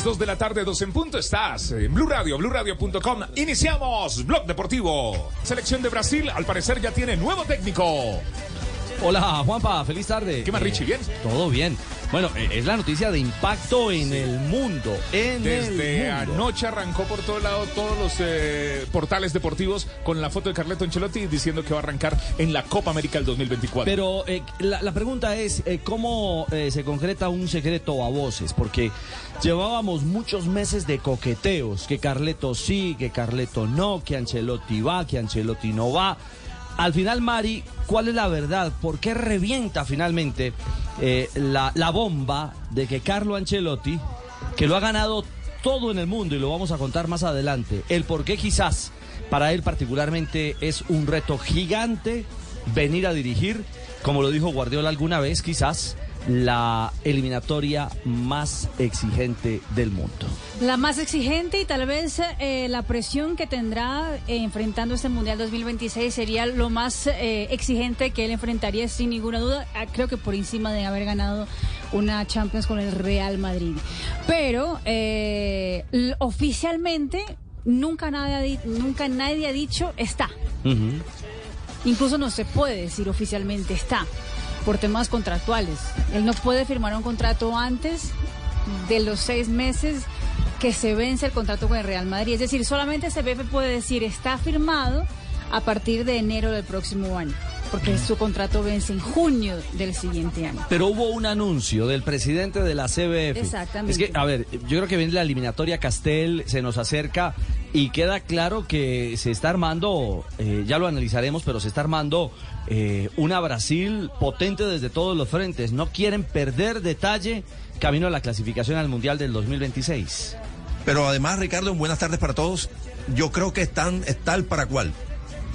las 2 de la tarde, 2 en punto. Estás en Blue Radio, BlueRadio.com. Iniciamos Blog Deportivo. Selección de Brasil, al parecer ya tiene nuevo técnico. Hola Juanpa, feliz tarde. ¿Qué más, Richie? ¿Bien? Todo bien. Bueno, eh, es la noticia de impacto en el mundo. En Desde el mundo. anoche arrancó por todo lado todos los eh, portales deportivos con la foto de Carleto Ancelotti diciendo que va a arrancar en la Copa América el 2024. Pero eh, la, la pregunta es, eh, ¿cómo eh, se concreta un secreto a voces? Porque llevábamos muchos meses de coqueteos, que Carleto sí, que Carleto no, que Ancelotti va, que Ancelotti no va. Al final, Mari, ¿cuál es la verdad? ¿Por qué revienta finalmente eh, la, la bomba de que Carlo Ancelotti, que lo ha ganado todo en el mundo y lo vamos a contar más adelante, el por qué quizás para él particularmente es un reto gigante venir a dirigir, como lo dijo Guardiola alguna vez, quizás la eliminatoria más exigente del mundo. La más exigente y tal vez eh, la presión que tendrá eh, enfrentando este Mundial 2026 sería lo más eh, exigente que él enfrentaría sin ninguna duda, ah, creo que por encima de haber ganado una Champions con el Real Madrid. Pero oficialmente nunca nadie, ha nunca nadie ha dicho está. Incluso no se puede decir oficialmente está por temas contractuales. Él no puede firmar un contrato antes de los seis meses que se vence el contrato con el Real Madrid. Es decir, solamente CBF puede decir está firmado a partir de enero del próximo año, porque su contrato vence en junio del siguiente año. Pero hubo un anuncio del presidente de la CBF. Exactamente. Es que, a ver, yo creo que viene la eliminatoria Castel, se nos acerca y queda claro que se está armando, eh, ya lo analizaremos, pero se está armando eh, una Brasil potente desde todos los frentes. No quieren perder detalle camino a la clasificación al Mundial del 2026. Pero además, Ricardo, buenas tardes para todos. Yo creo que están, es tal para cual.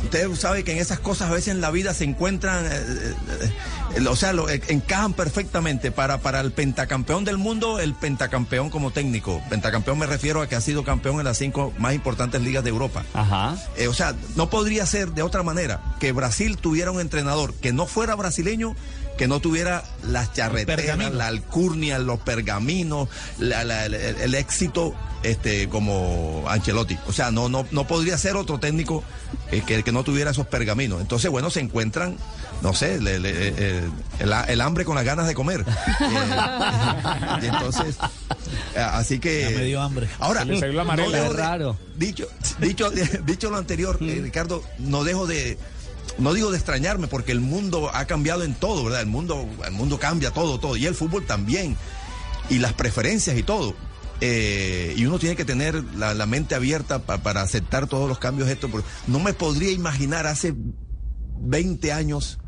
Usted sabe que en esas cosas a veces en la vida se encuentran, eh, eh, eh, o sea, lo, encajan perfectamente para, para el pentacampeón del mundo, el pentacampeón como técnico. Pentacampeón me refiero a que ha sido campeón en las cinco más importantes ligas de Europa. Ajá. O sea, no podría ser de otra manera que Brasil tuviera un entrenador que no fuera brasileño, que no tuviera las charreteras, la alcurnia, los pergaminos, la- la- el, el éxito este, como Ancelotti. O sea, no, no, no podría ser otro técnico eh, que, que no tuviera esos pergaminos. Entonces, bueno, se encuentran, no sé, le- le- eh, el, el hambre con las ganas de comer. Eh, y entonces, eh, así que... Ya me dio hambre. Ahora, Se le salió la amarela. dejo Es raro. Dicho, dicho, dicho lo anterior, eh, Ricardo, no dejo de, no digo de extrañarme porque el mundo ha cambiado en todo, ¿verdad? El mundo, el mundo cambia todo, todo, y el fútbol también, y las preferencias y todo. Eh, y uno tiene que tener la, mente abierta pa- para aceptar todos los cambios porque No me podría imaginar hace 20 años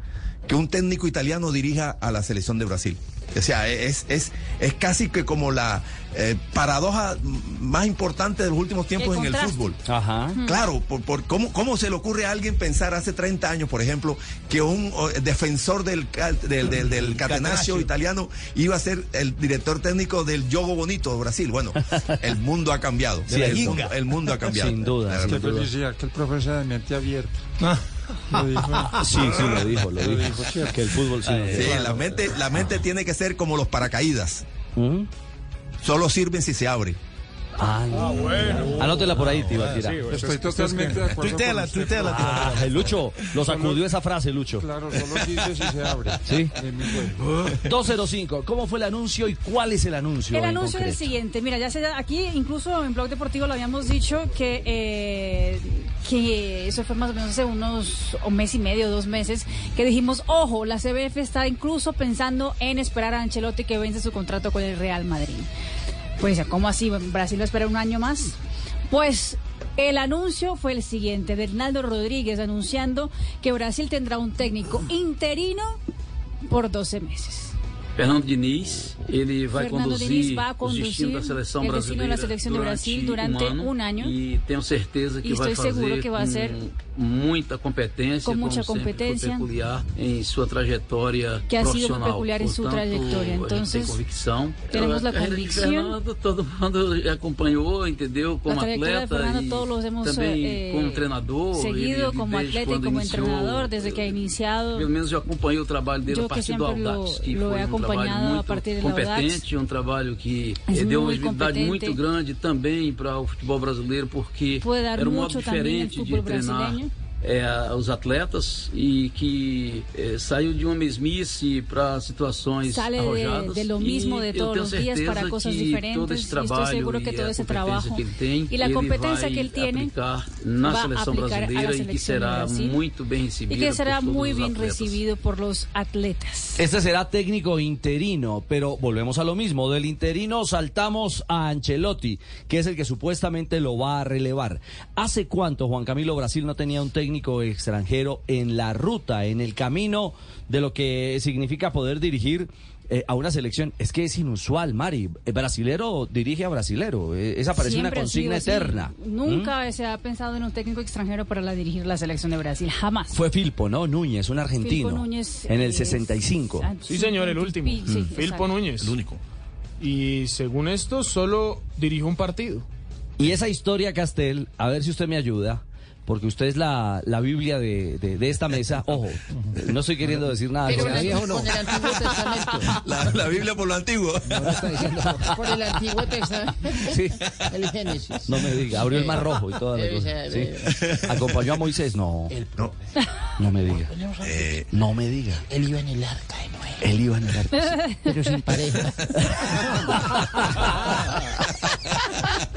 que un técnico italiano dirija a la selección de Brasil. O sea, es, es, es casi que como la eh, paradoja más importante de los últimos tiempos El en el fútbol. Ajá. Claro, por, por cómo, cómo se le ocurre a alguien pensar hace 30 años, por ejemplo, que un oh, defensor del, del, del, del catenaccio italiano iba a ser el director técnico del Yogo Bonito de Brasil. Bueno, el mundo ha cambiado. Sí, el, el mundo, mundo. el mundo ha cambiado. Sin duda, decía que el profesor de mente abierta. Ah, Lo dijo. Sí, sí, lo dijo, lo Lo dijo. Que el fútbol sí. Sí, la mente, la mente tiene que ser como los paracaídas. Solo sirven si se abre. Ah, bueno. Anótela por ahí, Tibaquira. Estoy totalmente de acuerdo con profesor. Ah, Lucho, lo sacudió esa frase, Lucho. Claro, solo dice si se abre. Sí. Es muy bueno. 205, ¿cómo fue el anuncio y cuál es el anuncio? El anuncio es el siguiente, mira, ya se aquí incluso en Blog Deportivo lo habíamos dicho que eh, que eso fue más o menos hace unos un mes y medio, dos meses, que dijimos, ojo, la CBF está incluso pensando en esperar a Ancelotti que vence su contrato con el Real Madrid. Pues, ¿cómo así? ¿Brasil va a un año más? Pues El anuncio fue el siguiente, Bernardo Rodríguez anunciando que Brasil tendrá un técnico interino por 12 meses. Fernando Diniz, ele vai Fernando conduzir, Diniz vai o conduzir destino da seleção el destino de la brasileira selección de Brasil durante um ano, un año. e tenho certeza que Y vai estoy seguro fazer que va a com ser muita competência, con mucha como sempre foi competencia, peculiar em sua trajetória que ha sido profissional. peculiar en su Portanto, trayectoria. a gente Entonces, tem convicção. tenemos la A carreira de convicción. Fernando, todo mundo já acompanhou, entendeu? Como La trayectoria de atleta Fernando e todos los hemos também eh, como treinador. seguido ele, como desde atleta y quando como iniciou, entrenador desde que ha iniciado. Pelo menos eu acompanhei o trabalho dele Yo a que partir do siempre lo- Audax, que lo he foi um trabalho acompanhado a muito partir do Audax. competente, um trabalho que Es eh, deu uma muy visibilidade competente. muito grande também para o futebol brasileiro, porque Puede dar era um modo mucho también al diferente de fútbol treinar brasileño. Eh, os atletas e que saiu de uma mesmice para situações Sale de, arrojadas. de lo mismo e de eu todos tenho los días certeza para cosas que diferentes. todo esse y estoy trabalho seguro que e todo a ese competência trabajo que ele tem, y la ele competencia vai que él tiene aplicar na va a seleção aplicar a la e que selección de será Brasil muito bem recebida y que será muy os bien atletas. recibido por los atletas. Este será técnico interino, pero volvemos a lo mismo. Del interino saltamos a Ancelotti, que es el que supuestamente lo va a relevar. ¿Hace cuánto Juan Camilo Brasil no tenía un técnico extranjero en la ruta, en el camino de lo que significa poder dirigir? eh, a una selección, es que es inusual, Mari. El brasilero dirige a brasilero. Eh, esa parece una Siempre consigna sido eterna. ¿Mm? Nunca se ha pensado en un técnico extranjero para la dirigir la selección de Brasil, jamás. Fue Filpo, ¿no? Núñez, un argentino. Filpo Núñez, en el eh, 65. ah, Sí, señor, el último. Sí, sí, Filpo exacto. Núñez. El único. Y según esto, solo dirigió un partido. Y esa historia, Castel, a ver si usted me ayuda, porque usted es la, la Biblia de, de- de esta mesa. Ojo, no estoy queriendo decir nada. Pero con la- esto. con el Antiguo Testamento. La, la Biblia por lo antiguo. Por el Antiguo Testamento. Sí. El Génesis. No me diga, abrió el mar rojo y toda la cosa. ¿sí? ¿Acompañó a Moisés? No, No. no me diga. Eh, No me diga. Él iba en el arca de Noé, Él iba en el arco. pero sin pareja.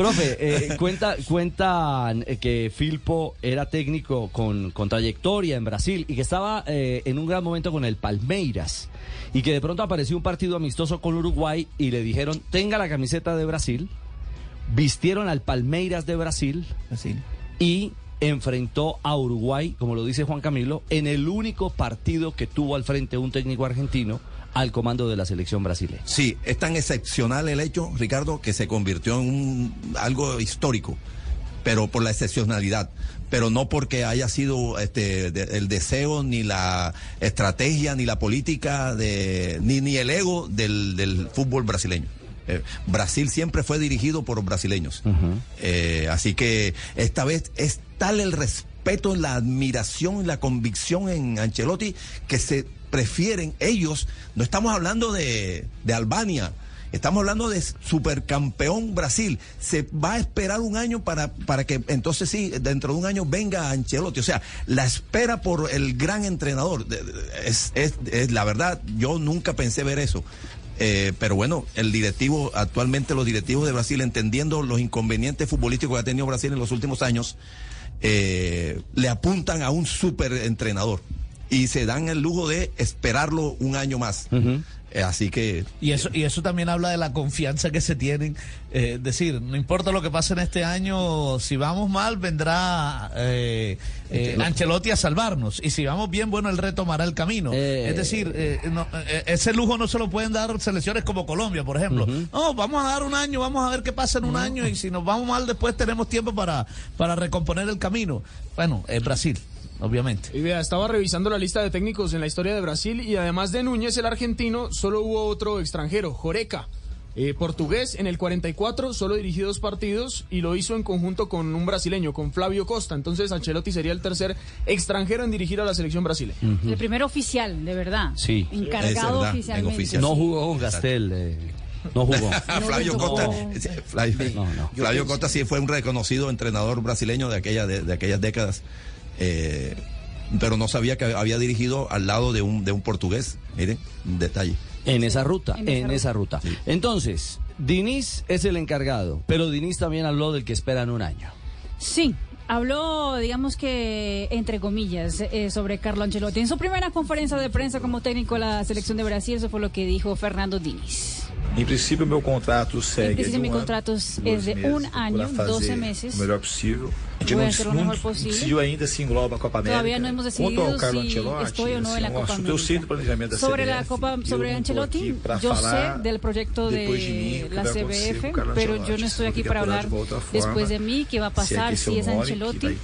Profe, eh, cuenta, cuentan eh, que Filpo era técnico con, con trayectoria en Brasil y que estaba eh, en un gran momento con el Palmeiras y que de pronto apareció un partido amistoso con Uruguay y le dijeron tenga la camiseta de Brasil, vistieron al Palmeiras de Brasil. y enfrentó a Uruguay, como lo dice Juan Camilo, en el único partido que tuvo al frente un técnico argentino al comando de la selección brasileña. Sí, es tan excepcional el hecho, Ricardo, que se convirtió en un, algo histórico, pero por la excepcionalidad, pero no porque haya sido este, de- el deseo, ni la estrategia, ni la política, de, ni, ni el ego del, del fútbol brasileño. Eh, Brasil siempre fue dirigido por brasileños. Eh, así que esta vez es tal el respeto, la admiración y la convicción en Ancelotti que se prefieren ellos, no estamos hablando de, de Albania, estamos hablando de supercampeón Brasil. Se va a esperar un año para, para que entonces sí, dentro de un año venga Ancelotti. O sea, la espera por el gran entrenador. Es, es, la verdad, yo nunca pensé ver eso. Eh, pero bueno, el directivo, actualmente los directivos de Brasil, entendiendo los inconvenientes futbolísticos que ha tenido Brasil en los últimos años, eh, le apuntan a un super entrenador y se dan el lujo de esperarlo un año más. Eh, así que Y eso, y eso también habla de la confianza que se tienen. eh, Es decir, no importa lo que pase en este año, si vamos mal, vendrá eh, eh, Ancelotti a salvarnos. Y si vamos bien, bueno, él retomará el camino. Eh. es decir, eh, no, eh, ese lujo no se lo pueden dar selecciones como Colombia, por ejemplo. No, vamos a dar un año, vamos a ver qué pasa en un año. Y si nos vamos mal, después tenemos tiempo para, para recomponer el camino. Bueno, es Brasil, obviamente. Y vea, estaba revisando la lista de técnicos en la historia de Brasil y además de Núñez, el argentino, solo hubo otro extranjero, Joreca. Eh, portugués, en el 44 solo dirigió dos partidos y lo hizo en conjunto con un brasileño, con Flavio Costa. Entonces Ancelotti sería el tercer extranjero en dirigir a la selección brasileña. El primer oficial, de verdad. Sí. Encargado verdad, en oficialmente. oficial. No jugó con Gastel. eh, no jugó. Flavio Costa, Flavio, No, no. Flavio Costa sí fue un reconocido entrenador brasileño de, aquella, de, de aquellas décadas, eh, pero no sabía que había dirigido al lado de un, de un portugués. Miren, un detalle. En esa ruta, en en, esa esa ruta. Entonces, Diniz es el encargado, pero Diniz también habló del que esperan un año. Sí. Habló, digamos que, entre comillas, eh, sobre Carlo Ancelotti. En su primera conferencia de prensa como técnico de la selección de Brasil, eso fue lo que dijo Fernando Diniz. Em princípio, meu contrato En segue de principio mi um contrato es 12 de un procurar año, fazer 12 meses. o melhor possível. A gente Voy a hacer lo mejor posible. decidiu ainda se engloba a Copa América. Todavía no hemos decidido Carlo si Ancelotti, estoy o no en la um Copa assunto, eu sei do América. planejamento da Sobre la CBF, Copa, e eu sobre Ancelotti, yo sé del proyecto de de la CBF, pero yo no estoy aquí para hablar después de mí qué va a se é pasar, si es Ancelotti.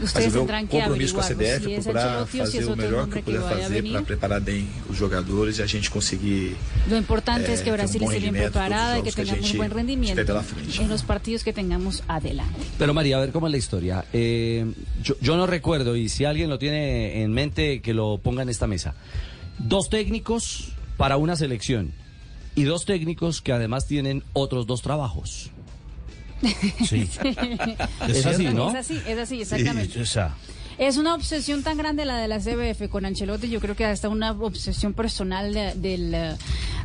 Mas Ustedes o meu compromisso com a CBF é procurar fazer o melhor que eu puder fazer para preparar bem os jogadores e a gente conseguir Lo importante eh, es que ter um Brasil esté bien preparada y que tengamos un buen rendimiento esté pela frente. en los partidos que tengamos adelante. Pero María, a ver cómo es la historia. Eh, yo, yo no recuerdo, y si alguien lo tiene en mente, que lo ponga en esta mesa. Dos técnicos para una selección y dos técnicos que además tienen otros dos trabajos. Sí. Es así, ¿no? Es así, es así, exactamente. Es una obsesión tan grande la de la CBF con Ancelotti, yo creo que hasta una obsesión personal de- del,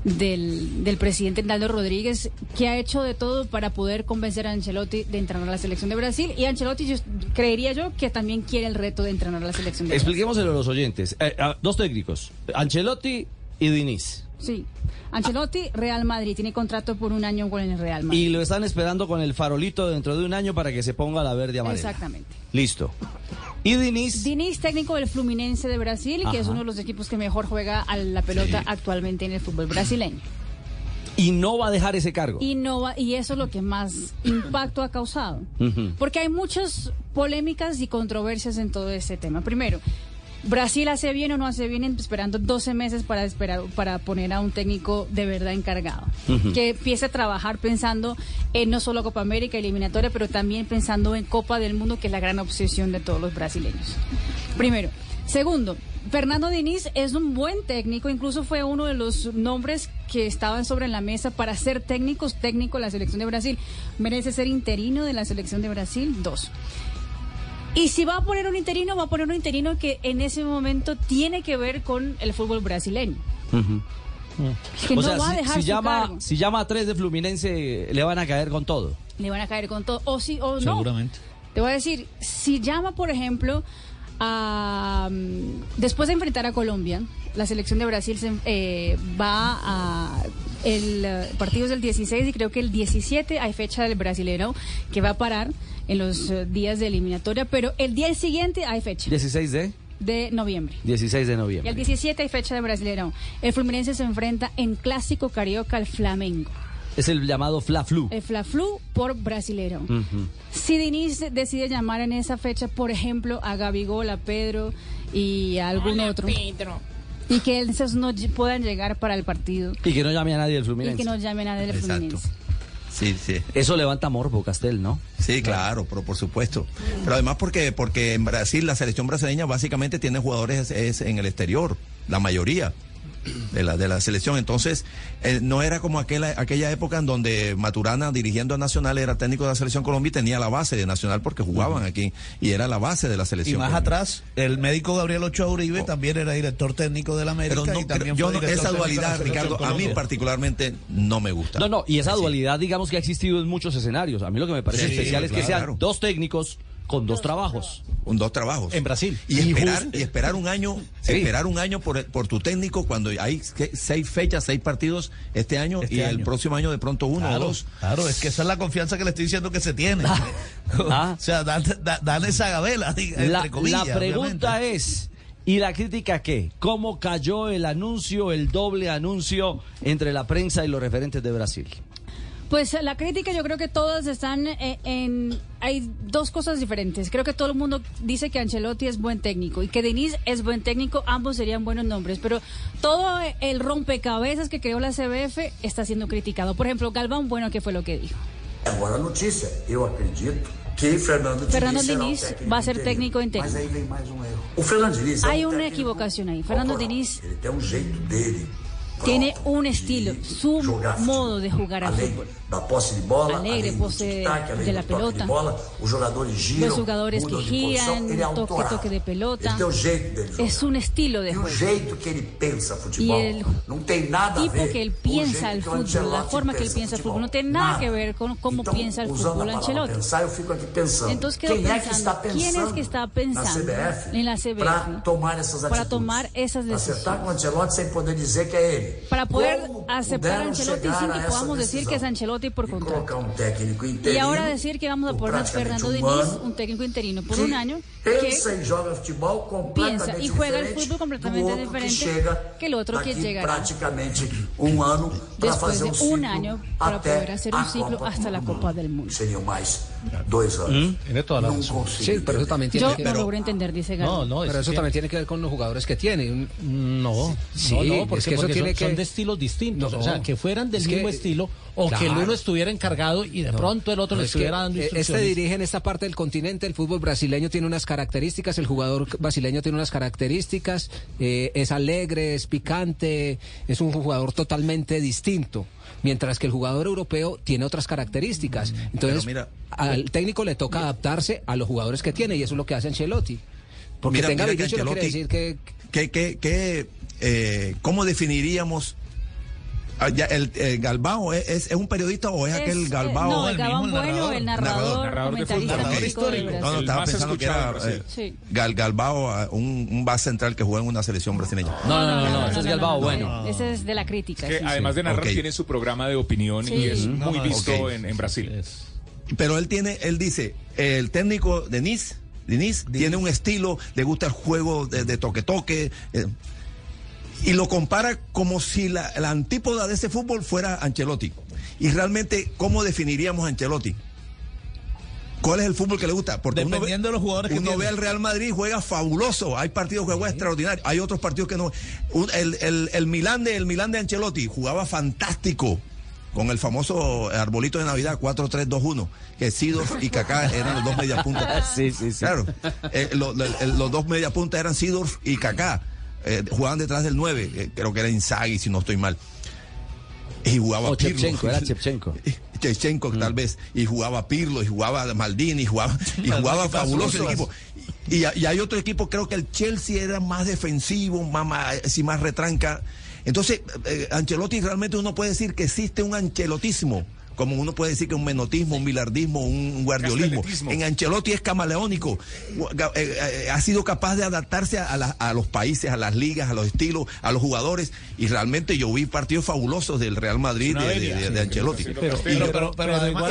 del, del presidente Naldo Rodríguez, que ha hecho de todo para poder convencer a Ancelotti de entrenar a la selección de Brasil. Y Ancelotti, yo, creería yo, que también quiere el reto de entrenar a la selección de Brasil. expliquémoselo a los oyentes. Eh, dos técnicos, Ancelotti y Diniz. Sí. Ancelotti, Real Madrid, tiene contrato por un año con el Real Madrid. Y lo están esperando con el farolito dentro de un año para que se ponga la verde amarela. Exactamente. Listo. Y Diniz. Diniz, técnico del Fluminense de Brasil, que es uno de los equipos que mejor juega a la pelota actualmente en el fútbol brasileño. Y no va a dejar ese cargo. Y, no va- y eso es lo que más impacto ha causado. Porque hay muchas polémicas y controversias en todo este tema. Primero, Brasil hace bien o no hace bien esperando 12 meses para esperar para poner a un técnico de verdad encargado. Que empiece a trabajar pensando en no solo Copa América eliminatoria, pero también pensando en Copa del Mundo, que es la gran obsesión de todos los brasileños. Primero. Segundo, Fernando Diniz es un buen técnico, incluso fue uno de los nombres que estaban sobre la mesa para ser técnicos, técnico de la selección de Brasil. Merece ser interino de la selección de Brasil, dos. Y si va a poner un interino, va a poner un interino que en ese momento tiene que ver con el fútbol brasileño. Ujú. Que o no sea, va a si- dejar si, su llama, cargo. si llama a tres de Fluminense, le van a caer con todo. Le van a caer con todo. O sí o no. Seguramente. Te voy a decir, si llama, por ejemplo, a, mm, después de enfrentar a Colombia, la selección de Brasil se, eh, va a... El eh, partido es el 16 y creo que el 17 hay fecha del brasilero que va a parar en los eh, días de eliminatoria, pero el día siguiente hay fecha 16 de, de noviembre. 16 de Y noviembre. el 17 hay fecha de Brasileirão. El Fluminense se enfrenta en Clásico Carioca al Flamengo. Es el llamado Fla Flu. El Fla-Flu por Brasileirão. Ujú. Si Diniz decide llamar en esa fecha, por ejemplo, a Gabigol, a Pedro y a algún otro, y que esos no puedan llegar para el partido Y que no llame a nadie del y Fluminense. que no llamen a nadie del Exacto. Fluminense. Sí, sí. Eso levanta morbo, Castel, ¿no? Sí, claro, pero por supuesto. Pero además porque porque en Brasil la selección brasileña básicamente tiene jugadores es, en el exterior, la mayoría de la de la selección. Entonces eh, no era como aquella aquella época en donde Maturana dirigiendo a Nacional era técnico de la selección Colombia y tenía la base de Nacional porque jugaban aquí y era la base de la Y selección. más Colombia. atrás, el médico Gabriel Ochoa Uribe también era director técnico de la América Pero no, y también yo fue no- esa dualidad, Ricardo, a mí particularmente no me gusta. No, no, y esa dualidad, digamos que ha existido en muchos escenarios. A mí lo que me parece Sí, especial es que claro. sean dos técnicos con dos trabajos. Con dos trabajos. En Brasil. Y, Y esperar, y esperar un año, Sí. esperar un año por, por tu técnico cuando hay seis fechas, seis partidos este año Este y el próximo año de pronto uno Claro, o dos. claro, es que esa es la confianza que le estoy diciendo que se tiene. Ah. o sea, dan, da- dan esa gabela, La, comillas. la pregunta obviamente. es, ¿y la crítica qué? ¿Cómo cayó el anuncio, el doble anuncio entre la prensa y los referentes de Brasil? Pues la crítica yo creo que todas están eh, en... Hay dos cosas diferentes. Creo que todo el mundo dice que Ancelotti es buen técnico y que Denis es buen técnico. Ambos serían buenos nombres. Pero todo el rompecabezas que creó la CBF está siendo criticado. Por ejemplo, Galván, bueno, ¿qué fue lo que dijo? Agora a notícia, eu acredito que Fernando Diniz, Fernando Diniz técnico va a ser técnico interino. Mas aí vem mais erro. O Fernando Diniz é Hay una técnico equivocación ahí. Fernando. Diniz tem um jeito dele. Tiene un estilo, su modo de jugar al fútbol. da posse de bola, Alegre, além de la pelota. Los jugadores que giran, toque, toque de pelota. Es un estilo de juego. Y el tipo que él piensa el fútbol, la forma que él piensa el fútbol, no tiene nada que ver con cómo piensa el fútbol Ancelotti. Entonces quedo pensando, está pensando ¿quién es que está pensando CBF en la CBF para tomar esas Acertar decisiones? com o Ancelotti sem poder dizer que é ele. Para poder aceptar a Ancelotti sin que podamos decir que es. Ancelotti por contrato. um técnico Y ahora decir que vamos a poner a Fernando um Diniz, un técnico interino, por un año, que piensa y juega el fútbol completamente diferente que el otro que daqui llegará praticamente um ano para después de um un año para poder hacer un ciclo hasta la Copa Mundo. del Mundo. Anos. Tiene toda la razón. Sí, pero eso también tiene Yo que no logro entender, dice Galo. pero eso también tiene que ver con los jugadores que tiene. No, Sí, no, no, porque, es que eso porque tiene son, que son de estilos distintos. No, o sea, que fueran del es mismo que- estilo o que el uno estuviera encargado y de No, pronto el otro no, le estuviera dando eh, instrucciones. Este dirige en esta parte del continente, el fútbol brasileño tiene unas características, el jugador brasileño tiene unas características, eh, es alegre, es picante, es un jugador totalmente distinto. Mientras que el jugador europeo tiene otras características. Entonces, Pero mira, al técnico le toca adaptarse a los jugadores que tiene y eso es lo que hace Ancelotti. Porque Mira, tenga que bicho no quiere decir que... ¿Qué, qué, qué, eh, ¿Cómo definiríamos? Ah, ya, el, eh, Galbao es, es, es un periodista o es, Es, aquel eh, Galbao? no, el el narrador, de de No, no, estaba pensando que era eh, Gal, Galbao, ah, un, un base central que juega en una selección brasileña. No, no, no, no, ese es Galbao, no, bueno. Ese es de la crítica. Que sí, además sí. de narrar, tiene su programa de opinión Sí. y es Mm. muy visto en, en Brasil. Pero él tiene, él dice, el técnico Denis, Denis tiene un estilo, le gusta el juego de, de toque-toque, eh, y lo compara como si la, la antípoda de ese fútbol fuera Ancelotti. Y realmente, ¿cómo definiríamos a Ancelotti? ¿Cuál es el fútbol que le gusta? Porque uno ve- Dependiendo de los jugadores que uno ve al Real Madrid juega fabuloso. Hay partidos que juega extraordinario. Hay otros partidos que no. Un- el, el, el Milán de el Milán de Ancelotti jugaba fantástico con el famoso arbolito de Navidad 4-3-2-1 que Sidorf y Kaká eran los dos mediapuntas. Sí, sí, sí. Claro. Eh, lo- lo- el- los dos mediapuntas eran Sidorf y Kaká. Eh, jugaban detrás del 9, eh, creo que era Inzaghi si no estoy mal. Y jugaba O Pirlo. Shevchenko, era Shevchenko. Shevchenko tal vez, y jugaba Pirlo, y jugaba Maldini, y jugaba, y jugaba fabuloso el equipo. Y, y hay otro equipo, creo que el Chelsea era más defensivo, más, sí, más retranca. Entonces, eh, Ancelotti realmente uno puede decir que existe un ancelotismo, como uno puede decir que un menotismo, un bilardismo, un guardiolismo. En Ancelotti es camaleónico, eh, eh, ha sido capaz de adaptarse a, la- a los países, a las ligas, a los estilos, a los jugadores, y realmente yo vi partidos fabulosos del Real Madrid, de, de- bella. de- de Ancelotti. Pero- Pero, además,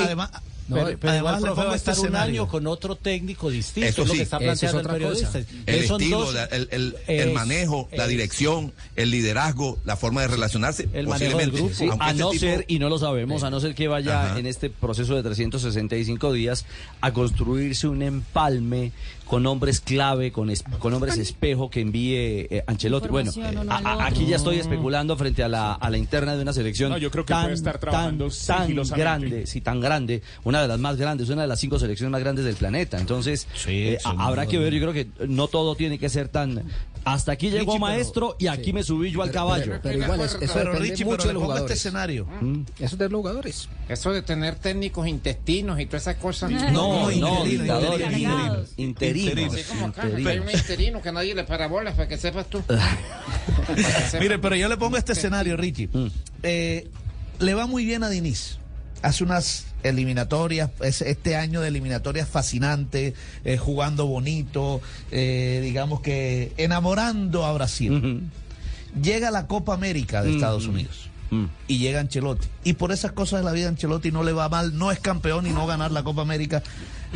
No, pero- pero, además le profe, va a este estar un año con otro técnico distinto, Eso es lo sí. que está Eso es planteando el periodista. cosa. El Eh, son estilo, dos- la- el, el- el es- manejo, la dirección, el liderazgo, la forma de relacionarse. El manejo del grupo. Sí, a este no tipo- ser, y no lo sabemos, a no ser que vaya Ajá. en este proceso de 365 días a construirse un empalme con hombres clave, con, es- con hombres espejo que envíe eh, Ancelotti. Bueno, uno a- aquí ya estoy especulando frente a la, a la interna de una selección No, yo creo que tan, puede estar trabajando tan, tan grande, sí, tan grande, una de las más grandes, una de las cinco selecciones más grandes del planeta. Entonces, eh, habrá que ver, yo creo que no todo tiene que ser tan... Hasta aquí llegó Richie, pero- maestro y aquí me subí yo al caballo. Pero igual, es- eso Pero depende Richie, mucho pero de le los pongo este jugadores. escenario. Eso es de los jugadores. Eso de tener técnicos intestinos y todas esas cosas. No, no, interino, dictador, interino, interino, interino. Así como acá, interino. hay un interino que nadie le para bolas para que sepas tú. Mire, pero yo le pongo este escenario, Richie. Mm. Eh, le va muy bien a Diniz. Hace unas eliminatorias, es- este año de eliminatorias fascinante, eh, jugando bonito, eh, digamos que enamorando a Brasil. Llega la Copa América de Estados Ujú. Unidos Mm. y llega Ancelotti. Y por esas cosas de la vida Ancelotti no le va mal, no es campeón y no ganar la Copa América.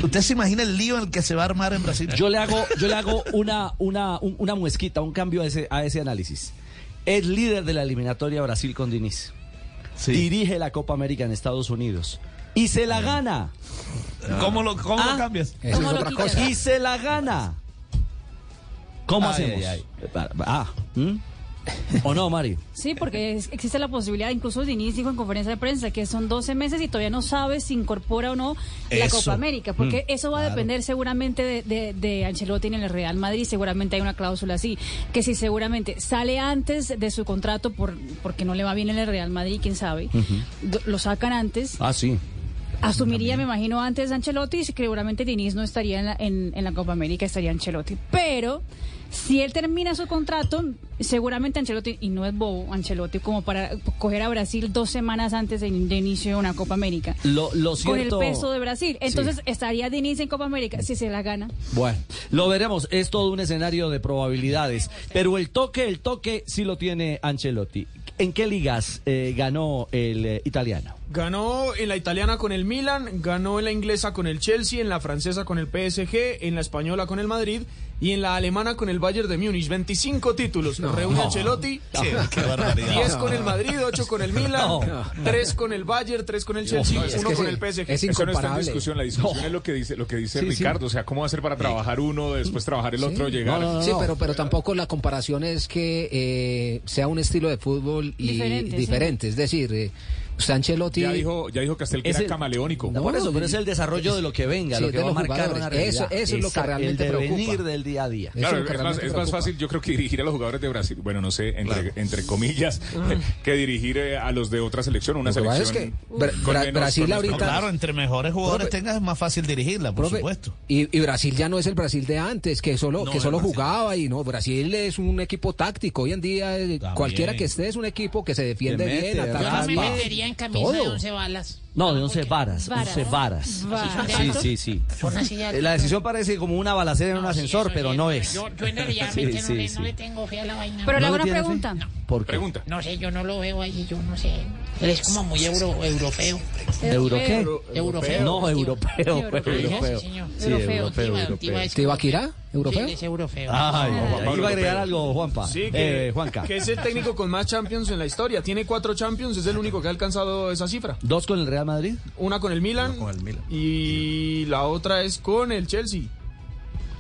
¿Usted se imagina el lío en el que se va a armar en Brasil? Yo le hago, yo le hago una, una, un- una muesquita, un cambio a ese, a ese análisis. Es líder de la eliminatoria Brasil con Diniz. Dirige la Copa América en Estados Unidos. Y se la gana. ¿Cómo lo, cómo Ah. lo cambias? Eso es ¿Cómo lo otra cosa. Y se la gana. ¿Cómo Ay, hacemos? ay, Ah, ¿mm? ¿O no, Mario? Sí, porque es- existe la posibilidad, incluso Diniz dijo en conferencia de prensa que son 12 meses y todavía no sabe si incorpora o no la Eso. Copa América, porque Mm, eso va a depender seguramente de, de, de Ancelotti en el Real Madrid, seguramente hay una cláusula así, que si seguramente sale antes de su contrato por porque no le va bien en el Real Madrid, quién sabe, do- lo sacan antes, Ah, sí. Asumiría, me imagino, antes Ancelotti, y seguramente Diniz no estaría en la, en, en la Copa América, estaría Ancelotti. Pero si él termina su contrato, seguramente Ancelotti, y no es bobo Ancelotti, como para coger a Brasil dos semanas antes de, de inicio de una Copa América. Lo, lo Con el peso de Brasil. Entonces Sí. estaría de inicio en Copa América si se la gana. Bueno, lo veremos. Es todo un escenario de probabilidades. Pero el toque, el toque sí lo tiene Ancelotti. ¿En qué ligas eh, ganó el eh, italiano? Ganó en la italiana con el Milan, ganó en la inglesa con el Chelsea, en la francesa con el PSG, en la española con el Madrid y en la alemana con el Bayern de Múnich. 25 títulos. Reúne no. Sí, qué barbaridad. 10 con el Madrid, 8 con el Milan, No. 3 con el Bayern, 3 con el Chelsea, No, es 1 que con sí, el PSG. Eso no está en discusión. La discusión es lo que dice, lo que dice Sí, sí. Ricardo. O sea, ¿cómo va a ser para trabajar uno, después trabajar el otro, llegar? Sí, pero, pero tampoco la comparación es que eh, sea un estilo de fútbol y Diferente, diferente. sí. Es decir, eh, usted Ancelotti... Ya dijo, ya dijo Castel que Es era el- camaleónico. No, por eso, pero es el desarrollo de lo que venga, Sí, lo que va a los marcar una. Eso- eso es lo que realmente El preocupa. del día a día. Claro, es es, más, es más fácil, yo creo que dirigir a los jugadores de Brasil, bueno, no sé, entre, entre comillas, que dirigir eh, a los de otra selección, una pasa es selección. que Bra- menos- Brasil ahorita-. Claro, entre mejores jugadores Profe- tengas es más fácil dirigirla, por Profe, supuesto. Y, y Brasil ya no es el Brasil de antes, que solo, No, que solo jugaba y no, Brasil es un equipo táctico. Hoy en día eh, cualquiera que esté es un equipo que se defiende bien, ataca En camisa de Todo. 11 balas. No, de 11 varas, Varas. 11 varas. Varas. Sí, sí, sí. La decisión parece como una balacera en un No, sí, ascensor, eso pero sí, no es. Yo, yo en realidad Sí, no, sí, le, sí. no le tengo fe a la vaina. Pero le ¿No hago una pregunta. ¿Por qué? Pregunta. No sé, yo no lo veo ahí, yo no sé. Él es como muy euro, europeo. ¿Euro qué? Europeo. No, europeo, Europeo. europeo. Sí, Europeo. ¿Tibaquirá? ¿Europeo? Sí, es europeo. Ay, ay, Pablo iba a agregar algo, Juanpa. Sí, que, Eh, Juanca. que es el técnico con más Champions en la historia. Tiene cuatro Champions, es el único que ha alcanzado esa cifra. ¿Dos con el Real Madrid? Una con el Milan, con el Milan. y la otra es con el Chelsea.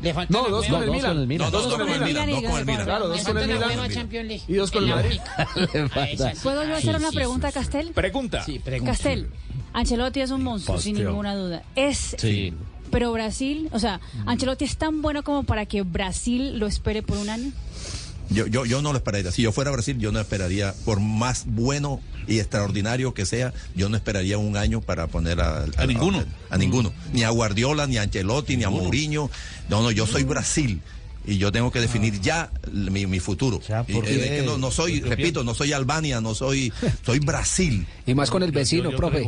Le falta No, dos con el Milan. Milan. Dos No, con el Milan. Milan, no con el Milan. Claro, dos con el Milan. Y dos con el Madrid. ¿Puedo yo hacer una pregunta a Castel? Pregunta. Sí, pregunta. Castel, Ancelotti es un monstruo, sin ninguna duda. Es, Sí. pero Brasil, o sea, Ancelotti es tan bueno como para que Brasil lo espere por un año. Yo, yo, yo no lo esperaría. Si yo fuera a Brasil, yo no esperaría, por más bueno y extraordinario que sea, yo no esperaría un año para poner a, A ninguno. A, ninguno. Ni a Guardiola, ni a Ancelotti, ni a Mourinho. No, no, yo soy Brasil. Y yo tengo que definir ya mi, mi futuro. sea, Y, ¿por eh, qué? es que no, no soy, repito, no soy Albania, no soy, soy Brasil. Y más con el vecino, yo- yo profe.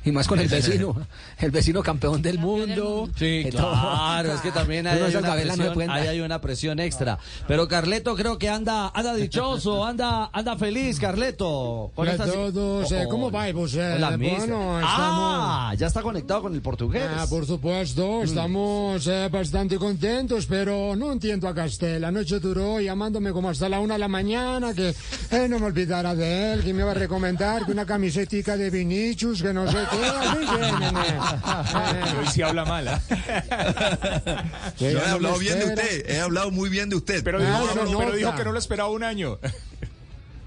Y más con el vecino, el vecino campeón del mundo. Sí, todo- claro, es que también hay, hay una presión, ahí hay una presión extra. Pero Carleto creo que anda anda dichoso, anda anda feliz, Carleto. Hola a esta- todos, eh, ¿cómo va, pues, eh, Hola, bueno, estamos- Ah, ya está conectado con el portugués. Ah, por supuesto, estamos eh, bastante contentos, pero no entiendo a Castel. La noche duró llamándome como hasta la una de la mañana, que eh, no me olvidara de él, que me iba a recomendar que una camisetica de Vinicius, que no sé eh, Hoy sí habla mal. ¿ah? que Yo he no hablado bien de usted, he hablado muy bien de usted. Pero, dijo, pero dijo que no lo esperaba un año.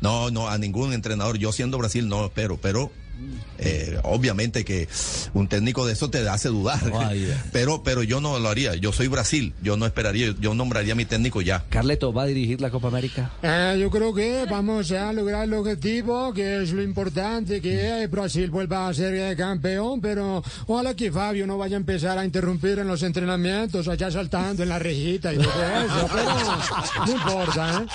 No, no, a ningún entrenador. Yo siendo Brasil no lo espero, pero eh, obviamente que un técnico de eso te hace dudar. Vaya. Pero, pero yo no lo haría. Yo soy Brasil. Yo no esperaría. Yo nombraría a mi técnico ya. Carleto va a dirigir la Copa América. Eh, yo creo que vamos a lograr el objetivo, que es lo importante, que Brasil vuelva a ser eh, campeón, pero ojalá que Fabio no vaya a empezar a interrumpir en los entrenamientos, allá saltando en la rejita y todo eso, pero no importa, ¿eh?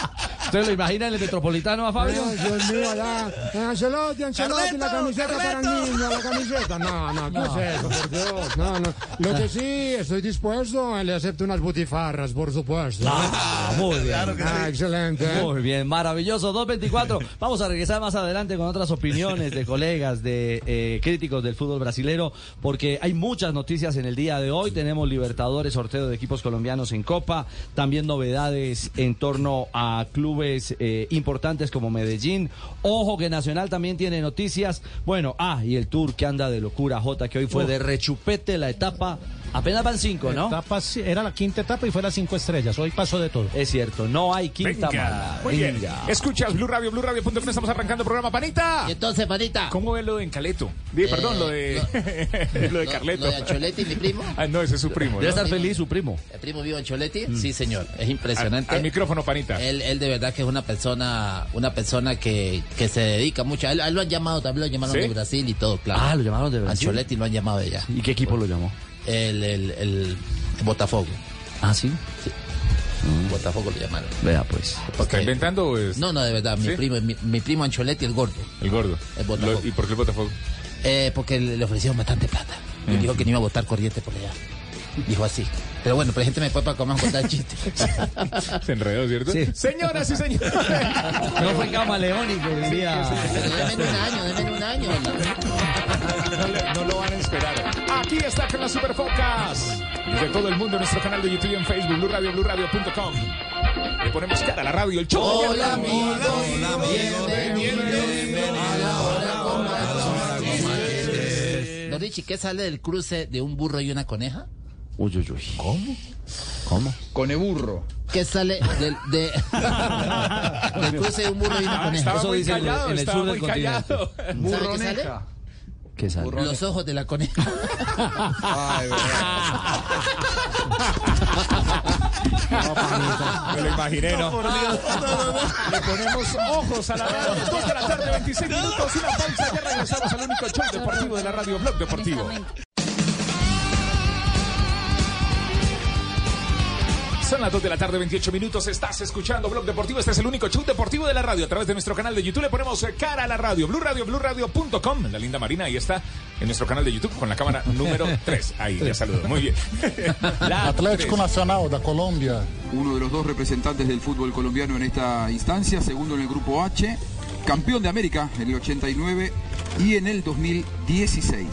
¿Usted lo imagina en el Metropolitano a Fabio? Ay, Dios mío, allá, Ancelotti, Ancelotti, la camiseta para el niño, la camiseta. No, no, ¿qué es eso, por Dios? No, no. Lo que sí, estoy dispuesto, le acepto unas butifarras, por supuesto. Ah, muy bien. Ah, excelente. ¿eh? Muy bien, maravilloso. 224. Vamos a regresar más adelante con otras opiniones de colegas, de eh, críticos del fútbol brasilero, porque hay muchas noticias en el día de hoy. Tenemos Libertadores, sorteo de equipos colombianos en Copa, también novedades en torno a clubes eh, importantes como Medellín. Ojo que Nacional también tiene noticias. Bueno, ah, y el Tour que anda de locura, J, que hoy fue de rechupete la etapa. Apenas van cinco, ¿no? Etapa, era la quinta etapa y fue las cinco estrellas. Hoy pasó de todo. Es cierto, no hay quinta Venga. mala. Muy bien. Escuchas Blue Radio, Blue Radio.com. Estamos arrancando el programa. Panita. Y entonces, panita. ¿Cómo ves lo de Encaleto? Eh, perdón, lo de, lo de lo- Carleto. lo de Ancelotti, mi primo. Ah, no, ese es su primo. Debe ¿no? estar feliz su primo. ¿El primo vivo en Choletti? Sí, señor. Es impresionante. Al, al micrófono, Panita. Él, él de verdad que es una persona, una persona que, que se dedica mucho. A él, a él lo han llamado, también lo llamaron ¿Sí? de Brasil y todo, claro. Ah, lo llamaron de Brasil. Ancelotti lo han llamado de allá. ¿Y qué equipo lo llamó? El, el, el Botafogo. Ah, sí. Botafogo lo llamaron. Vea pues. ¿Está inventando o es...? No, no, de verdad, mi primo, mi, mi primo Ancholetti, el gordo. El gordo. El Botafogo. ¿Y por qué el Botafogo? Eh, porque le ofrecieron bastante plata. Y Mm. dijo que no iba a votar corriente por allá. Dijo así. Pero bueno, pero la gente me puede para comer contar chistes. Se enredó, ¿cierto? Sí. Señoras y señores. No fue camaleónico, diría. Denme un año, denme un año. No, le- no lo van a esperar. Aquí está con las Superfocas. Desde todo el mundo en nuestro canal de YouTube y en Facebook, Blue Radio, BlueRadio.com. Le ponemos cara a la radio, el show. Hola, amigo. Don Richie, ¿qué sale del cruce de un burro y una coneja? Uy, uy, uy. ¿Cómo? ¿Cómo? Coneburro. ¿Qué sale del, de, del cruce de un burro y una Ah, coneja? estaba Eso muy dice en el- callado, en el estaba sur del muy callado. ¿Sabe qué sale? ¿Qué sale? Los ojos de la coneja. Ay, Me lo imaginé, ¿no? Le ponemos ojos a la radio. Dos de la tarde, 26 minutos y la pausa. Ya regresamos al único show deportivo de la radio, Blog Deportivo. Son las 2 de la tarde, 28 minutos. Estás escuchando Blog Deportivo. Este es el único show deportivo de la radio. A través de nuestro canal de YouTube le ponemos eh, cara a la radio. Blue Radio, BlueRadio.com. La linda Marina ahí está en nuestro canal de YouTube con la cámara número 3. Ahí, ya saludo. Muy bien. La Atlético. Nacional de Colombia. uno de los dos representantes del fútbol colombiano en esta instancia, segundo en el grupo H, campeón de América en el 89 y en el 2016.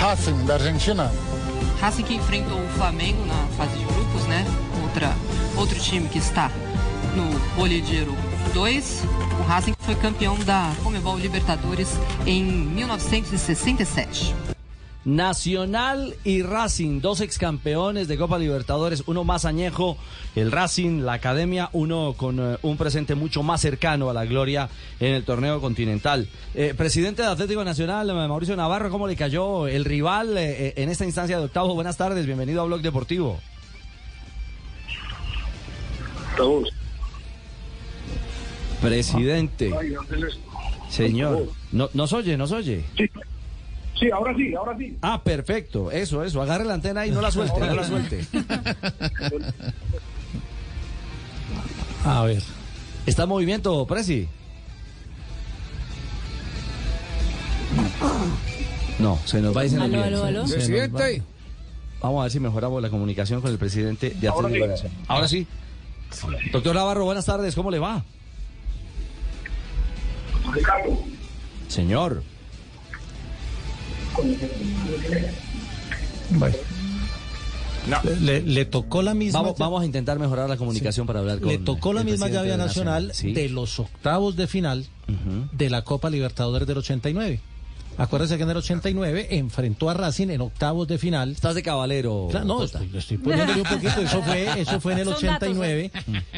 Racing de Argentina. Racing que enfrentou o Flamengo na fase de grupos, né? Outra, outro time que está no Bolídero 2. O Racing foi campeão da Comebol Libertadores em 1967. Nacional y Racing, dos ex campeones de Copa Libertadores, uno más añejo, el Racing, la Academia, uno con eh, un presente mucho más cercano a la gloria en el torneo continental. Eh, presidente de Atlético Nacional, eh, Mauricio Navarro, ¿cómo le cayó el rival eh, en esta instancia de octavo? Buenas tardes, bienvenido a Blog Deportivo. Presidente, señor, no, ¿nos oye, nos oye? Sí, ahora sí, ahora sí. Ah, perfecto, eso, eso, agarre la antena y no la suelte, no la suelte. A ver. ¿Está en movimiento, Presi? No, se nos va y se nos Aló, viene. aló, aló. Se nos Presidente. va. Vamos a ver si mejoramos la comunicación con el presidente de Ahora Atlético sí. Nacional. Ahora sí. Doctor Navarro, buenas tardes, ¿cómo le va? Ricardo. Señor. Bueno. Le, le tocó la misma. Vamos, vamos a intentar mejorar la comunicación para hablar con le tocó la el misma llave nacional Sí. de los octavos de final de la Copa Libertadores del 89. Acuérdese que en el 89 enfrentó a Racing en octavos de final. Estás de caballero. Claro, no, estoy, estoy poniéndole un poquito. Eso fue, eso fue en el Son datos, 89.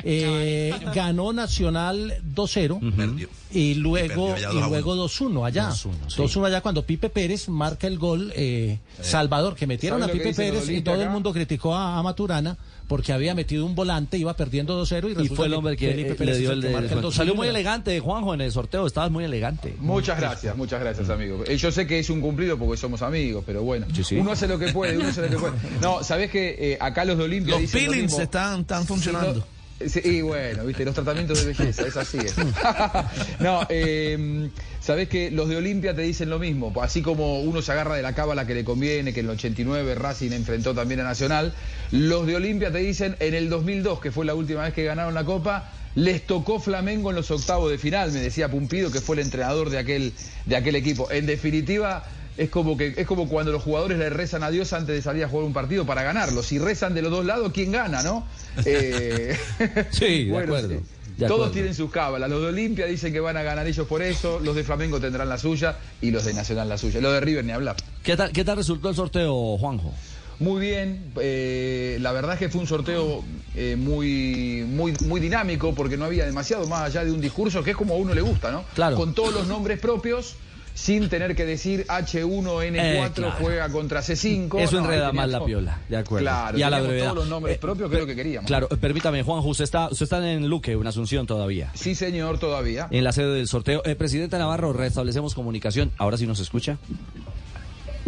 Eh, ganó Nacional 2-0 y luego, Perdió ya y 2 a luego 2-1 allá. 2-1, sí. 2-1 allá cuando Pipe Pérez marca el gol eh, Salvador, que metieron ¿Sabe a Pipe Pérez y todo el mundo criticó a, a Maturana porque había metido un volante, iba perdiendo 2-0 y, Y resulta fue el hombre que Felipe Pérez le dio el, marca el 2-1. Salió muy elegante, Juanjo, en el sorteo. Estabas muy elegante. Muchas gracias, muchas gracias, amigo. Eh, Yo sé que es un cumplido porque somos amigos, pero bueno. Sí, sí. Uno hace lo que puede, uno hace lo que puede. No, ¿sabés que eh, acá los de Olimpia Los dicen lo están, están funcionando. Sí, y bueno, viste, los tratamientos de belleza, es así. es. no, eh, sabés que los de Olimpia te dicen lo mismo, así como uno se agarra de la cábala que le conviene, que en el 89 Racing enfrentó también a Nacional, los de Olimpia te dicen en el 2002, que fue la última vez que ganaron la Copa, les tocó Flamengo en los octavos de final, me decía Pumpido, que fue el entrenador de aquel, de aquel equipo. En definitiva, es como que es como cuando los jugadores le rezan a Dios antes de salir a jugar un partido para ganarlo. Si rezan de los dos lados, ¿quién gana, no? Eh, Sí, de bueno, acuerdo. sí. De Todos tienen sus cábalas. Los de Olimpia dicen que van a ganar ellos por eso, los de Flamengo tendrán la suya y los de Nacional la suya. Los de River ni hablar. ¿Qué tal, ¿Qué tal resultó el sorteo, Juanjo? Muy bien, eh, la verdad es que fue un sorteo eh, muy, muy, muy dinámico porque no había demasiado más allá de un discurso que es como a uno le gusta, ¿no? Claro. Con todos los nombres propios, sin tener que decir H1N4 Eh, claro. juega contra C5. Eso no, enreda más la piola, de acuerdo. Claro, y a la brevedad. todos los nombres Eh, propios que es lo que queríamos. Claro, eh, permítame, Juanjo, usted está, usted está en Luque, en Asunción todavía. Sí, señor, todavía. En la sede del sorteo. Eh, presidente Navarro, restablecemos comunicación. Ahora sí nos escucha.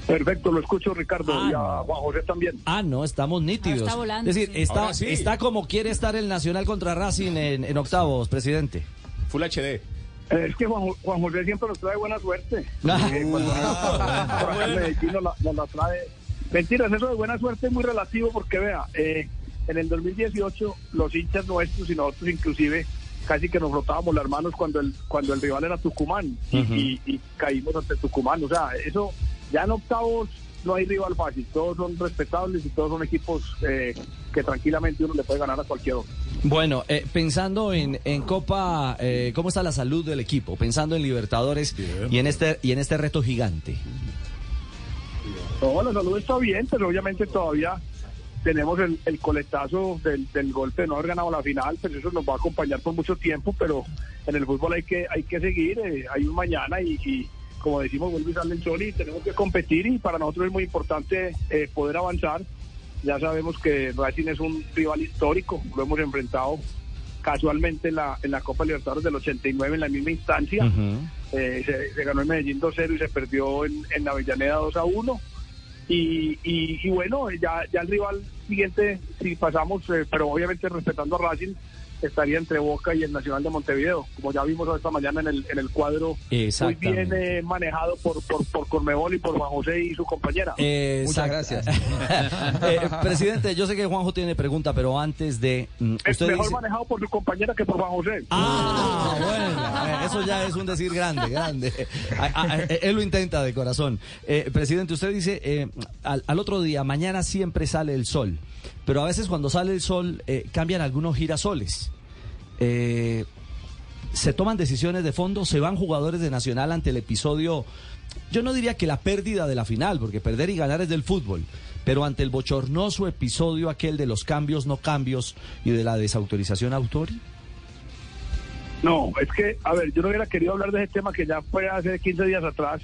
Perfecto, lo escucho Ricardo Ah, y a Juan José también. Ah, no, estamos nítidos. está volando, es decir, sí. está, sí. está como quiere estar el Nacional contra Racing en, en octavos, presidente. Full HD. Eh, Es que Juan, Juan José siempre nos trae buena suerte. Eh, cuando por acá en Medellín nos la, nos la trae. Mentiras, eso de buena suerte es muy relativo porque vea, eh, en el 2018 los hinchas nuestros y nosotros inclusive casi que nos frotábamos las manos cuando el cuando el rival era Tucumán y- y caímos ante Tucumán. O sea, eso ya en octavos no hay rival fácil, todos son respetables y todos son equipos eh, que tranquilamente uno le puede ganar a cualquier otro. Bueno, eh, pensando en, en Copa, eh, ¿cómo está la salud del equipo? Pensando en Libertadores y en este y en este reto gigante. No, la salud está bien, pero obviamente todavía tenemos el, el coletazo del, del golpe de no haber ganado la final, pero eso nos va a acompañar por mucho tiempo, pero en el fútbol hay que hay que seguir, eh, hay un mañana y, y, como decimos, vuelve y sale sol y tenemos que competir y para nosotros es muy importante eh, poder avanzar. Ya sabemos que Racing es un rival histórico, lo hemos enfrentado casualmente en la, en la Copa Libertadores del 89 en la misma instancia. Eh, se, se ganó en Medellín 2-0 y se perdió en, en Avellaneda 2-1. Y, y, y bueno, ya, ya el rival siguiente, si pasamos, eh, pero obviamente respetando a Racing, estaría entre Boca y el Nacional de Montevideo, como ya vimos esta mañana en el, en el cuadro, muy bien eh, manejado por, por, por Cormebol y por Juan José y su compañera. Muchas gracias. presidente, yo sé que Juanjo tiene pregunta, pero antes de... mm, es mejor dice- manejado por su compañera que por Juan José. Ah, bueno, eh, eso ya es un decir grande, grande. Eh, él lo intenta de corazón. Eh, presidente, usted dice, eh, al, al otro día, mañana siempre sale el sol, pero a veces cuando sale el sol eh, cambian algunos girasoles. Eh, se toman decisiones de fondo, se van jugadores de Nacional ante el episodio, yo no diría que la pérdida de la final, porque perder y ganar es del fútbol, pero ante el bochornoso episodio aquel de los cambios no cambios y de la desautorización autori. No, es que, a ver, yo no hubiera querido hablar de ese tema que ya fue hace 15 días atrás,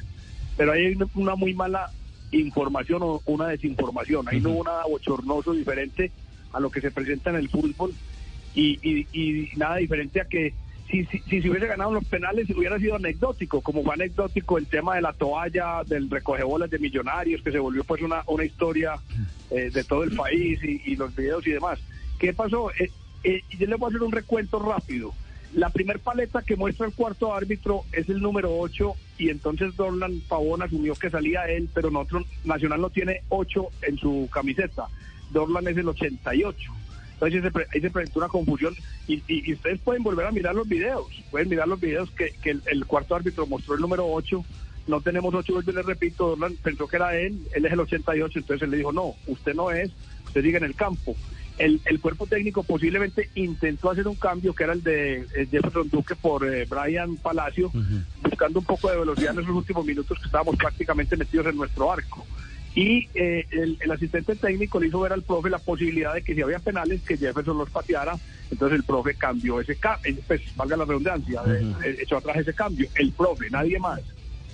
pero hay una- una muy mala información o una desinformación. Ahí no hubo nada bochornoso diferente a lo que se presenta en el fútbol y, y- y nada diferente a que si, si, si se hubiese ganado los penales hubiera sido anecdótico, como fue anecdótico el tema de la toalla, del recogebolas de millonarios, que se volvió pues una, una historia eh, de todo el país y, y los videos y demás. ¿Qué pasó? Eh, eh, yo le voy a hacer un recuento rápido. La primer paleta que muestra el cuarto árbitro es el número 8 y entonces Dorlan Pavón asumió que salía él, pero nosotros, Nacional no tiene 8 en su camiseta. Dorlan es el 88. Entonces ahí se, ahí se presentó una confusión y, y- ustedes pueden volver a mirar los videos, pueden mirar los videos que, el, cuarto árbitro mostró el número 8, no tenemos 8, vuelvo y le repito, Dorlan pensó que era él, él es el 88, entonces él le dijo, no, usted no es, usted sigue en el campo. El, el cuerpo técnico posiblemente intentó hacer un cambio que era el de eh, Jefferson Duque por eh, Brian Palacio, buscando un poco de velocidad en esos últimos minutos que estábamos prácticamente metidos en nuestro arco. Y eh, el, el asistente técnico le hizo ver al profe la posibilidad de que si había penales, que Jefferson los pateara. Entonces el profe cambió ese cambio, pues valga la redundancia, eh, eh, echó atrás ese cambio. El profe, nadie más.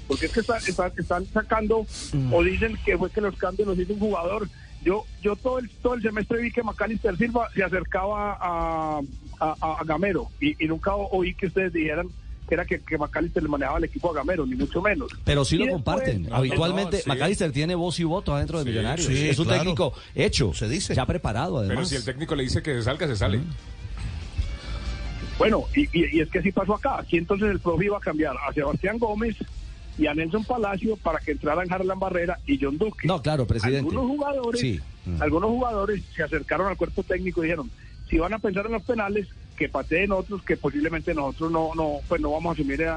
Porque es que está- está- están sacando o dicen que fue que los cambios los hizo un jugador. Yo yo todo el, todo el semestre vi que Macalister Silva se acercaba a, a, a Gamero y, y nunca oí que ustedes dijeran que era que, que Macalister le manejaba el equipo a Gamero, ni mucho menos. Pero sí Y lo después- comparten. Habitualmente, no, sí. McAllister tiene voz y voto adentro de Sí, Millonarios. sí, es un claro. técnico hecho. Se dice. Ya preparado, además. Pero si el técnico le dice que se salga, se sale. Bueno, y, y- y es que así pasó acá. Aquí entonces el profe iba a cambiar a Sebastián Gómez y a Nelson Palacio para que entraran Harlan Barrera y John Duque. No, claro, presidente. Algunos jugadores, Sí. Mm. algunos jugadores se acercaron al cuerpo técnico y dijeron, si van a pensar en los penales, que pateen otros, que posiblemente nosotros no, no, pues no vamos a asumir eh,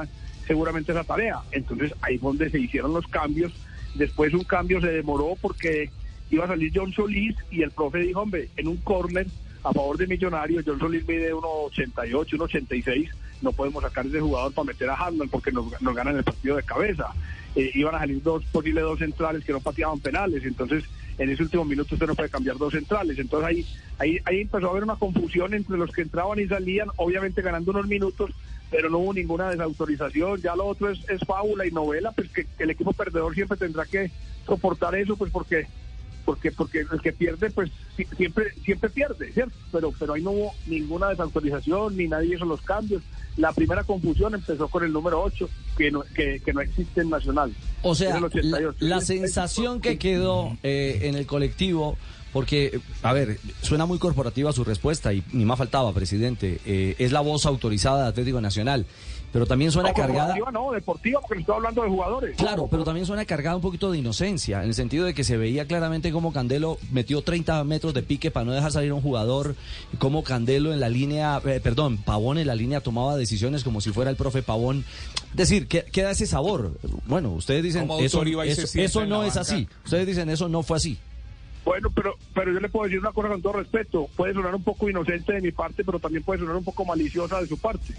seguramente esa tarea. Entonces ahí fue donde se hicieron los cambios. Después un cambio se demoró porque iba a salir John Solís y el profe dijo, hombre, en un córner a favor de Millonarios, John Solís mide 1.88, 1.86, no podemos sacar ese jugador para meter a Harlan porque nos, nos ganan el partido de cabeza. Eh, iban a salir dos, posibles dos centrales que no pateaban penales, entonces en ese último minuto usted no puede cambiar dos centrales. Entonces ahí, ahí, ahí empezó a haber una confusión entre los que entraban y salían, obviamente ganando unos minutos, pero no hubo ninguna desautorización. Ya lo otro es, es fábula y novela, pues que el equipo perdedor siempre tendrá que soportar eso, pues porque porque porque el que pierde pues si- siempre siempre pierde cierto pero pero ahí no hubo ninguna desautorización ni nadie hizo los cambios. La primera confusión empezó con el número 8 que no que, que no existe en nacional. O sea, la, 88. la sensación que quedó eh, en el colectivo, porque, a ver, suena muy corporativa su respuesta y ni más faltaba, presidente, eh, es la voz autorizada de Atlético Nacional, pero también suena no, cargada... no deportiva porque le estoy hablando de jugadores Claro, pero también suena cargada un poquito de inocencia, en el sentido de que se veía claramente cómo Candelo metió 30 metros de pique para no dejar salir a un jugador, cómo Candelo en la línea, eh, perdón, Pavón en la línea tomaba decisiones como si fuera el profe Pavón. Es decir, que- queda ese sabor. Bueno, ustedes dicen, eso, eso, eso no es así. Ustedes dicen, eso no fue así. Bueno, pero pero yo le puedo decir una cosa con todo respeto. Puede sonar un poco inocente de mi parte, pero también puede sonar un poco maliciosa de su parte.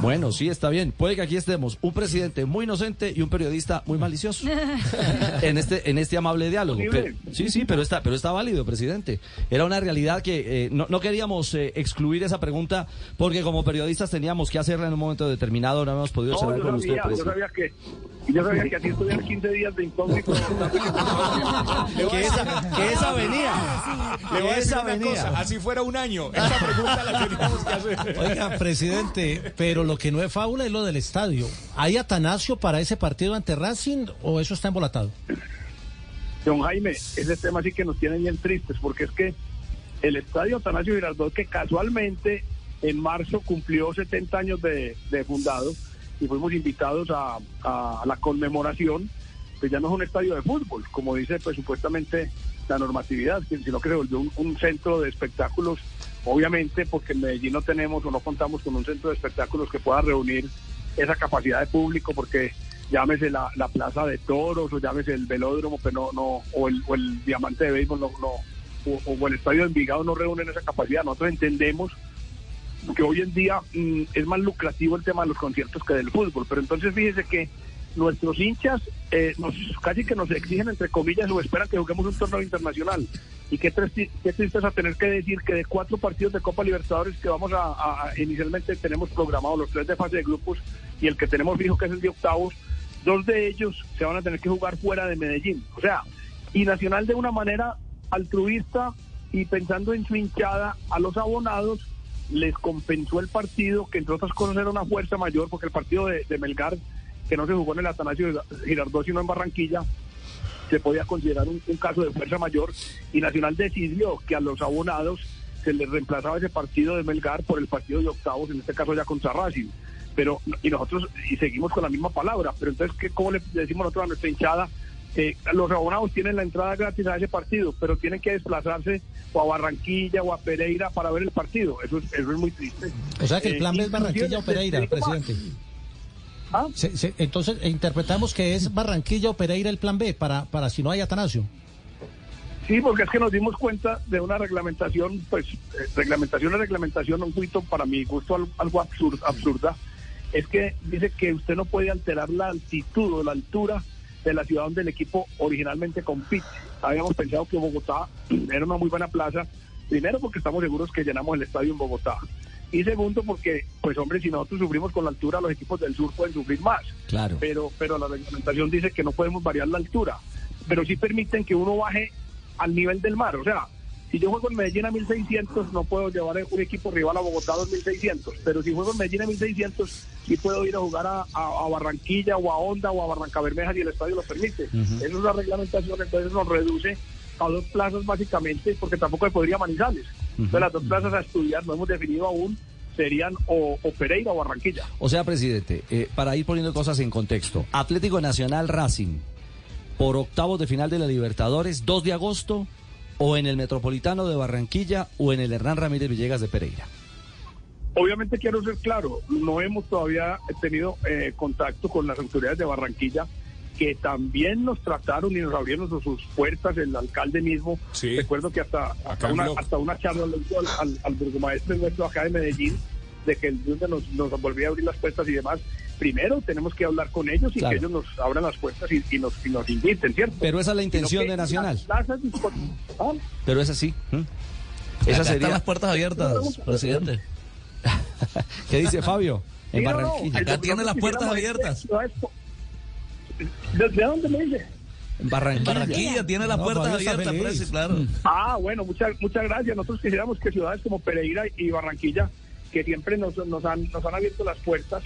Bueno, sí, está bien. Puede que aquí estemos un presidente muy inocente y un periodista muy malicioso en este en este amable diálogo. Pero- sí, sí, pero está pero está válido, presidente. Era una realidad que eh, no, no queríamos eh, excluir esa pregunta porque como periodistas teníamos que hacerla en un momento determinado. No habíamos podido No, yo con usted, sabía, yo sabía que yo sabía que así estuvieran 15 días de incógnito. Que esa, que esa venía. Le voy a decir esa una venía. cosa, así fuera un año. Esta pregunta la teníamos que hacer. Oiga, presidente, pero lo que no es fábula es lo del estadio. ¿Hay Atanasio para ese partido ante Racing o eso está embolatado? Don Jaime, ese tema sí que nos tiene bien tristes, porque es que el estadio Atanasio Girardot, que casualmente en marzo cumplió 70 años de, de fundado y fuimos invitados a, a la conmemoración, pues ya no es un estadio de fútbol, como dice pues supuestamente la normatividad, sino que se volvió un, centro de espectáculos, obviamente porque en Medellín no tenemos o no contamos con un centro de espectáculos que pueda reunir esa capacidad de público, porque llámese la, la plaza de toros o llámese el velódromo, pero no, no o, el, o el diamante de béisbol, no, no, o, o el estadio de Envigado no reúnen esa capacidad. Nosotros entendemos que hoy en día mm, es más lucrativo el tema de los conciertos que del fútbol, pero entonces fíjese que nuestros hinchas eh, nos, casi que nos exigen entre comillas o esperan que juguemos un torneo internacional. Y qué, qué tristeza tener que decir que de cuatro partidos de Copa Libertadores que vamos a, inicialmente tenemos programados los tres de fase de grupos y el que tenemos fijo que es el de octavos dos de ellos se van a tener que jugar fuera de Medellín. O sea y Nacional de una manera altruista y pensando en su hinchada a los abonados les compensó el partido, que entre otras cosas era una fuerza mayor, porque el partido de Melgar, que no se jugó en el Atanasio Girardot, sino en Barranquilla, se podía considerar un, un caso de fuerza mayor, y Nacional decidió que a los abonados se les reemplazaba ese partido de Melgar por el partido de octavos, en este caso ya contra Racing. Pero, y nosotros, y seguimos con la misma palabra, pero entonces, ¿qué, ¿cómo le decimos nosotros a nuestra hinchada? Eh, los abonados tienen la entrada gratis a ese partido, pero tienen que desplazarse o a Barranquilla o a Pereira para ver el partido. Eso es, eso es muy triste. O sea que el Eh, plan B es Barranquilla o Pereira, digo más. ¿Ah? Se- se- entonces eh, interpretamos que es Barranquilla o Pereira el plan B para, para si no hay Atanasio. Sí, porque es que nos dimos cuenta de una reglamentación, pues, eh, reglamentación es reglamentación, un poquito para mi gusto al- algo absurda, absurda, es que dice que usted no puede alterar la altitud o la altura de la ciudad donde el equipo originalmente compite. Habíamos pensado que Bogotá era una muy buena plaza, primero porque estamos seguros que llenamos el estadio en Bogotá. Y segundo porque, pues hombre, si nosotros sufrimos con la altura, los equipos del sur pueden sufrir más. Claro. Pero, pero la reglamentación dice que no podemos variar la altura, pero sí permiten que uno baje al nivel del mar. O sea, si yo juego en Medellín a 1600, no puedo llevar un equipo rival a Bogotá a 2600, pero si juego en Medellín a 1600, sí puedo ir a jugar a, a- a Barranquilla o a Honda o a Barranca Bermeja si el estadio lo permite. Esa es la reglamentación, entonces nos reduce a dos plazas básicamente, porque tampoco se podría Manizales. Entonces las dos plazas a estudiar, no hemos definido aún, serían o, o Pereira o Barranquilla. O sea, presidente, eh, para ir poniendo cosas en contexto, Atlético Nacional Racing por octavos de final de la Libertadores, 2 de agosto, o en el Metropolitano de Barranquilla o en el Hernán Ramírez Villegas de Pereira. Obviamente quiero ser claro, no hemos todavía tenido eh, contacto con las autoridades de Barranquilla, que también nos trataron y nos abrieron sus puertas, el alcalde mismo. Recuerdo que hasta, hasta, una, Blog. hasta una charla le hizo al, al, al burgomaestre nuestro acá de Medellín, de que el Dios nos, nos volvía a abrir las puertas y demás. Primero tenemos que hablar con ellos y Claro. que ellos nos abran las puertas y, y nos, y nos inviten, ¿cierto? Pero esa es la intención de Nacional. las ¿Ah? Pero es así. ¿m? Acá Esa están sería. las puertas abiertas, presidente. ¿Qué dice Fabio? En Sí, no, no, Barranquilla. Acá tiene las puertas abiertas. esto, esto. ¿Desde dónde me dice? Barranquilla. Barranquilla tiene la No, puerta Fabio está abierta, feliz. parece, claro. Ah, bueno, muchas muchas gracias. Nosotros quisiéramos que ciudades como Pereira y Barranquilla, que siempre nos, nos, han, nos han abierto las puertas,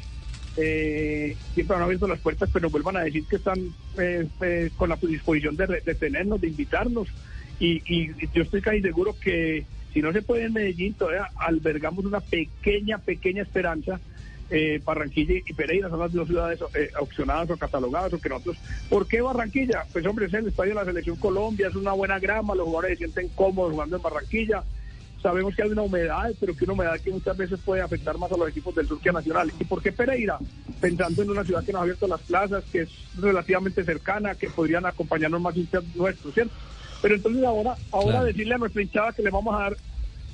eh, siempre han abierto las puertas, pero vuelvan a decir que están eh, eh, con la disposición de, re- de tenernos, de invitarnos. Y, y yo estoy casi seguro que si no se puede en Medellín, todavía albergamos una pequeña, pequeña esperanza. Eh, Barranquilla y Pereira son las dos ciudades eh, opcionadas o catalogadas o que nosotros. ¿Por qué Barranquilla? Pues hombre, es el estadio de la Selección Colombia, es una buena grama, los jugadores se sienten cómodos jugando en Barranquilla. Sabemos que hay una humedad, pero que una humedad que muchas veces puede afectar más a los equipos del sur que a Nacional. ¿Y por qué Pereira? Pensando en una ciudad que nos ha abierto las plazas, que es relativamente cercana, que podrían acompañarnos más nuestros, ¿cierto? Pero entonces ahora, ahora Claro. decirle a nuestra hinchada que le vamos a dar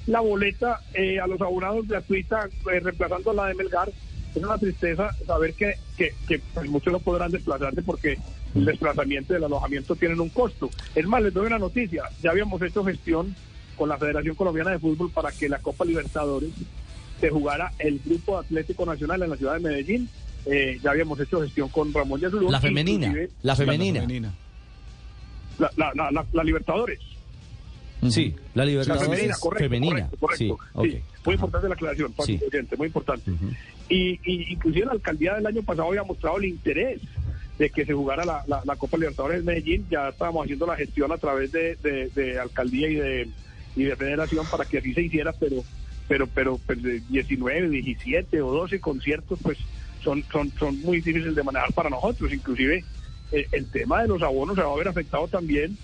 la boleta eh, a los abonados gratuita, eh, reemplazando a la de Melgar, es una tristeza saber que, que, que, pues, muchos no podrán desplazarse porque el desplazamiento y el alojamiento tienen un costo. Es más, les doy una noticia, ya habíamos hecho gestión con la Federación Colombiana de Fútbol para que la Copa Libertadores se jugara el Grupo Atlético Nacional en la ciudad de Medellín. Eh, ya habíamos hecho gestión con Ramón Yazulú. La femenina, la femenina. La, la, la, la- la Libertadores. Sí, la Libertadores La femenina, correcto, femenina. correcto, correcto. Sí, muy importante la aclaración, para Sí. oyente, muy importante. y, y inclusive la alcaldía del año pasado había mostrado el interés de que se jugara la, la- la Copa Libertadores de Medellín. Ya estábamos haciendo la gestión a través de, de- de alcaldía y de, y de federación para que así se hiciera, pero pero pero pues, de 19, 17 o 12 conciertos, pues son, son, son muy difíciles de manejar para nosotros. Inclusive eh, el tema de los abonos se va a ver afectado también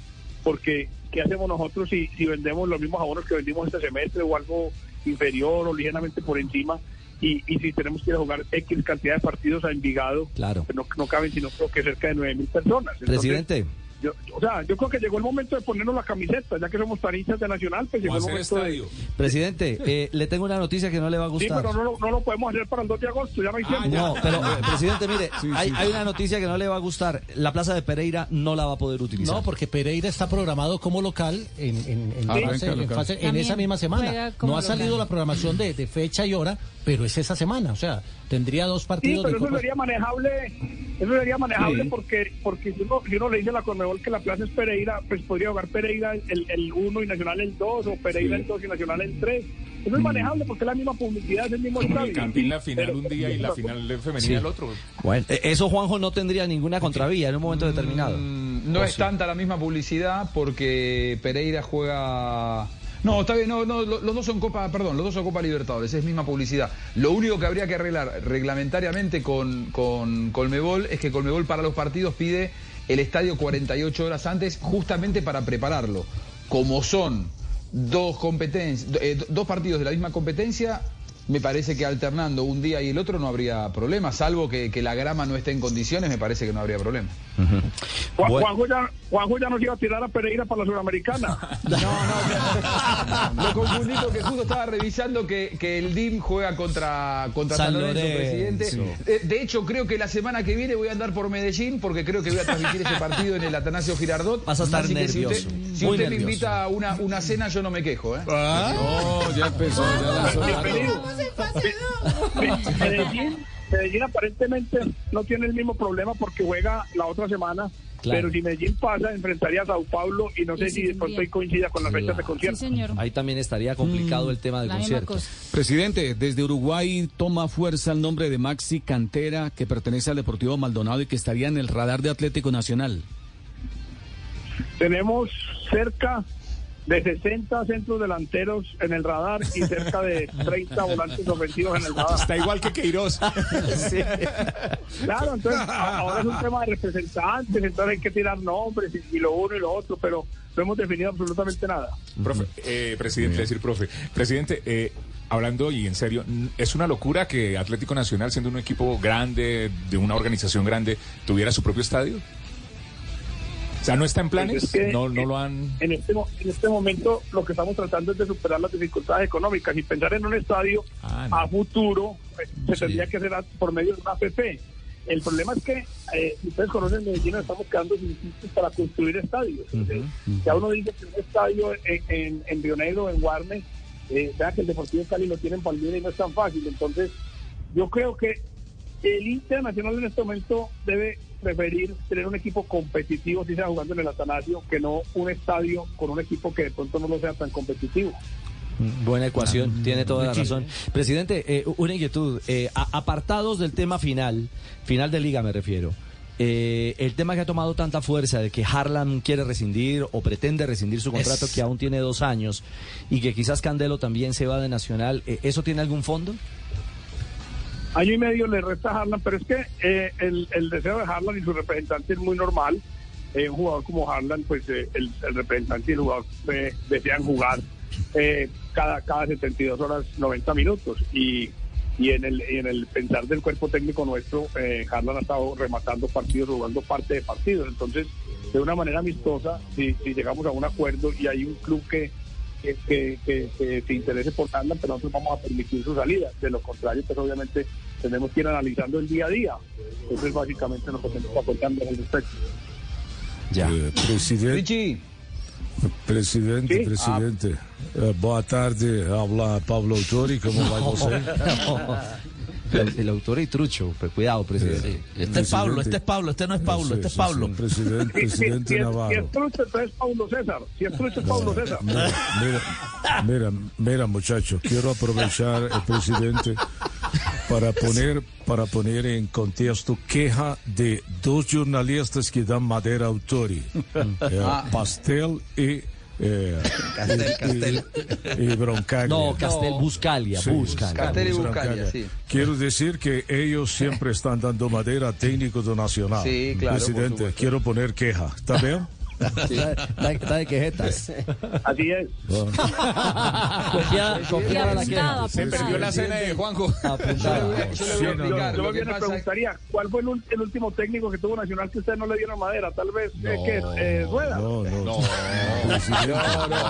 porque ¿qué hacemos nosotros si, si vendemos los mismos abonos que vendimos este semestre o algo inferior o ligeramente por encima? Y, y si tenemos que ir a jugar X cantidad de partidos a Envigado, Claro. pues no, no caben sino creo que cerca de 9 mil personas. Entonces, Presidente. Yo, o sea, yo creo que llegó el momento de ponernos la camiseta, ya que somos taristas de Nacional, pues llegó el momento de... Presidente, eh, le tengo una noticia que no le va a Sí, gustar. pero no, lo- no lo podemos hacer para el 2 de agosto, ya no hay tiempo. No, pero eh, presidente, mire, Sí, hay, sí. hay una noticia que no le va a gustar. La plaza de Pereira no la va a poder utilizar. No, porque Pereira está programado como local en, en, en Ah, fase- en fase- esa misma semana. No ha salido local. la programación de, de fecha y hora, pero es esa semana. O sea, tendría dos Sí, partidos pero de eso Copa. sería manejable, eso sería manejable Sí. porque porque si uno, si uno le dice a la Conmebol que la plaza es Pereira, pues podría jugar Pereira el, el 1 y Nacional el 2, o Pereira Sí. el 2 y Nacional el 3. Eso es manejable porque es la misma publicidad, es el mismo Como el estadio. Campín la final Pero- un día y la final femenina Sí. el otro. Bueno, eh, eso Juanjo no tendría ninguna contravía en un momento determinado. No ¿O es sí? tanta la misma publicidad porque Pereira juega. No, está bien, no, no, lo- los dos son Copa, perdón, los dos son Copa Libertadores, es misma publicidad. Lo único que habría que arreglar reglamentariamente con, con Colmebol es que Colmebol para los partidos pide el estadio 48 horas antes justamente para prepararlo. Como son dos competencias, dos partidos de la misma competencia, me parece que alternando un día y el otro no habría problema, salvo que, que la grama no esté en condiciones, me parece que no habría problema. Juan- Bueno. Juanjo, ya, Juanjo ya nos iba a tirar a Pereira para la Sudamericana. Lo confundí porque justo estaba revisando que, que el DIM juega contra, contra San San, Lorenzo, Lorenzo. presidente. Eh, De hecho, creo que la semana que viene voy a andar por Medellín porque creo que voy a transmitir ese partido en el Atanasio Girardot. Vas a estar Así que si nervioso, usted, si usted me nervioso. invita a una, una cena, yo no me quejo. ¿eh? No, ya empezó, ya Medellín, Medellín aparentemente no tiene el mismo problema porque juega la otra semana. Claro. Pero si Medellín pasa, enfrentaría a Sao Paulo y no sé Y si de pronto bien. ahí coincida con las fechas de concierto. Ahí también estaría complicado el tema del concierto. Presidente, desde Uruguay toma fuerza el nombre de Maxi Cantera, que pertenece al Deportivo Maldonado y que estaría en el radar de Atlético Nacional. Tenemos cerca de 60 centros delanteros en el radar y cerca de 30 volantes ofensivos en el radar. Está igual que Queiroz. Claro, entonces ahora es un tema de representantes, entonces hay que tirar nombres y, y lo uno y lo otro, pero no hemos definido absolutamente nada. Profe, eh, presidente, decir profe. Presidente, eh, hablando y en serio, es una locura que Atlético Nacional, siendo un equipo grande, de una organización grande, tuviera su propio estadio. O sea, ¿no está en planes? Pues es que, no, no lo han... En este, en este momento lo que estamos tratando es de superar las dificultades económicas y pensar en un estadio Ah, no. a futuro eh, se tendría que hacer por medio de una APP. El problema es que, eh, si ustedes conocen Medellín, nos estamos quedando sin sitios para construir estadios. Ya uno dice que un estadio en, en, en Río Negro, en Guarne, eh, vea que el Deportivo Cali lo tiene en Palmira y no es tan fácil. Entonces, yo creo que el Internacional en este momento debe preferir tener un equipo competitivo si sea jugando en el Atanasio que no un estadio con un equipo que de pronto no lo sea tan competitivo. Buena ecuación, tiene toda la razón. Presidente, eh, una inquietud. eh, a- apartados del tema final, final de liga me refiero. eh, el tema que ha tomado tanta fuerza de que Harlan quiere rescindir o pretende rescindir su contrato Es- que aún tiene dos años y que quizás Candelo también se va de Nacional, eh, ¿eso tiene algún fondo? Año y medio le resta a Harlan, pero es que eh, el, el deseo de Harlan y su representante es muy normal. Eh, un jugador como Harlan, pues eh, el, representante y el jugador eh, desean jugar eh, cada, cada 72 horas 90 minutos. Y, y en el, y en el pensar del cuerpo técnico nuestro, eh, Harlan ha estado rematando partidos, jugando parte de partidos. Entonces, de una manera amistosa, si, si llegamos a un acuerdo y hay un club que, que, que, que- que se interese por Harlan, pero nosotros vamos a permitir su salida. De lo contrario, pues obviamente tenemos que ir analizando el día a día. Eso es básicamente lo que tenemos que aportar al respecto. Ya. Eh, presidente. Presidente, Sí. presidente. Eh, boa tarde, habla Pablo Autori, ¿cómo va você? El, autor y trucho, pues cuidado, presidente. Este es Pablo, este es Pablo, este no es Pablo, este es Pablo. Presidente, Si, si- presidente si es, si Navarro. es trucho, entonces Paulo César. Si es trucho, es Paulo César. Mira, mira, mira, muchacho, quiero aprovechar el presidente para poner, para poner en contexto queja de dos jornalistas que dan madera a autori, eh, Ah. Pastel y eh, Castel, y- Castel. y, y Broncaglia. No, Castel, Buscalia, Buscalia. Castel y Broncaglia. Buscalia, sí. Quiero decir que ellos siempre están dando madera a técnico do Nacional. Sí, claro, Presidente, quiero poner queja. ¿Está bien? Está, está de quejetas. Así es. Copiada la queja. Se perdió la cena de Juanjo. Yo más bien le pasa preguntaría, ¿cuál fue el, último técnico que tuvo Nacional que ustedes no le dieron madera? Tal vez, eh, que eh, Rueda. No, no. Presidente,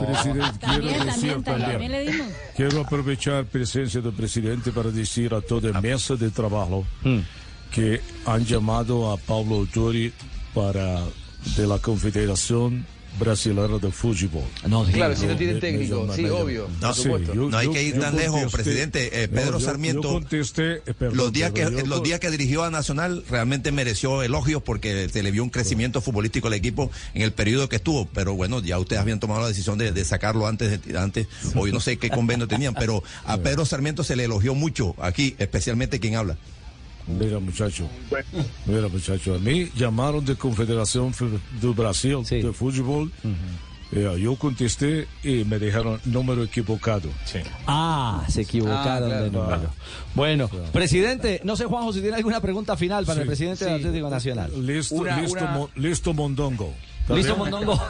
presidente, quiero También, decir también, también, también le dimos. Quiero aprovechar la presencia del presidente para decir a toda la mesa de trabajo que han llamado a Pablo Autori para de la Confederación Brasileña de Fútbol. No, Claro, si no me- técnico, me- sí, obvio, No, yo- No hay yo- que ir tan lejos, contesté- presidente. Eh, No, Pedro yo- Sarmiento. Yo contesté, eh, perdón, los días que los días que dirigió a Nacional realmente mereció elogios porque se le vio un crecimiento futbolístico al equipo en el periodo que estuvo. Pero bueno ya ustedes habían tomado la decisión de, de sacarlo antes de, antes. O yo no sé qué convenio tenían pero a Pedro Sarmiento se le elogió mucho aquí especialmente quien habla Mira, muchacho. Mira, muchacho. A mí llamaron de Confederación do Brasil de Fútbol. Eh, yo contesté y me dejaron número equivocado. Ah, se equivocaron Ah, claro. de número. Bueno, presidente, no sé, Juanjo, si tiene alguna pregunta final para el Sí. presidente del Atlético Nacional. Listo, Una- listo, una- Mo- listo Mondongo. ¿Está ¿Listo? Mondongo?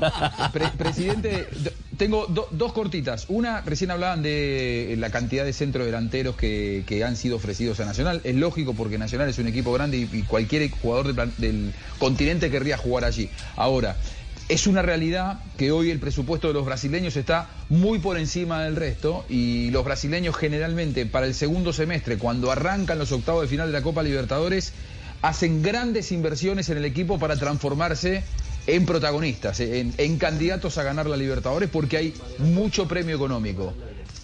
Pre- presidente, tengo do- dos cortitas. Una, recién hablaban de la cantidad de centrodelanteros que, que han sido ofrecidos a Nacional. Es lógico porque Nacional es un equipo grande y, y cualquier jugador del continente querría jugar allí. Ahora, es una realidad que hoy el presupuesto de los brasileños está muy por encima del resto y los brasileños generalmente para el segundo semestre, cuando arrancan los octavos de final de la Copa Libertadores, hacen grandes inversiones en el equipo para transformarse en protagonistas, en, candidatos a ganar la Libertadores, porque hay mucho premio económico.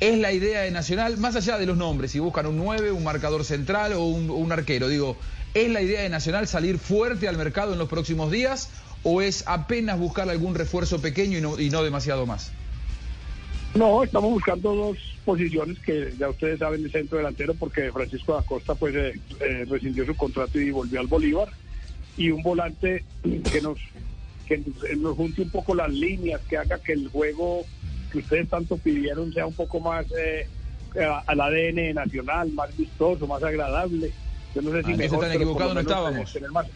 Es la idea de Nacional, más allá de los nombres, si buscan un 9, un marcador central o un, un arquero, digo, ¿es la idea de Nacional salir fuerte al mercado en los próximos días o es apenas buscar algún refuerzo pequeño y no, y no demasiado más? No, estamos buscando dos posiciones que ya ustedes saben, el centro delantero, porque Francisco da Costa pues eh, eh, rescindió su contrato y volvió al Bolívar, y un volante que nos que nos junte un poco las líneas, que haga que el juego que ustedes tanto pidieron sea un poco más eh, a- al ADN nacional, más vistoso, más agradable. Yo no sé si Ah, mejor, tan equivocados no estábamos. eh, tener más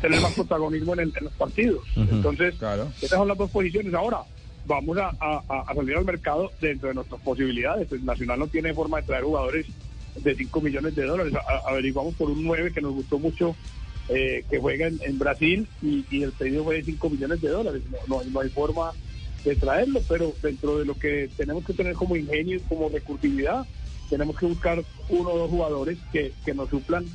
tener más protagonismo en, el- en los partidos. Entonces, esas son las dos posiciones. Ahora, vamos a, a- a salir al mercado dentro de nuestras posibilidades. El Nacional no tiene forma de traer jugadores de 5 millones de dólares. A- averiguamos por un 9 que nos gustó mucho, eh, que juega en, Brasil y, el pedido fue de 5 millones de dólares. No, no, no hay forma de traerlo, pero dentro de lo que tenemos que tener como ingenio y como recursividad, tenemos que buscar uno o dos jugadores que, que nos suplan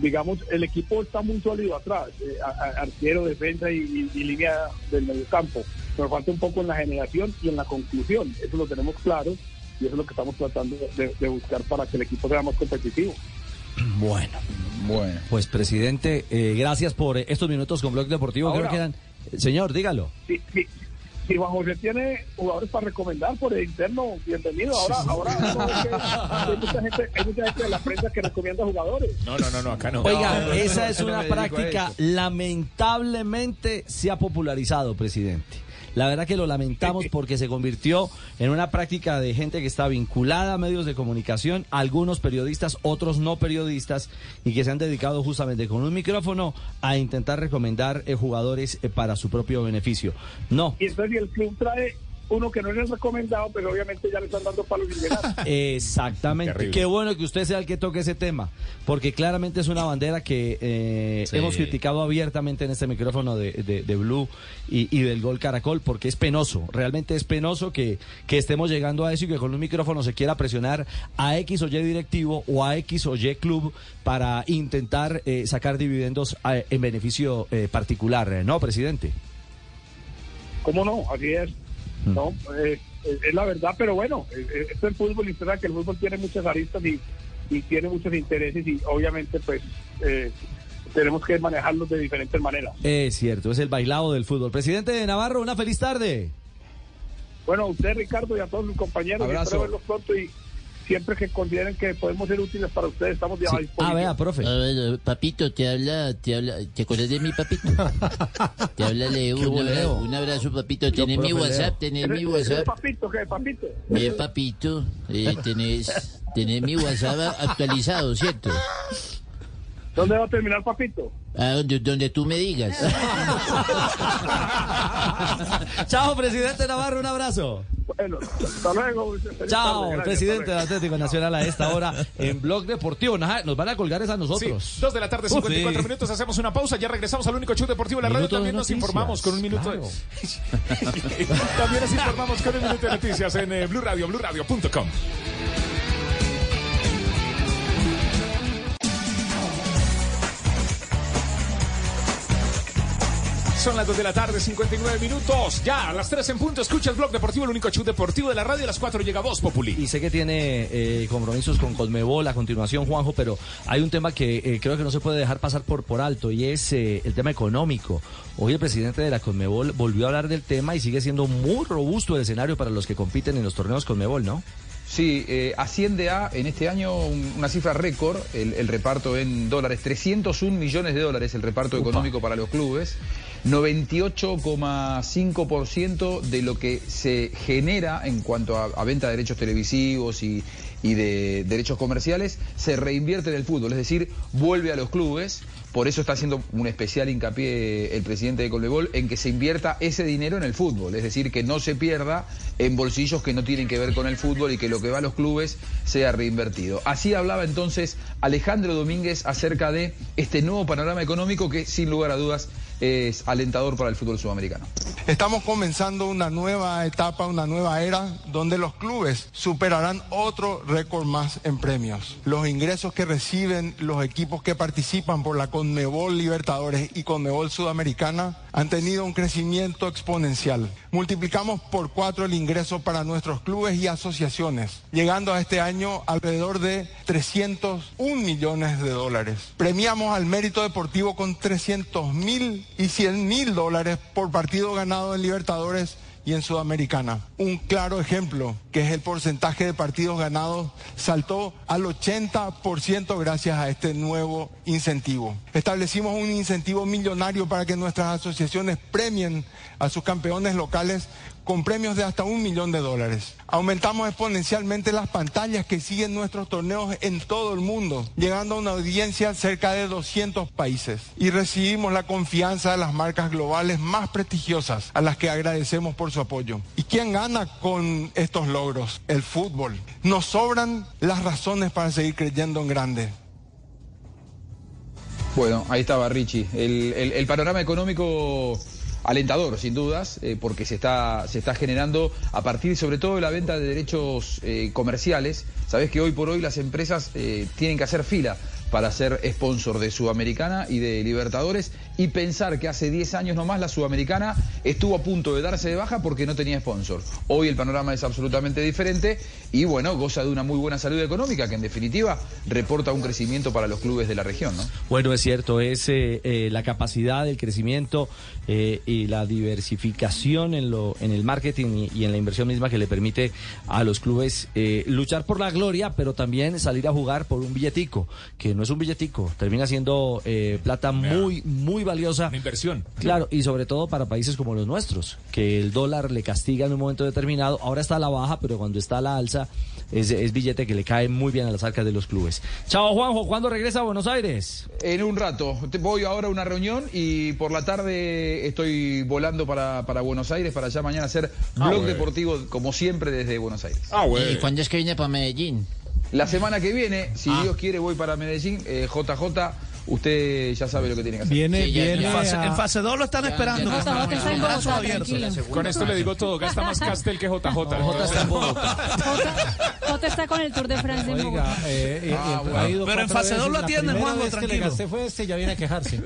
digamos, el equipo está muy sólido atrás, eh, arquero, defensa y, línea del medio campo. Nos falta un poco en la generación y en la conclusión, eso lo tenemos claro y eso es lo que estamos tratando de, de buscar para que el equipo sea más competitivo. Bueno. Bueno. Pues, presidente, eh, gracias por estos minutos con Blog Deportivo. Ahora- Creo que eran... Señor, dígalo. Si, si, si Juan José tiene jugadores para recomendar por el interno, bienvenido. Ahora, ahora hay, mucha gente, hay mucha gente de la prensa que recomienda jugadores. No, no, no, no, acá no. Oiga, No, no, esa no, es una práctica lamentablemente se ha popularizado, presidente. La verdad que lo lamentamos porque se convirtió en una práctica de gente que está vinculada a medios de comunicación, algunos periodistas, otros no periodistas, y que se han dedicado justamente con un micrófono a intentar recomendar eh, jugadores eh, para su propio beneficio. No, Y entonces el club trae uno que no es el recomendado, pero obviamente ya le están dando palos. Exactamente. Terrible. Qué bueno que usted sea el que toque ese tema, porque claramente es una bandera que eh, Sí. hemos criticado abiertamente en este micrófono de, de- de Blue y, y del Gol Caracol, porque es penoso, realmente es penoso que, que estemos llegando a eso y que con un micrófono se quiera presionar a X o Y directivo o a X o Y club para intentar eh, sacar dividendos eh, en beneficio eh, particular, ¿no, presidente? ¿Cómo no? Así es. No, eh, es, es la verdad, pero bueno, eh, eh, esto es el fútbol y usted sabe que el fútbol tiene muchas aristas y, y tiene muchos intereses y obviamente pues eh, tenemos que manejarlos de diferentes maneras. Es cierto, es el bailado del fútbol. Presidente de Navarro, una feliz tarde. Bueno, a usted Ricardo y a todos mis compañeros, Abrazo. espero verlos pronto y siempre que consideren que podemos ser útiles para ustedes, estamos ya a disposición. profe. A ver, papito, te habla, te habla, ¿te acuerdas de mi papito? Te habla Leo, un, abra- boleo. un abrazo, papito. Tenés mi profe, WhatsApp, tenés mi ¿Ese- ese WhatsApp. papito qué, papito? Bien, papito, eh, tenés, tenés mi WhatsApp actualizado, ¿cierto? ¿Dónde va a terminar papito? A donde, donde tú me digas. Chao, presidente Navarro, un abrazo. Bueno, hasta luego. Chao, tarde, presidente del Atlético Nacional a esta hora en Blog Deportivo. Nos, nos van a colgar es a nosotros. Sí, dos de la tarde, 54 Uf, sí. minutos. Hacemos una pausa. Ya regresamos al único show deportivo de la radio. También nos noticias, informamos con un minuto de... También nos informamos con un minuto de noticias en eh, Blue Radio, BlueRadio.com. Son las 2 de la tarde, 59 minutos. Ya, a las 3 en punto, escucha el blog deportivo, el único show deportivo de la radio. A las 4 llega Voz Populi. Y sé que tiene eh, compromisos con Conmebol a continuación, Juanjo, pero hay un tema que eh, creo que no se puede dejar pasar por, por alto y es eh, el tema económico. Hoy el presidente de la Conmebol volvió a hablar del tema y sigue siendo muy robusto el escenario para los que compiten en los torneos Conmebol, ¿no? Sí, eh, asciende a en este año un- una cifra récord, el, el reparto en dólares, 301 millones de dólares el reparto económico para los clubes, 98,5% de lo que se genera en cuanto a, a venta de derechos televisivos y, y de derechos comerciales se reinvierte en el fútbol, es decir, vuelve a los clubes. Por eso está haciendo un especial hincapié el presidente de Colmebol en que se invierta ese dinero en el fútbol, es decir, que no se pierda en bolsillos que no tienen que ver con el fútbol y que lo que va a los clubes sea reinvertido. Así hablaba entonces Alejandro Domínguez acerca de este nuevo panorama económico que sin lugar a dudas es alentador para el fútbol sudamericano. Estamos comenzando una nueva etapa, una nueva era, donde los clubes superarán otro récord más en premios. Los ingresos que reciben los equipos que participan por la Conmebol Libertadores y Conmebol Sudamericana han tenido un crecimiento exponencial. Multiplicamos por cuatro el ingreso para nuestros clubes y asociaciones, llegando a este año alrededor de 301 millones de dólares. Premiamos al mérito deportivo con 300 mil y 100 mil dólares por partido ganado en Libertadores y en Sudamericana. Un claro ejemplo, que es el porcentaje de partidos ganados, saltó al 80% gracias a este nuevo incentivo. Establecimos un incentivo millonario para que nuestras asociaciones premien a sus campeones locales con premios de hasta un millón de dólares. Aumentamos exponencialmente las pantallas que siguen nuestros torneos en todo el mundo, llegando a una audiencia cerca de 200 países. Y recibimos la confianza de las marcas globales más prestigiosas, a las que agradecemos por su apoyo. ¿Y quién gana con estos logros? El fútbol. Nos sobran las razones para seguir creyendo en grande. Bueno, ahí estaba Richie. El, el- el panorama económico alentador, sin dudas, eh, porque se está, se está generando a partir sobre todo de la venta de derechos eh, comerciales. Sabes que hoy por hoy las empresas eh, tienen que hacer fila para ser sponsor de Sudamericana y de Libertadores y pensar que hace 10 años nomás la Sudamericana estuvo a punto de darse de baja porque no tenía sponsor. Hoy el panorama es absolutamente diferente y bueno, goza de una muy buena salud económica que en definitiva reporta un crecimiento para los clubes de la región, ¿no? Bueno, es cierto, es eh, eh, la capacidad, el crecimiento eh, y la diversificación en, lo, en el marketing y, en la inversión misma que le permite a los clubes luchar por la gloria, pero también salir a jugar por un billetico, que es un billetico, termina siendo eh, plata muy, muy valiosa. Una inversión. Claro, y sobre todo para países como los nuestros, que el dólar le castiga en un momento determinado. Ahora está a la baja, pero cuando está a la alza, es, es billete que le cae muy bien a las arcas de los clubes. Chao, Juanjo, ¿cuándo regresa a Buenos Aires? En un rato. Te- Voy ahora a una reunión y por la tarde estoy volando para, para Buenos Aires para allá mañana hacer Ah, blog deportivo como siempre desde Buenos Aires. ¿Y cuándo es que viene para Medellín? La semana que viene, si Dios quiere, voy para Medellín. Eh, JJ, usted ya sabe lo que tiene que hacer. Viene, viene. En fase, en fase 2 lo están esperando. ya. JJ está en Brazos Bogotá, abiertos. tranquilo. Con esto le digo todo, gasta más Castel que JJ. Jota está con el Tour de Francia en Bogotá. eh, eh, Ah, eh, bueno. ha ido Pero en fase dos veces. lo La atienden, le tranquilo. gasté fue este y ya viene a quejarse.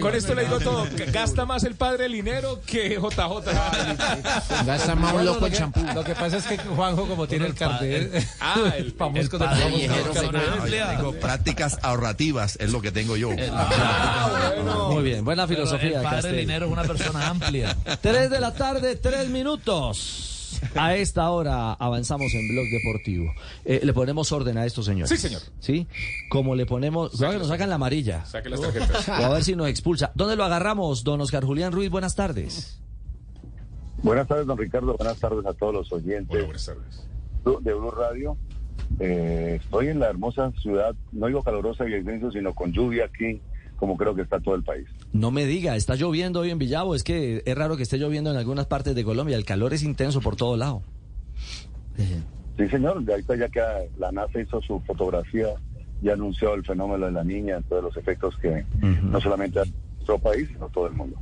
Con esto le digo todo, gasta más el padre Linero que JJ. Gasta más un loco lo en que- champú. Lo que pasa es que Juanjo, como tiene el cartel, Ah, el, famoso el con prácticas ahorrativas, es lo que tengo yo. Muy bien, buena Pero filosofía. El padre Castel. Linero es una persona amplia. Tres de la tarde, tres minutos. A esta hora avanzamos en Blog Deportivo. Eh, le ponemos orden a esto, señores. Sí, señor. ¿Sí? Como le ponemos... Cuidado que nos sacan la amarilla. Saque las tarjetas. O a ver si nos expulsa. ¿Dónde lo agarramos, don Oscar Julián Ruiz? Buenas tardes. Buenas tardes, don Ricardo. Buenas tardes a todos los oyentes Hola, buenas tardes. de Blue Radio. Eh, estoy en la hermosa ciudad, no digo calurosa y extenso, sino con lluvia aquí, como creo que está todo el país. No me diga, está lloviendo hoy en Villavo. Es que es raro que esté lloviendo en algunas partes de Colombia. El calor es intenso por todo lado. Sí, señor. De ahorita ya que la NASA hizo su fotografía y anunció el fenómeno de la niña, todos los efectos que no solamente nuestro país, sino todo el mundo.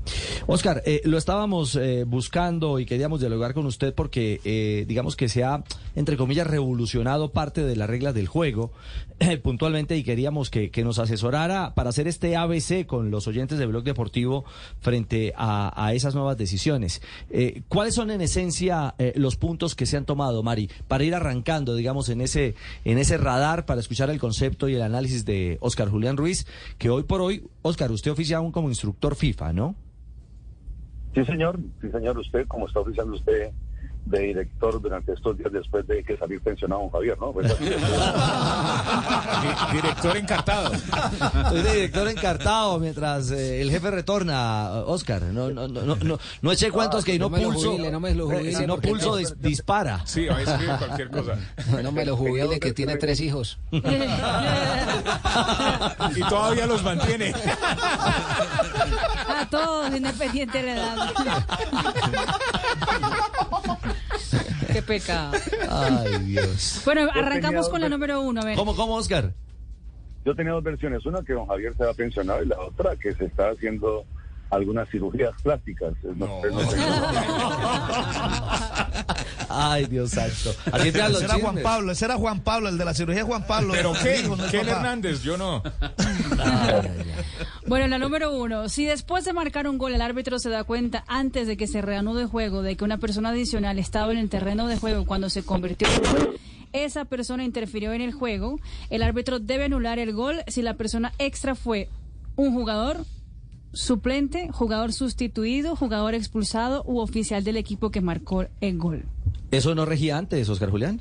Oscar, eh, lo estábamos eh, buscando y queríamos dialogar con usted porque eh, digamos que se ha, entre comillas, revolucionado parte de las reglas del juego puntualmente y queríamos que, que nos asesorara para hacer este ABC con los oyentes de Blog Deportivo frente a, a esas nuevas decisiones. Eh, ¿Cuáles son en esencia eh, los puntos que se han tomado, Mari, para ir arrancando, digamos, en ese, en ese radar para escuchar el concepto y el análisis de Oscar Julián Ruiz, que hoy por hoy, Oscar, usted oficia aún como instructor FIFA, ¿no? Sí, señor. Sí, señor. Usted, como está oficiando usted de director durante estos días después de que salir pensionado don Javier, ¿no? Pues así Director encartado. Soy de director encartado mientras eh, el jefe retorna, Oscar. No, no, no, no, no, eche cuentos que no no, pulso. jubile, no me lo eh, jubile, si no porque pulso no- dis- dispara. Sí, a veces cualquier cosa. No me lo jubile que tiene tres hijos. Y todavía los mantiene. A todos, independiente de la edad. Qué pecado. Ay, Dios. Bueno, arrancamos con la número uno. A ver. ¿Cómo, cómo, Oscar? Yo tenía dos versiones, una que don Javier se va pensionado y la otra que se está haciendo algunas cirugías plásticas. No, sé, no sé. Ay, Dios santo. Así te Ese los era Juan. Pablo, ese era Juan Pablo, el de la cirugía Juan Pablo. ¿Pero qué? Hijo, no papá. Hernández? Yo no. Bueno, la número uno. Si después de marcar un gol el árbitro se da cuenta antes de que se reanude el juego de que una persona adicional estaba en el terreno de juego cuando se convirtió en gol, esa persona interfirió en el juego, el árbitro debe anular el gol si la persona extra fue un jugador, suplente, jugador sustituido, jugador expulsado u oficial del equipo que marcó el gol. ¿Eso no regía antes, Oscar Julián?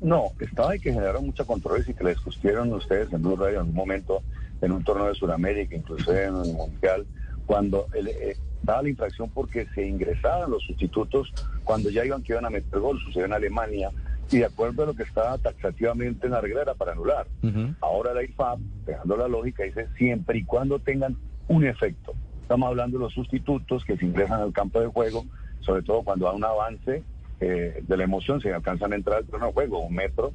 No, estaba y que generaron mucha controversia y que le discutieron ustedes en Blue Radio en algún momento en un torneo de Sudamérica, inclusive en el Mundial, cuando el, eh, daba la infracción porque se ingresaban los sustitutos cuando ya iban que iban a meter gol, sucedió en Alemania, y de acuerdo a lo que estaba taxativamente en la regla era para anular. Ahora la IFAB, dejando la lógica, dice siempre y cuando tengan un efecto. Estamos hablando de los sustitutos que se ingresan al campo de juego, sobre todo cuando hay un avance eh, de la emoción, se alcanzan a entrar al terreno de juego, un metro,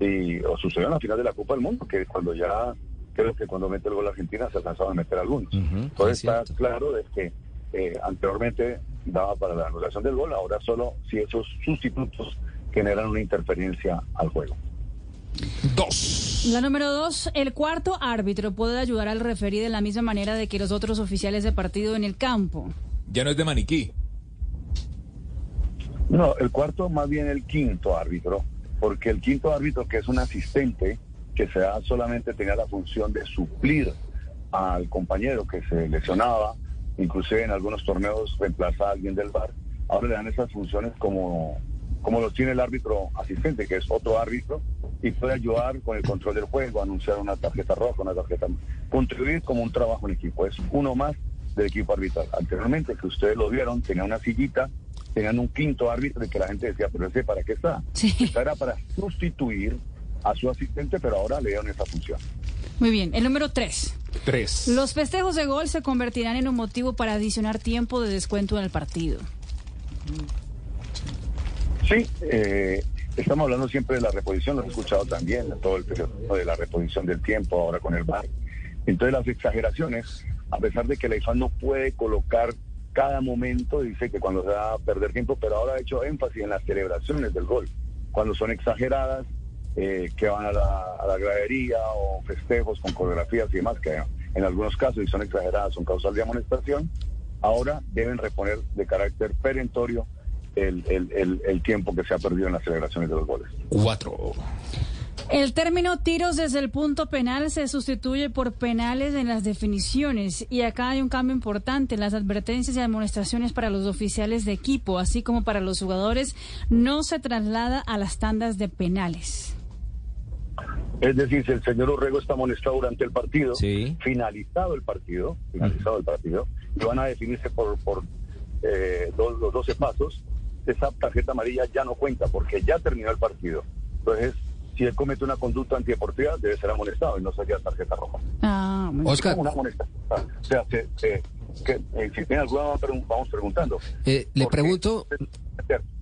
y o sucedió en la final de la Copa del Mundo, que cuando ya, creo que cuando mete el gol Argentina se alcanzaban a meter algunos. Entonces es está claro de que eh, anteriormente daba para la anulación del gol, ahora solo si esos sustitutos generan una interferencia al juego. Dos. La número dos, el cuarto árbitro puede ayudar al referí de la misma manera de que los otros oficiales de partido en el campo. Ya no es de maniquí. No, el cuarto más bien el quinto árbitro, porque el quinto árbitro que es un asistente que se solamente tenía la función de suplir al compañero que se lesionaba, inclusive en algunos torneos reemplaza a alguien del bar, ahora le dan esas funciones como, como los tiene el árbitro asistente, que es otro árbitro, y puede ayudar con el control del juego, anunciar una tarjeta roja, una tarjeta, contribuir como un trabajo en equipo, es uno más del equipo arbitral. Anteriormente, que ustedes lo vieron, tenía una sillita, tenían un quinto árbitro y que la gente decía, pero ese para qué está? Esta era para sustituir a su asistente, pero ahora le dieron esa función. Muy bien, el número tres. Tres. Los festejos de gol se convertirán en un motivo para adicionar tiempo de descuento en el partido. Sí, eh, estamos hablando siempre de la reposición, lo he escuchado también, en todo el periodo de la reposición del tiempo ahora con el VAR. Entonces las exageraciones, a pesar de que la IFA no puede colocar cada momento, dice que cuando se va a perder tiempo, pero ahora ha hecho énfasis en las celebraciones del gol, cuando son exageradas, eh, que van a la, gradería o festejos con coreografías y demás, que en algunos casos, y son exageradas, son causal de amonestación, ahora deben reponer de carácter perentorio el, el tiempo que se ha perdido en las celebraciones de los goles. Cuatro. El término tiros desde el punto penal se sustituye por penales en las definiciones y acá hay un cambio importante. Las advertencias y amonestaciones para los oficiales de equipo, así como para los jugadores, no se traslada a las tandas de penales. Es decir, si el señor Urrego está amonestado durante el partido, finalizado el partido, finalizado el partido, y van a definirse por, por eh, dos- los 12 pasos, esa tarjeta amarilla ya no cuenta porque ya terminó el partido. Entonces, si él comete una conducta antideportiva, debe ser amonestado y no sería tarjeta roja. Ah, muy bien. Es como una amonestación. O sea, se- se- que, eh, si tiene alguna, vamos pregun- vamos preguntando. Eh, le pregunto,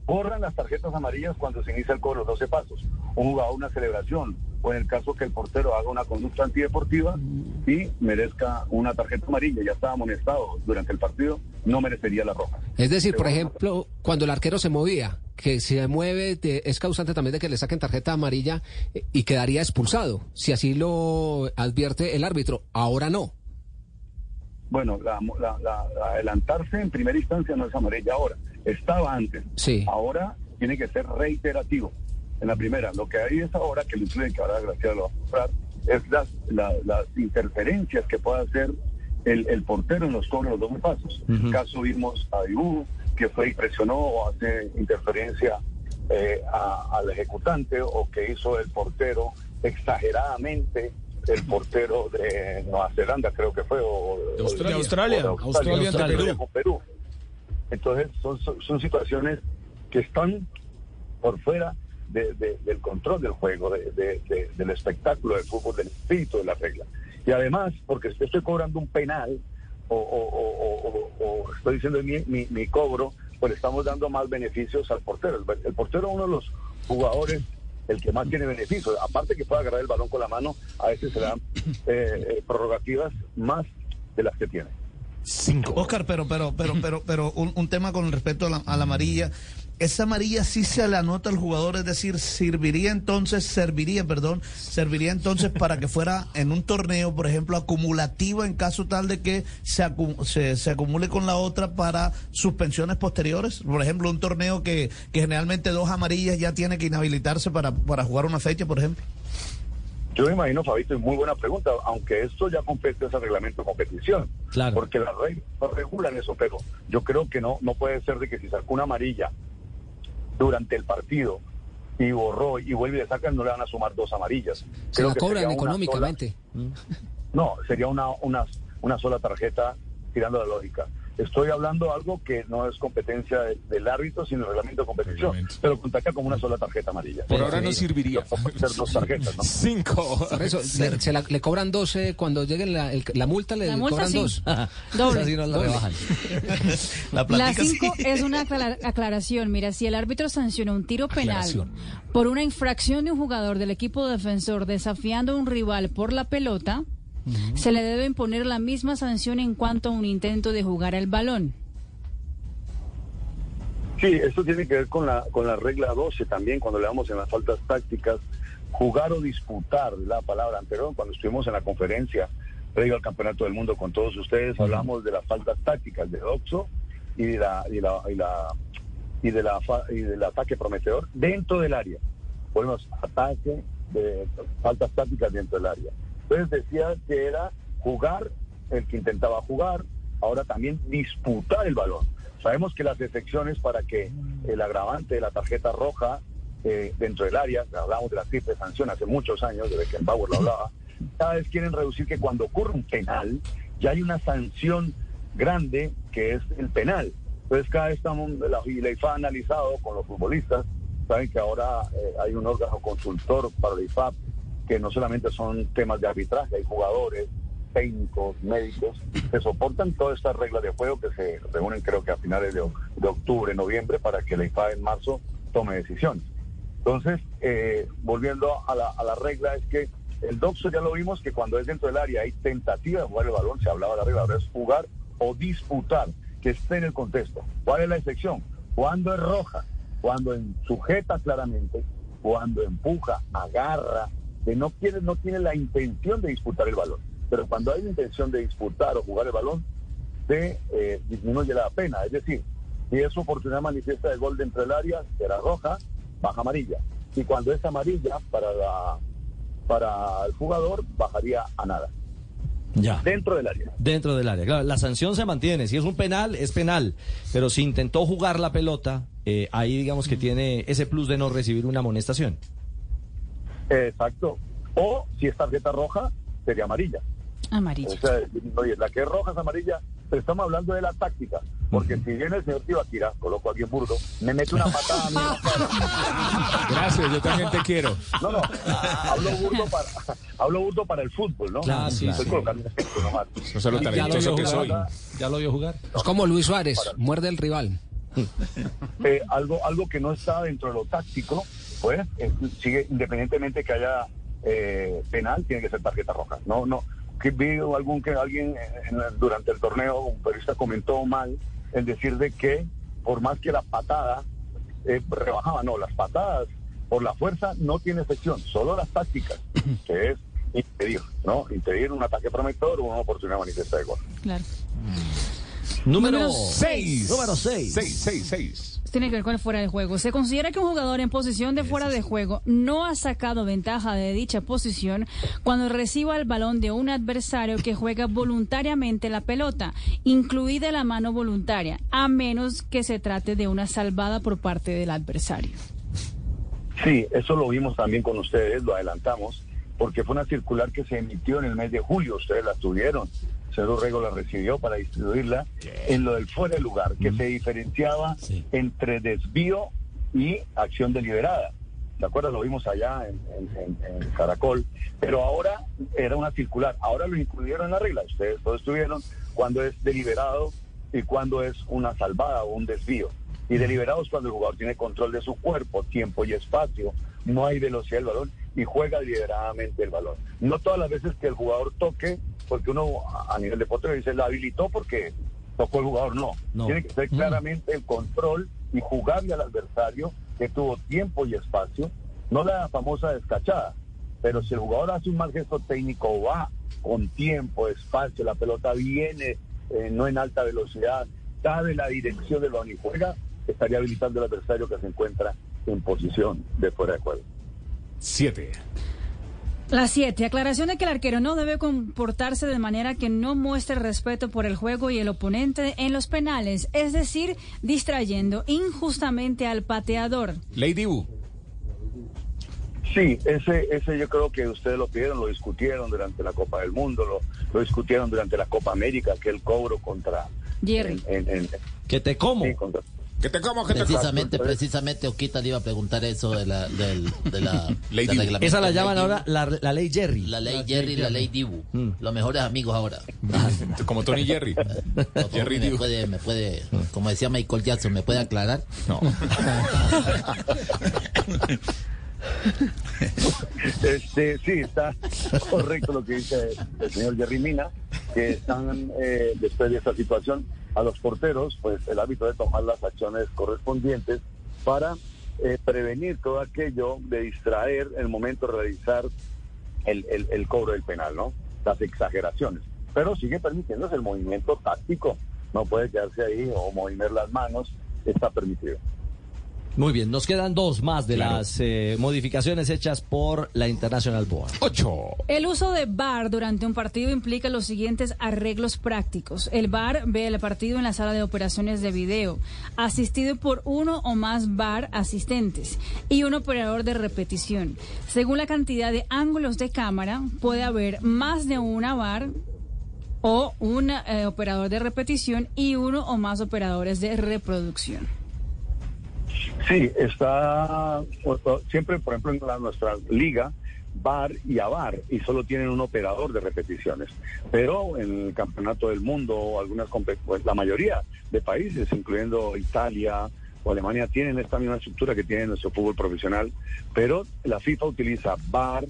Borran las tarjetas amarillas cuando se inicia el cobro, los 12 pasos. Un jugador, una celebración, o en el caso que el portero haga una conducta antideportiva y merezca una tarjeta amarilla, ya estaba amonestado durante el partido, no merecería la roja. es decir, por ejemplo, cuando el arquero se movía, que se mueve es causante también de que le saquen tarjeta amarilla eh, y quedaría expulsado, si así lo advierte el árbitro. Ahora no. Bueno, la, la- la- la adelantarse en primera instancia no es amarilla ahora, estaba antes. Sí. Ahora tiene que ser reiterativo. En la primera, lo que hay es ahora, que lo incluyen, que ahora Graciela lo va a mostrar, es las, la- las interferencias que puede hacer el, el portero en los cobros de los doble pasos. En el caso vimos a Dibu, que fue y presionó o hace interferencia eh, a- al ejecutante, o que hizo el portero exageradamente, el portero de Nueva Zelanda, creo que fue, o De Australia. Australia. o de Australia ante Australia Perú. Entonces, son, son, son situaciones que están por fuera de- de- del control del juego, de- de- de- del espectáculo del fútbol, del espíritu de la regla. Y además, porque si estoy cobrando un penal o, o- o- o- o estoy diciendo mi, mi, mi cobro, pues estamos dando más beneficios al portero. El, el portero es uno de los jugadores el que más tiene beneficios. Aparte que puede agarrar el balón con la mano, a veces se dan eh, eh, prorrogativas más de las que tiene. Cinco. Oscar, pero, pero, pero, pero, pero un, un tema con respecto a la, a la amarilla. Esa amarilla sí se le anota al jugador, es decir, serviría entonces, serviría, perdón, serviría entonces para que fuera en un torneo, por ejemplo, acumulativa en caso tal de que se, acu- se, se acumule con la otra para suspensiones posteriores. Por ejemplo, un torneo que, que generalmente dos amarillas ya tiene que inhabilitarse para, para jugar una fecha, por ejemplo. Yo me imagino, Fabito, es muy buena pregunta, aunque esto ya compete ese reglamento de competición. Claro. Porque las reglas no regulan eso, pero yo creo que no, no puede ser de que si sacó una amarilla durante el partido y borró y vuelve y le sacan, no le van a sumar dos amarillas. Se Creo la que cobran económicamente. sola- no, sería una, una, una sola tarjeta tirando la lógica. Estoy hablando de algo que no es competencia de- del árbitro, sino el reglamento de competición. Pero contaría como una sola tarjeta amarilla. Por ahora no serviría. Pueden ser dos tarjetas, ¿no? Cinco. Por eso, le, se la- le cobran 12 cuando llegue la, el- la multa, le La multa cobran sí. dos. Doble. Así no la Doble. rebajan. La La platica sí. 5 es una aclara- aclaración. Mira, si el árbitro sanciona un tiro penal Aclaración. por una infracción de un jugador del equipo defensor desafiando a un rival por la pelota, se le debe imponer la misma sanción en cuanto a un intento de jugar al balón. Sí, esto tiene que ver con la, con la regla 12 también, cuando le damos en las faltas tácticas, jugar o disputar, la palabra anterior, cuando estuvimos en la conferencia previo al Campeonato del Mundo con todos ustedes, hablamos de las faltas tácticas de Oxo y de la, y la, y la y de la fa- y del ataque prometedor dentro del área. Ponemos ataque de faltas tácticas dentro del área. Entonces decía que era jugar el que intentaba jugar, ahora también disputar el balón. Sabemos que las excepciones para que el agravante de la tarjeta roja eh, dentro del área, hablamos de la triple sanción hace muchos años, desde que Bauer lo hablaba, cada vez quieren reducir que cuando ocurre un penal, ya hay una sanción grande que es el penal. Entonces cada vez estamos, la IFA ha analizado con los futbolistas, saben que ahora eh, hay un órgano consultor para la IFAP, que no solamente son temas de arbitraje, hay jugadores, técnicos, médicos, que soportan todas estas reglas de juego que se reúnen creo que a finales de, de octubre, noviembre, para que la IFA en marzo tome decisiones. Entonces, eh, volviendo a la, regla, es que el doxo ya lo vimos que cuando es dentro del área hay tentativa de jugar el balón, se hablaba de la regla, es jugar o disputar, que esté en el contexto. ¿Cuál es la excepción? Cuando es roja, cuando sujeta claramente, cuando empuja, agarra, que no quiere, no tiene la intención de disputar el balón. Pero cuando hay intención de disputar o jugar el balón, se eh, disminuye la pena. Es decir, si es oportunidad manifiesta de gol dentro del área, será roja, baja amarilla. Y cuando es amarilla para la, para el jugador, bajaría a nada. Ya. Dentro del área. Dentro del área. Claro, la sanción se mantiene. Si es un penal, es penal. Pero si intentó jugar la pelota, eh, ahí digamos que tiene ese plus de no recibir una amonestación. Exacto. O si es tarjeta roja, sería amarilla. Amarilla. O sea, oye, la que es roja es amarilla, pero estamos hablando de la táctica. Porque si viene el señor Tibaquira, coloco a alguien burdo, me mete una patada a mí. Gracias, yo también te quiero. No, no, hablo burdo para, hablo burdo para el fútbol, ¿no? Claro, sí, Estoy sí. colocando un ejemplo nomás. No Ya lo talentoso que soy. jugar. ¿Ya lo vio jugar? Es como Luis Suárez, muerde el rival. Eh, algo, algo que no está dentro de lo táctico, pues sigue independientemente que haya eh, penal, tiene que ser tarjeta roja. No, no. Que vi algún que alguien en- durante el torneo, un periodista comentó mal el decir de que por más que la patada eh, rebajaba, no, las patadas por la fuerza no tiene excepción, solo las tácticas, que es impedir, ¿no? Impedir un ataque prometedor o una oportunidad manifiesta de gol. Claro. Número Número Seis. Número seis. Seis, seis, seis. Tiene que ver con el fuera de juego. Se considera que un jugador en posición de fuera de juego no ha sacado ventaja de dicha posición cuando reciba el balón de un adversario que juega voluntariamente la pelota, incluida la mano voluntaria, a menos que se trate de una salvada por parte del adversario. Sí, eso lo vimos también con ustedes, lo adelantamos, porque fue una circular que se emitió en el mes de julio, ustedes la tuvieron, Cero Rego la recibió para distribuirla en lo del fuera de lugar, que se diferenciaba entre desvío y acción deliberada. ¿De acuerdo? Lo vimos allá en, en- en- Caracol, pero ahora era una circular, ahora lo incluyeron en la regla, ustedes todos estuvieron, cuando es deliberado y cuando es una salvada o un desvío. Y deliberado es cuando el jugador tiene control de su cuerpo, tiempo y espacio, no hay velocidad del balón y juega deliberadamente el balón. No todas las veces que el jugador toque, porque uno a nivel de portero dice, la habilitó porque tocó el jugador, no. No. Tiene que ser claramente el control y jugarle al adversario que tuvo tiempo y espacio, no la famosa descachada, pero si el jugador hace un mal gesto técnico, va con tiempo, espacio, la pelota viene eh, no en alta velocidad, sabe la dirección del balón y juega, estaría habilitando al adversario que se encuentra en posición de fuera de juego. Siete. La 7. Aclaración de que el arquero no debe comportarse de manera que no muestre respeto por el juego y el oponente en los penales, es decir, distrayendo injustamente al pateador. Lady U. Sí, ese, ese yo creo que ustedes lo pidieron, lo discutieron durante la Copa del Mundo, lo, lo discutieron durante la Copa América, que el cobro contra... Jerry. en- en- Que te como. sí, contra- Que te como, que te como. Precisamente, precisamente Oquita le iba a preguntar eso de la, del, de la, Ley reglamento. Esa la llaman ahora la, la ley Jerry. La ley Jerry y la ley Dibu. Mm. Los mejores amigos ahora. Como Tony Jerry. Jerry me Dibu. puede, me puede, como decía Michael Jackson, ¿me puede aclarar? No. Este, sí, está correcto lo que dice el señor Jerry Mina, que están, eh, después de esta situación, a los porteros, pues el árbitro debe tomar las acciones correspondientes para eh, prevenir todo aquello de distraer el momento de realizar el, el- el cobro del penal, ¿no? Las exageraciones. Pero sigue permitiéndose el movimiento táctico. No puede quedarse ahí o mover las manos. Está permitido. Muy bien, nos quedan dos más de Claro. las eh, modificaciones hechas por la International Board. Ocho. El uso de VAR durante un partido implica los siguientes arreglos prácticos. El VAR ve el partido en la sala de operaciones de video, asistido por uno o más VAR asistentes y un operador de repetición. Según la cantidad de ángulos de cámara, puede haber más de una VAR o un eh, operador de repetición y uno o más operadores de reproducción. Sí, está siempre, por ejemplo, en la- nuestra liga, VAR y AVAR, y solo tienen un operador de repeticiones. Pero en el campeonato del mundo, algunas pues, la mayoría de países, incluyendo Italia o Alemania, tienen esta misma estructura que tiene nuestro fútbol profesional, pero la FIFA utiliza VAR,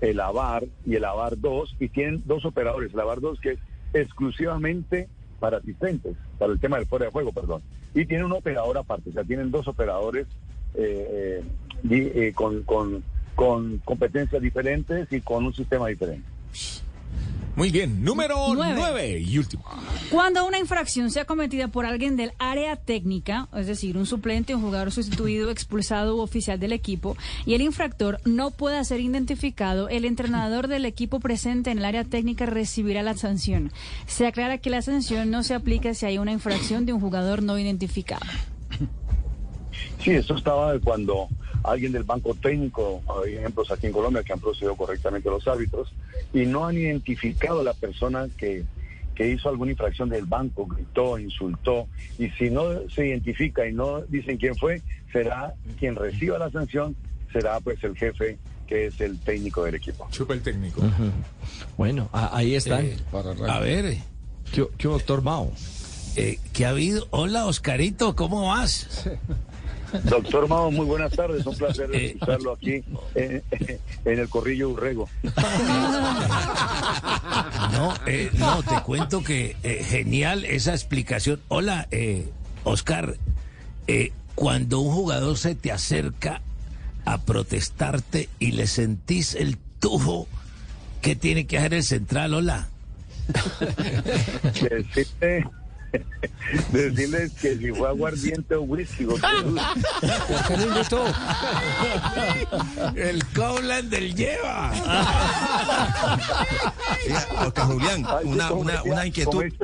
el AVAR y el AVAR 2, y tienen dos operadores, el AVAR 2 que es exclusivamente para asistentes, para el tema del fuera de juego, perdón. Y tiene un operador aparte, o sea, tienen dos operadores eh, eh, eh, con, con, con competencias diferentes y con un sistema diferente. Muy bien, número Nueve. nueve y último. Cuando una infracción sea cometida por alguien del área técnica, es decir, un suplente, un jugador sustituido, expulsado u oficial del equipo, y el infractor no pueda ser identificado, el entrenador del equipo presente en el área técnica recibirá la sanción. Se aclara que la sanción no se aplica si hay una infracción de un jugador no identificado. Sí, esto estaba de cuando alguien del banco técnico, hay ejemplos aquí en Colombia que han procedido correctamente los árbitros y no han identificado a la persona que, que hizo alguna infracción del banco, gritó, insultó, y si no se identifica y no dicen quién fue, será quien reciba la sanción, será pues el jefe que es el técnico del equipo. Chupa el técnico. Bueno, a- ahí están. Eh, a ver. ¿Qué, qué doctor Mao? Eh, ¿Qué ha habido? Hola, Oscarito, ¿cómo vas? Doctor Mao, muy buenas tardes, un placer Eh, escucharlo aquí en el Corrillo Urrego. No, eh, no, te cuento que eh, genial esa explicación. Hola, eh, Oscar, eh, cuando un jugador se te acerca a protestarte y le sentís el tujo, ¿qué tiene que hacer el central? Hola. Decirle, decirles que si fue aguardiente o whisky. porque- ¿Por qué invitó? El Coblan del lleva. Oscar Julián, una, una, una inquietud. como dice-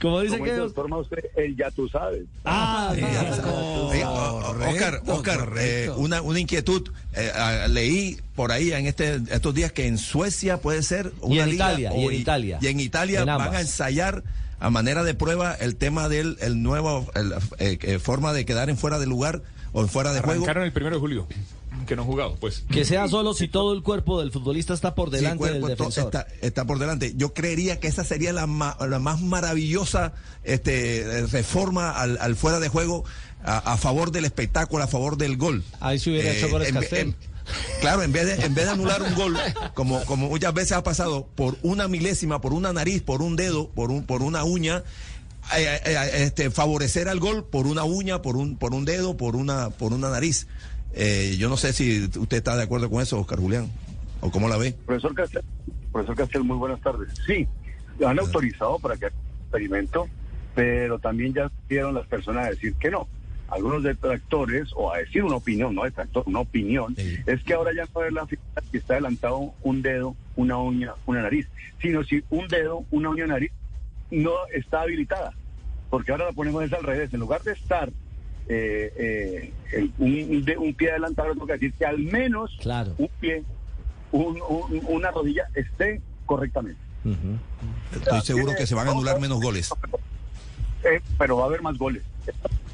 ¿Cómo dice como que? el doctor usted, él ya tú sabes. Ah, Oscar, Oscar, eh, una, una inquietud. Eh, ah, leí por ahí en este, estos días que en Suecia puede ser Y una en liga, Italia, y en Italia. Y en Italia En van a ensayar a manera de prueba el tema del el nuevo el, eh, eh, forma de quedar en fuera de lugar o en fuera de juego. Arrancaron el primero de julio, que no han jugado, pues. Que sea solo si todo el cuerpo del futbolista está por Sí, delante cuerpo, del defensor. está, está por delante. Yo creería que esa sería la, ma- la más maravillosa este, eh, reforma al, al fuera de juego a, a favor del espectáculo, a favor del gol. Ahí se hubiera hecho goles en ve- Castel. en- claro, en vez, de, en vez de anular un gol, como, como muchas veces ha pasado, por una milésima, por una nariz, por un dedo, por, un, por una uña, eh, eh, eh, este, favorecer al gol por una uña, por un, por un dedo, por una, por una nariz. Eh, yo no sé si usted está de acuerdo con eso, Oscar Julián, o cómo la ve. Profesor Castel, profesor Castel, muy buenas tardes. Sí, han autorizado para que experimento, pero también ya dieron las personas a decir que no. Algunos detractores, o a decir una opinión, no detractor, una opinión, es que ahora ya no es la figura que está adelantado un dedo, una uña, una nariz, sino si un dedo, una uña, una nariz no está habilitada. Porque ahora la ponemos es al revés. En lugar de estar eh, eh, el- un, de- un pie adelantado, tengo que decir que al menos Claro. un pie, un- un- una rodilla esté correctamente. Estoy seguro que se van a anular menos goles. Eh, pero va a haber más goles.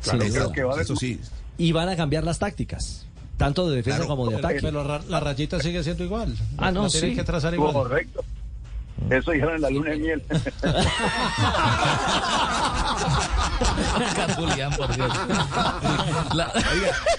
Creo duda. que va a haber Eso sí. Y van a cambiar las tácticas, tanto de defensa Claro. como de ataque. Pero la, la rayita sigue siendo igual. Ah, no, La tienen sí. que trazar igual. Correcto. Eso dijeron en la luna de miel. Julián, por Dios. La-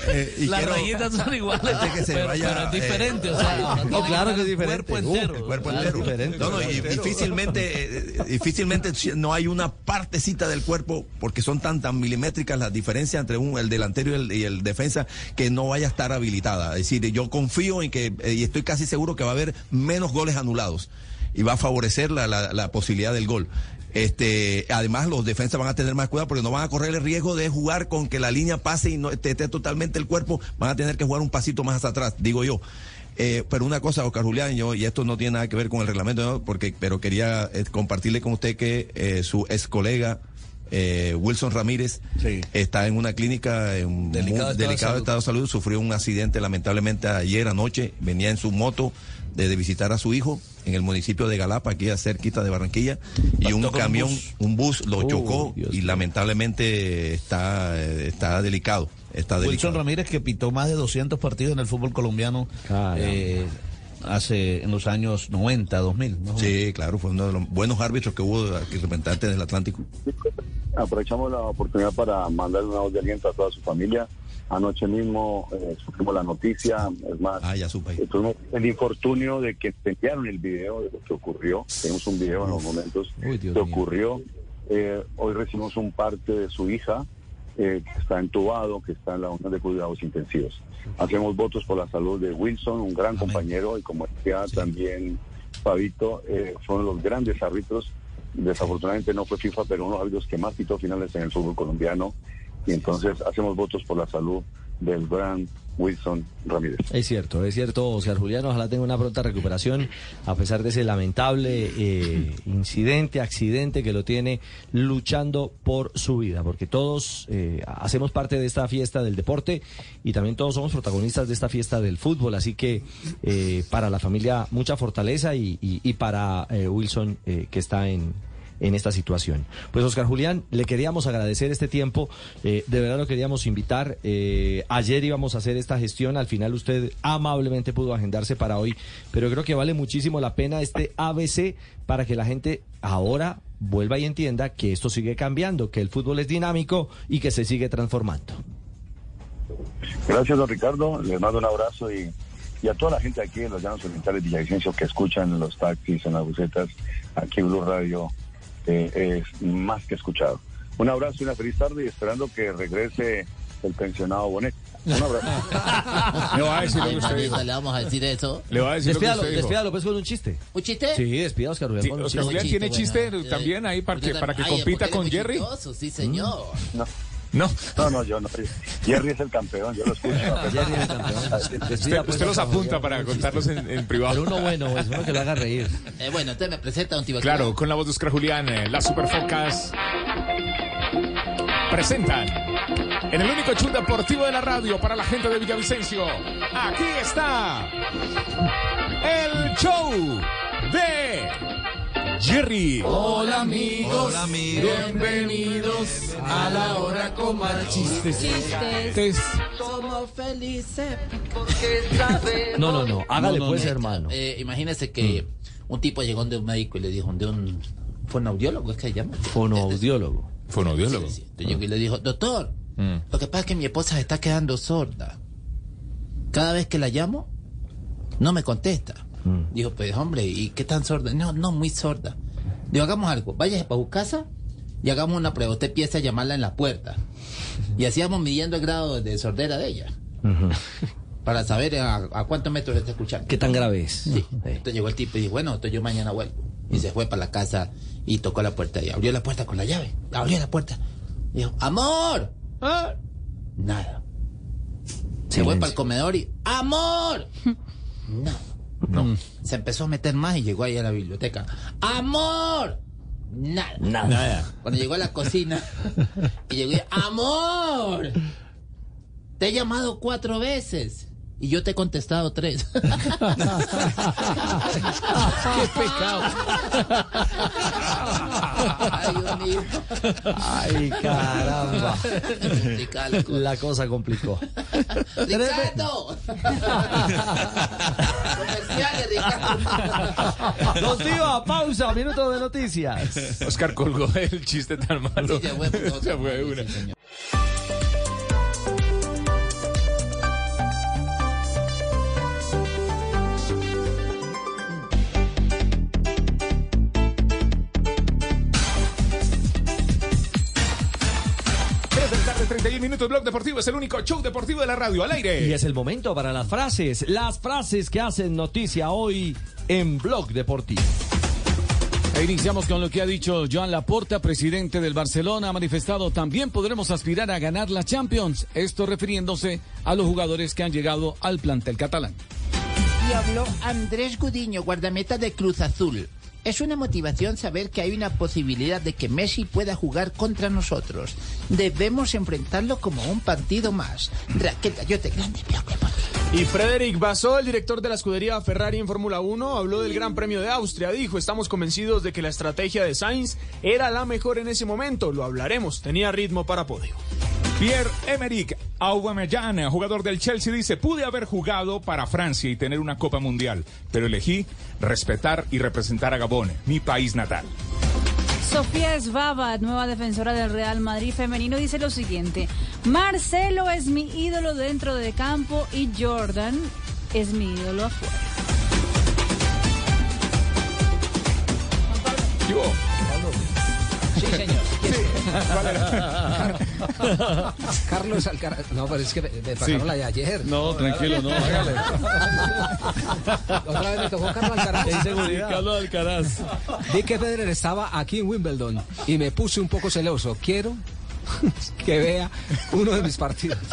eh, y las quiero- rayitas son iguales, Antes que se pero, vaya, pero es eh, diferente. o sea, no claro que es el diferente. Cuerpo Uh, entero. el cuerpo Claro, entero. diferente. No, no, y difícilmente, eh, difícilmente no hay una partecita del cuerpo porque son tan tan milimétricas las diferencias entre un, el delantero y el, y el defensa que no vaya a estar habilitada. Es decir, yo confío en que eh, y estoy casi seguro que va a haber menos goles anulados y va a favorecer la, la, la posibilidad del gol. Este, además los defensas van a tener más cuidado porque no van a correr el riesgo de jugar con que la línea pase y no esté, totalmente el cuerpo, van a tener que jugar un pasito más hacia atrás, digo yo. Eh, pero una cosa, Oscar Julián, yo, y esto no tiene nada que ver con el reglamento, ¿no? porque, pero quería eh, compartirle con usted que eh, su ex colega eh, Wilson Ramírez está en una clínica en un Delicado muy estado de delicado salud. estado de salud, sufrió un accidente lamentablemente ayer anoche, venía en su moto de, de visitar a su hijo en el municipio de Galapa, aquí a cerquita de Barranquilla, y un camión, bus. un bus lo Oh, chocó Dios y lamentablemente está, está delicado. Está Wilson delicado. Ramírez que pitó más de 200 partidos en el fútbol colombiano eh, hace en los años 90, 2000. más o Sí, claro, fue uno de los buenos árbitros que hubo aquí representantes del Atlántico. Aprovechamos la oportunidad para mandarle una voz de aliento a toda su familia. Anoche mismo eh, supimos la noticia, es más, Ah, eh, tuvimos el infortunio de que enviaron el video de lo que ocurrió. Tenemos un video en los momentos Uy, que ocurrió. Eh, hoy recibimos un parte de su hija eh, que está entubado, que está en la unidad de cuidados intensivos. Hacemos votos por la salud de Wilson, un gran compañero, y como decía también Fabito, eh, fueron los grandes árbitros. Desafortunadamente no fue FIFA, pero uno de los árbitros que más quitó finales en el fútbol colombiano. Y entonces hacemos votos por la salud del gran Wilson Ramírez. Es cierto, es cierto, Oscar Julián, ojalá tenga una pronta recuperación, a pesar de ese lamentable eh, incidente, accidente que lo tiene luchando por su vida, porque todos eh, hacemos parte de esta fiesta del deporte y también todos somos protagonistas de esta fiesta del fútbol, así que eh, para la familia mucha fortaleza y, y- y para eh, Wilson que está en en esta situación. Pues Oscar Julián, le queríamos agradecer este tiempo, eh, de verdad lo queríamos invitar. eh, ayer íbamos a hacer esta gestión, al final usted amablemente pudo agendarse para hoy, pero creo que vale muchísimo la pena este ABC para que la gente ahora vuelva y entienda que esto sigue cambiando, que el fútbol es dinámico y que se sigue transformando. Gracias, don Ricardo. Les mando un abrazo y, y a toda la gente aquí en los Llanos Orientales Villavicencio que escuchan en los taxis, en las bucetas, aquí Blue Radio, eh, es más que escuchado. Un abrazo y una feliz tarde y esperando que regrese el pensionado Bonet. Un abrazo. Le va a decir lo que usted dijo. le vamos a decir eso. Le va a decir lo que Despídalo, usted dijo. despídalo pues con un chiste. ¿Un chiste? Sí, despida Oscar Julián Sí, con un Oscar chiste. Julián tiene chiste bueno, también ahí para que, para que. Ay, compita con Jerry. chistoso, Sí, señor. No. No. No, no, yo no. Jerry es el campeón, yo lo escucho. Jerry es el campeón. Usted, pues, usted los apunta Julián, para contarlos en, en privado. Pero uno bueno, pues, uno que lo haga reír. Eh, bueno, entonces me presenta un tipo Claro, con la voz de Oscar Julián, eh, las Superfocas presentan en el único show deportivo de la radio para la gente de Villavicencio. Aquí está el show de Jerry. Hola amigos, Hola, amigos. bienvenidos a la hora con más chistes. Chistes. Somos felices porque sabemos. No, no, no, hágale No, no, pues, no. hermano. Eh, imagínese que un tipo llegó de un médico y le dijo, de un fonoaudiólogo, ¿es que se llama? Fonoaudiólogo. Fonoaudiólogo. Sí, sí. Entonces llegó y le dijo, doctor, Mm. lo que pasa es que mi esposa se está quedando sorda. Cada vez que la llamo, no me contesta. Mm. Dijo, pues hombre, ¿y qué tan sorda? No, no, muy sorda. Digo, hagamos algo, váyase para su casa y hagamos una prueba. Usted empieza a llamarla en la puerta. Y así vamos midiendo el grado de sordera de ella. Para saber a, a cuántos metros está escuchando. ¿Qué tan grave es? Sí. Entonces llegó el tipo y dijo, bueno, entonces yo mañana vuelvo. Y se fue para la casa y tocó la puerta y abrió la puerta con la llave. Abrió la puerta. Dijo, amor. Ah. Nada. Se fue para el comedor y, amor. No. No. Se empezó a meter más y llegó ahí a la biblioteca. Amor. Nada. Nada. Cuando llegó a la cocina y llegó y, amor. Te he llamado cuatro veces. Y yo te he contestado tres. ¡Qué pecado! Ay, Dios mío. Ay, caramba. La cosa complicó. ¡Ricardo! ¡Comerciales, Ricardo. Don pausa, minuto de noticias. Oscar colgó el chiste tan malo. Sí, ya fue, pues, Ya fue una. sí, minutos. Blog Deportivo es el único show deportivo de la radio al aire. Y es el momento para las frases, las frases que hacen noticia hoy en Blog Deportivo. E iniciamos con lo que ha dicho Joan Laporta, presidente del Barcelona. Ha manifestado también podremos aspirar a ganar la Champions. Esto refiriéndose a los jugadores que han llegado al plantel catalán. Y habló Andrés Gudiño, guardameta de Cruz Azul. Es una motivación saber que hay una posibilidad de que Messi pueda jugar contra nosotros. Debemos enfrentarlo como un partido más. Raquel Gallote, grande, Blog Deportivo. Y Frederic Basso, el director de la escudería Ferrari en Fórmula 1, habló del Gran Premio de Austria. Dijo, estamos convencidos de que la estrategia de Sainz era la mejor en ese momento. Lo hablaremos, tenía ritmo para podio. Pierre-Emerick Aubameyang, jugador del Chelsea, dice, pude haber jugado para Francia y tener una Copa Mundial, pero elegí respetar y representar a Gabón, mi país natal. Sofía Esbaba, nueva defensora del Real Madrid femenino, dice lo siguiente. Marcelo es mi ídolo dentro de campo y Jordan es mi ídolo afuera. Sí, señor. Carlos Alcaraz. No, pero es que me, me pagaron Sí. la de ayer. No, tranquilo, no, hágale. Otra vez me tocó Carlos Alcaraz. En seguridad. Carlos Alcaraz. Vi que Federer estaba aquí en Wimbledon y me puse un poco celoso. Quiero que vea uno de mis partidos.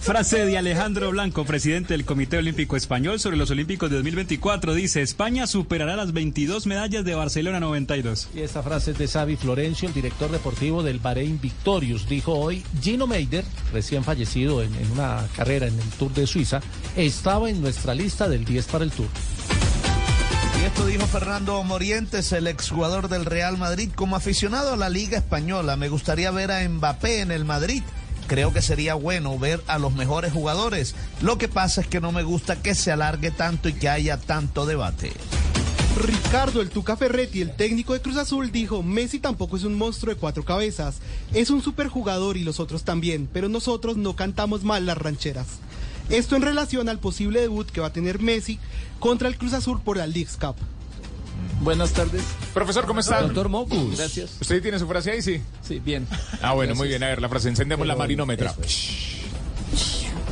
Frase de Alejandro Blanco, presidente del Comité Olímpico Español sobre los Olímpicos de 2024. Dice, España superará las 22 medallas de Barcelona 92. Y esta frase es de Xavi Florencio, el director deportivo del Bahrein Victorious. Dijo hoy, Gino Meider, recién fallecido en, en una carrera en el Tour de Suiza, estaba en nuestra lista del 10 para el Tour. Y esto dijo Fernando Morientes, el exjugador del Real Madrid, como aficionado a la Liga Española. Me gustaría ver a Mbappé en el Madrid. Creo que sería bueno ver a los mejores jugadores. Lo que pasa es que no me gusta que se alargue tanto y que haya tanto debate. Ricardo, el Tuca Ferretti, el técnico de Cruz Azul, dijo, Messi tampoco es un monstruo de cuatro cabezas, es un superjugador y los otros también, pero nosotros no cantamos mal las rancheras. Esto en relación al posible debut que va a tener Messi contra el Cruz Azul por la Leagues Cup. Buenas tardes. Profesor, ¿cómo está? Doctor Mocus. Gracias. ¿Usted tiene su frase ahí? Sí. Sí, bien. Ah, bueno, muy bien. A ver, la frase. Encendemos la marinómetra.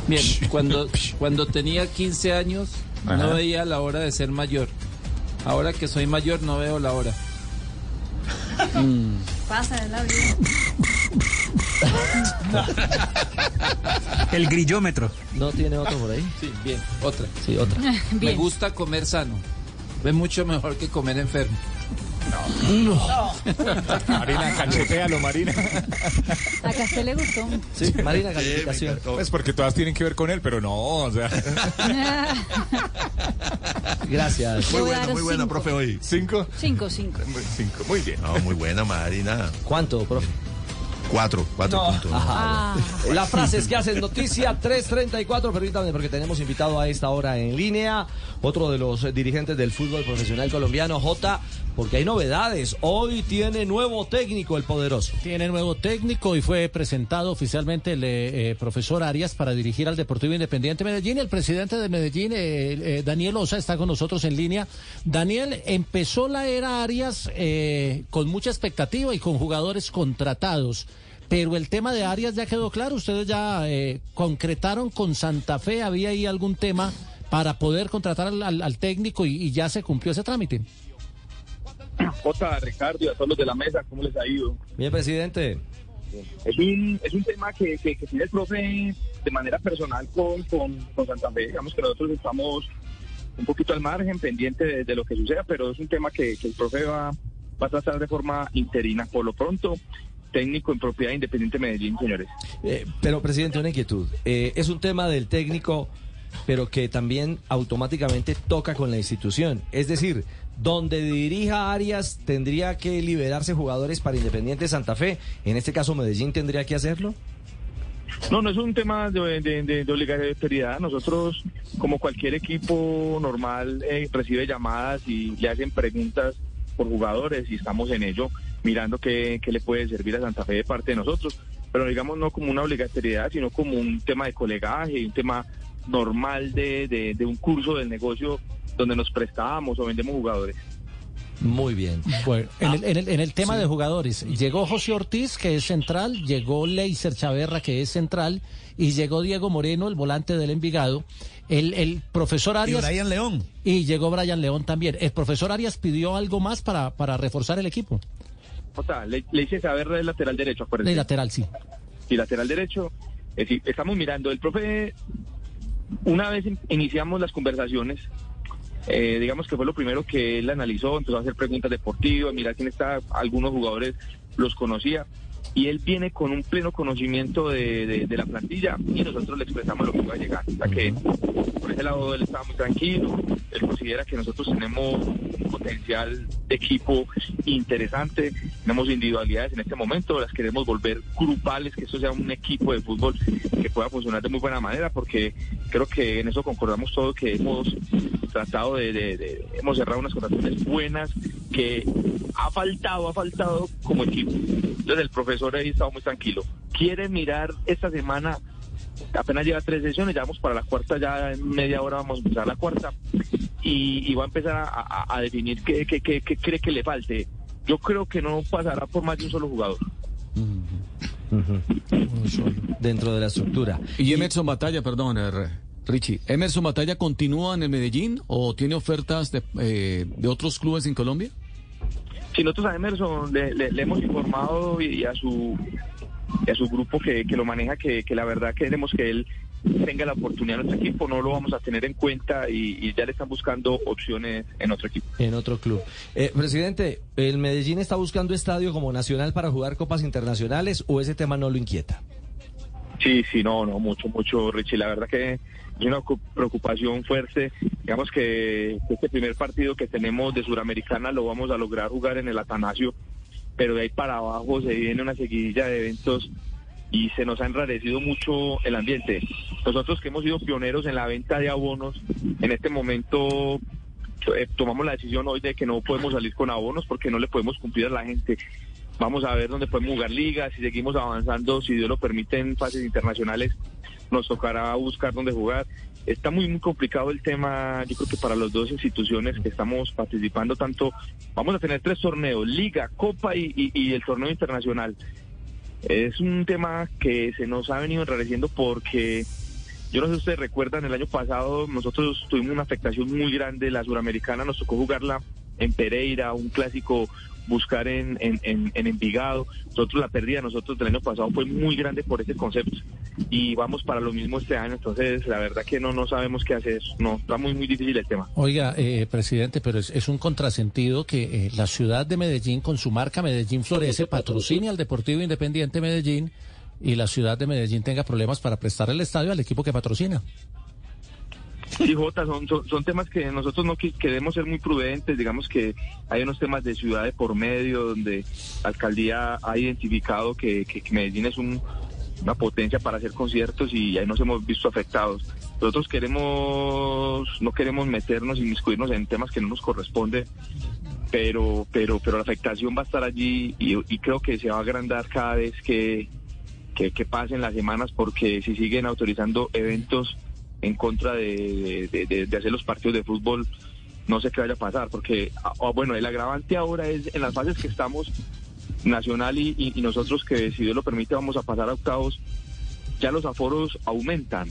Bien, cuando, cuando tenía 15 años Ajá. no veía la hora de ser mayor. Ahora que soy mayor no veo la hora. Mm. Pasa de la vida. El grillómetro. ¿No tiene otro por ahí? Sí, bien. Otra. Sí, otra. Me gusta comer sano. Es mucho mejor que comer enfermo. Marina, cachetealo, Marina. A Castel le gustó. Sí, Marina, calificación. Pues porque todas tienen que ver con él, pero no, o sea. Gracias. A dar Muy buena, cinco. profe, hoy. ¿Cinco? Cinco, cinco. Cinco. Muy bien. No, muy buena, Marina. ¿Cuánto, profe? Cuatro, cuatro puntos. Ah, La frase es que hacen noticia 334, permítanme porque tenemos invitado a esta hora en línea, otro de los eh, dirigentes del fútbol profesional colombiano, J, porque hay novedades. Hoy tiene nuevo técnico el poderoso. Tiene nuevo técnico y fue presentado oficialmente el eh, eh, profesor Arias para dirigir al Deportivo Independiente Medellín. El presidente de Medellín, eh, eh, Daniel Osa, está con nosotros en línea. Daniel, empezó la era Arias con mucha expectativa y con jugadores contratados. Pero el tema de Arias ya quedó claro. Ustedes ya concretaron con Santa Fe. ¿Había ahí algún tema para poder contratar al, al- técnico y ya se cumplió ese trámite? Jota, Ricardo y a todos los de la mesa, ¿cómo les ha ido? Bien, presidente. Es un, es un tema que, que, que tiene el profe de manera personal con, con, con Santa Fe. Digamos que nosotros estamos un poquito al margen, pendiente de, de lo que suceda, pero es un tema que, que el profe va, va a tratar de forma interina. Por lo pronto, técnico en propiedad de Independiente Medellín, señores. Eh, pero, presidente, una inquietud. Eh, es un tema del técnico, pero que también automáticamente toca con la institución. Es decir, donde dirija Arias tendría que liberarse jugadores para Independiente Santa Fe. En este caso, Medellín tendría que hacerlo. No, no es un tema de, de, de- de obligatoriedad. Nosotros, como cualquier equipo normal, eh, recibe llamadas y le hacen preguntas por jugadores y estamos en ello, mirando qué, qué le puede servir a Santa Fe de parte de nosotros. Pero digamos no como una obligatoriedad, sino como un tema de colegaje, un tema normal de, de, de un curso del negocio donde nos prestábamos o vendemos jugadores. Muy bien. Bueno, en el, en el- en el tema de jugadores, llegó José Ortiz, que es central, llegó Leiser Chaverra, que es central, y llegó Diego Moreno, el volante del Envigado. El, el profesor Arias. Brian León. Y llegó Brian León también. El profesor Arias pidió algo más para, para reforzar el equipo. Jota, le, le hice saber el lateral derecho, acuérdense. De lateral, sí. y lateral derecho. Es decir, estamos mirando, el profe, una vez in- iniciamos las conversaciones, eh, digamos que fue lo primero que él analizó, empezó a hacer preguntas deportivas, mirar quién está, algunos jugadores los conocía, y él viene con un pleno conocimiento de, de- la plantilla, y nosotros le expresamos lo que iba a llegar. O sea que por ese lado él estaba muy tranquilo, él considera que nosotros tenemos un potencial de equipo interesante, tenemos individualidades en este momento, las queremos volver grupales, que esto sea un equipo de fútbol que pueda funcionar de muy buena manera, porque creo que en eso concordamos todos que hemos tratado de, de- de- hemos cerrado unas contrataciones buenas que ha faltado, ha faltado como equipo. Entonces el profesor ahí estaba muy tranquilo. Quiere mirar esta semana apenas lleva tres sesiones, ya vamos para la cuarta, ya en media hora vamos a empezar la cuarta y, y va a empezar a, a- a definir qué, qué- qué- qué cree que le falte. Yo creo que no pasará por más de un solo jugador. Dentro de la estructura. Y Emerson Batalla, perdón, eh, Richie. ¿Emerson Batalla continúa en el Medellín o tiene ofertas de, eh, de otros clubes en Colombia? Si nosotros a Emerson le, le- le hemos informado y, y a su y a su grupo que, que lo maneja que, que la verdad queremos que él tenga la oportunidad en nuestro equipo, no lo vamos a tener en cuenta y, y ya le están buscando opciones en otro equipo. En otro club. Eh, presidente, ¿el Medellín está buscando estadio como nacional para jugar copas internacionales o ese tema no lo inquieta? Sí, sí, no, no, mucho, mucho, Richie. La verdad que es una cu- preocupación fuerte. Digamos que este primer partido que tenemos de Suramericana lo vamos a lograr jugar en el Atanasio, pero de ahí para abajo se viene una seguidilla de eventos y se nos ha enrarecido mucho el ambiente. Nosotros que hemos sido pioneros en la venta de abonos, en este momento eh, tomamos la decisión hoy de que no podemos salir con abonos porque no le podemos cumplir a la gente. Vamos a ver dónde podemos jugar ligas, si seguimos avanzando, si Dios lo permite en fases internacionales, nos tocará buscar dónde jugar. Está muy, muy complicado el tema, yo creo que para las dos instituciones que estamos participando tanto, vamos a tener tres torneos, Liga, Copa y, y- el torneo internacional. Es un tema que se nos ha venido enrareciendo porque yo no sé si ustedes recuerdan, el año pasado nosotros tuvimos una afectación muy grande, la suramericana nos tocó jugarla en Pereira, un clásico buscar en, en, en, en Envigado. Nosotros la pérdida nosotros del año pasado fue muy grande por ese concepto y vamos para lo mismo este año, entonces la verdad que no, no sabemos qué hacer, no, está muy, muy difícil el tema. Oiga, eh, presidente, pero es, es un contrasentido que eh, la ciudad de Medellín, con su marca Medellín Florece, patrocine al Deportivo Independiente Medellín y la ciudad de Medellín tenga problemas para prestar el estadio al equipo que patrocina. Sí, Jota, son, son, temas que nosotros no queremos ser muy prudentes. Digamos que hay unos temas de ciudad de por medio donde la alcaldía ha identificado que, Medellín es un- una potencia para hacer conciertos y ahí nos hemos visto afectados. Nosotros queremos, no queremos meternos y inmiscuirnos en temas que no nos corresponde, pero, pero, pero la afectación va a estar allí y, creo que se va a agrandar cada vez que, que pasen las semanas porque si siguen autorizando eventos en contra de, de- hacer los partidos de fútbol, no sé qué vaya a pasar, porque, ah, ah, bueno, el agravante ahora es en las fases que estamos, Nacional y nosotros que si Dios lo permite vamos a pasar a octavos, ya los aforos aumentan.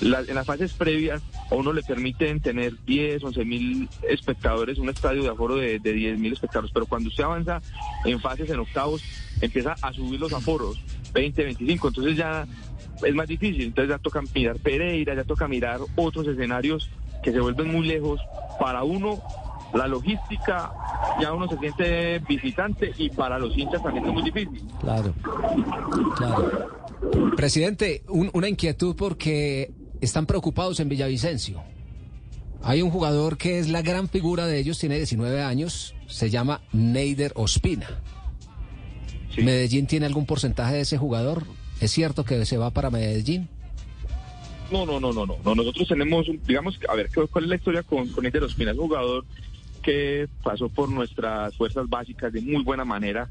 La- en las fases previas a uno le permiten tener 10, 11 mil espectadores, un estadio de aforo de, de 10 mil espectadores, pero cuando usted avanza en fases, en octavos, empieza a subir los aforos, 20, 25, entonces ya es más difícil, entonces ya toca mirar Pereira, ya toca mirar otros escenarios que se vuelven muy lejos para uno. La logística, ya uno se siente visitante y para los hinchas también es muy difícil. Claro, claro. Presidente, un- una inquietud porque están preocupados en Villavicencio. Hay un jugador que es la gran figura de ellos, tiene 19 años, se llama Neider Ospina. ¿Medellín tiene algún porcentaje de ese jugador? ¿Es cierto que se va para Medellín? No, no, no, no, no. no nosotros tenemos, digamos, a ver, ¿qué- ¿cuál es la historia con, con Eder Ospina? Un jugador que pasó por nuestras fuerzas básicas de muy buena manera.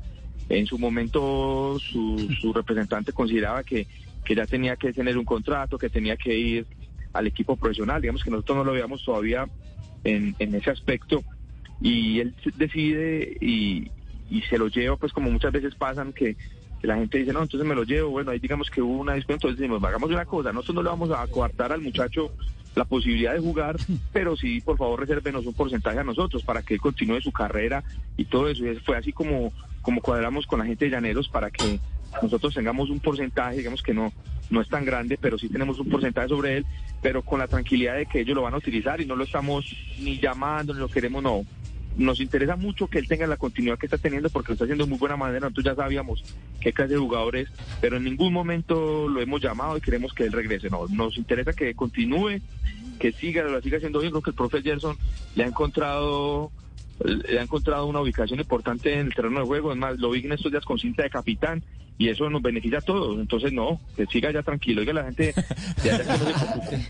En su momento, su, representante consideraba que, que ya tenía que tener un contrato, que tenía que ir al equipo profesional. Digamos que nosotros no lo veíamos todavía en, ese aspecto. Y él decide y se lo lleva, pues como muchas veces pasan que que la gente dice, no, entonces me lo llevo, bueno, ahí digamos que hubo una disputa, entonces decimos, hagamos una cosa, nosotros no le vamos a coartar al muchacho la posibilidad de jugar, pero sí, por favor, resérvenos un porcentaje a nosotros para que él continúe su carrera y todo eso. Y fue así como, como cuadramos con la gente de Llaneros para que nosotros tengamos un porcentaje, digamos que no, no es tan grande, pero sí tenemos un porcentaje sobre él, pero con la tranquilidad de que ellos lo van a utilizar y no lo estamos ni llamando, ni lo queremos, no. Nos interesa mucho que él tenga la continuidad que está teniendo porque lo está haciendo de muy buena manera. Nosotros ya sabíamos qué clase de jugador es, pero en ningún momento lo hemos llamado y queremos que él regrese. No, nos interesa que continúe, que siga, lo siga haciendo bien. Creo que el profe Gerson le ha encontrado ha encontrado una ubicación importante en el terreno de juego. Es más, lo vi en estos días con cinta de capitán y eso nos beneficia a todos. Entonces, no, que siga ya tranquilo. Oiga, la gente de allá que no se preocupe.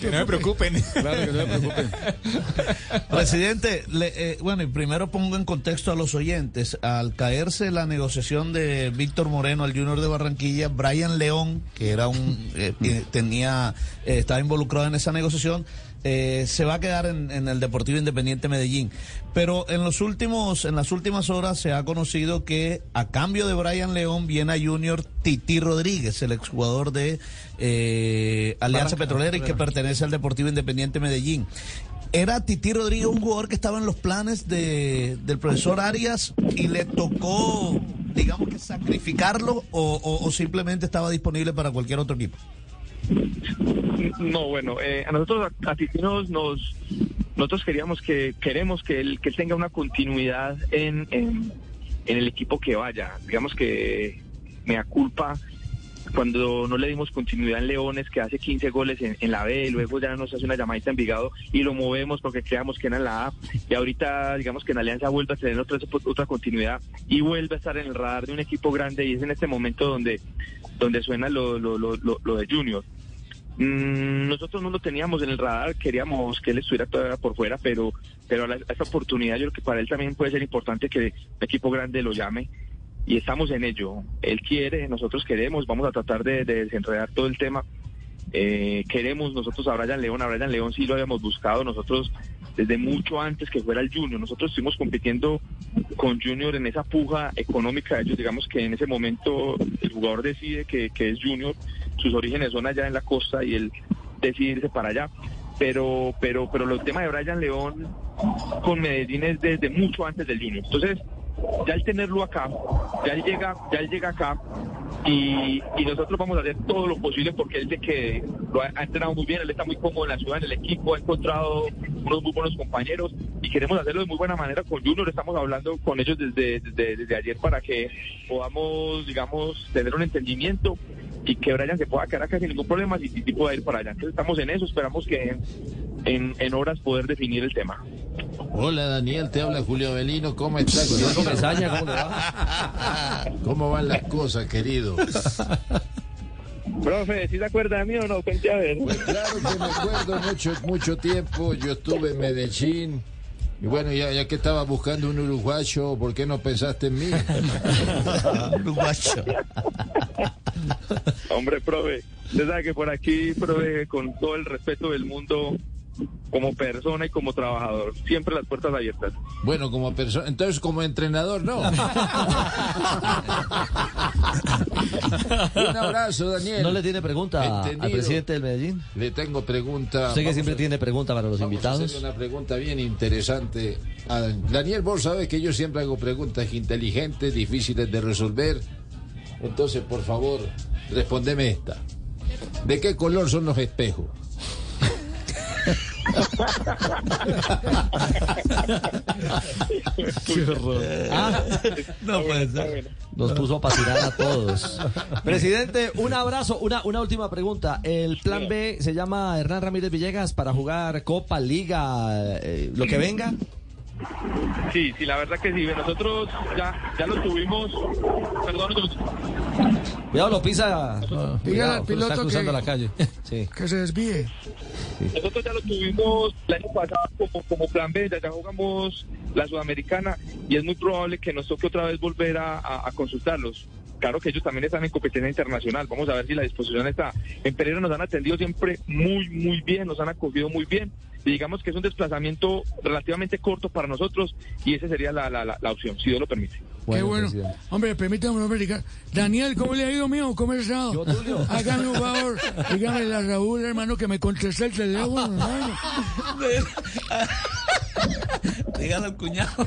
Que no me preocupen. Claro, que no me preocupen. Presidente, le- eh, bueno, y primero pongo en contexto a los oyentes. Al caerse la negociación de Víctor Moreno al Junior de Barranquilla, Brian León, que era un eh, que tenía eh, estaba involucrado en esa negociación, eh, se va a quedar en, en el Deportivo Independiente Medellín. Pero en los últimos, en las últimas horas se ha conocido que a cambio de Brian León viene a Junior Titi Rodríguez, el exjugador de eh, Alianza Petrolera y que pertenece al Deportivo Independiente Medellín. ¿Era Titi Rodríguez un jugador que estaba en los planes de, del profesor Arias y le tocó, digamos que sacrificarlo o, o- o simplemente estaba disponible para cualquier otro equipo? No, bueno, eh, a nosotros a, a Titi nos, nos- nosotros queríamos que queremos que él que tenga una continuidad en, en, el equipo que vaya. Digamos que me culpa cuando no le dimos continuidad en Leones, que hace 15 goles en, en la B, luego ya nos hace una llamadita en Vigado y lo movemos porque creamos que era en la A. Y ahorita, digamos que en Alianza vuelve a tener otra, otra continuidad y vuelve a estar en el radar de un equipo grande y es en este momento donde, donde suena lo, lo, lo, lo, de Junior. Mm, nosotros no lo teníamos en el radar, queríamos que él estuviera todavía por fuera, pero, pero a, la- esta oportunidad yo creo que para él también puede ser importante que un equipo grande lo llame y estamos en ello. Él quiere, nosotros queremos, vamos a tratar de, de desenredar todo el tema. Eh, queremos nosotros a Brian León, a Brian León sí lo habíamos buscado nosotros desde mucho antes que fuera el Junior. Nosotros estuvimos compitiendo con Junior en esa puja económica ellos. Digamos que en ese momento el jugador decide que, que es Junior, sus orígenes son allá en la costa y él decide irse para allá. Pero, pero, pero el tema de Brian León con Medellín es desde mucho antes del Junior. Entonces, ya el tenerlo acá, ya él llega, ya él llega acá y, y nosotros vamos a hacer todo lo posible porque él se que lo ha, ha entrenado muy bien, él está muy cómodo en la ciudad, en el equipo, ha encontrado unos muy buenos compañeros y queremos hacerlo de muy buena manera con Junior, estamos hablando con ellos desde, desde, ayer para que podamos, digamos, tener un entendimiento y que Brian se pueda quedar acá sin ningún problema y Titi pueda ir para allá. Entonces estamos en eso, esperamos que en, en, horas poder definir el tema. Hola Daniel, te habla Julio Avelino, ¿cómo estás? ¿cómo va? ¿Cómo van las cosas, querido? Profe, ¿sí se acuerda de mí o no? Cuente a ver. Pues claro que me acuerdo mucho, mucho tiempo, yo estuve en Medellín. Y bueno, ya, ya que estaba buscando un uruguayo, ¿por qué no pensaste en mí? uruguayo. Hombre, profe, usted sabe que por aquí, profe, con todo el respeto del mundo, como persona y como trabajador, siempre las puertas abiertas. Bueno, como persona, entonces como entrenador, no. Un abrazo, Daniel. ¿No le tiene pregunta al Entendido. presidente del Medellín? Le tengo pregunta. Usted que siempre a- tiene pregunta para los Vamos a invitados. hacerle una pregunta bien interesante. a Daniel, vos sabes que yo siempre hago preguntas inteligentes, difíciles de resolver. Entonces, por favor, respondeme esta. ¿De qué color son los espejos? Qué horror. Ah, no puede ser. Nos puso a patinar a todos. Presidente, un abrazo. Una, una última pregunta. ¿El plan B se llama Hernán Ramírez Villegas para jugar Copa, Liga, eh, lo que venga? Sí, sí, la verdad que sí. Nosotros ya, ya lo tuvimos. Perdón, Cuidado, lo pisa. Dígale Cuidado, al está piloto cruzando que- la calle. Sí. Que se desvíe. Nosotros ya lo tuvimos el año pasado como, como plan B, ya, ya jugamos la Sudamericana y es muy probable que nos toque otra vez volver a, a- a consultarlos. Claro que ellos también están en competencia internacional. Vamos a ver si la disposición está. En Pereira nos han atendido siempre muy, muy bien, nos han acogido muy bien. Digamos que es un desplazamiento relativamente corto para nosotros y esa sería la, la, la, la opción, si Dios lo permite. Qué bueno. Hombre, permítame, hombre, diga- Daniel, ¿cómo le ha ido, mío? ¿Cómo ha estado? Hágame un favor. Dígame a Raúl, hermano, que me conteste el teléfono, hermano. Dígale al cuñado.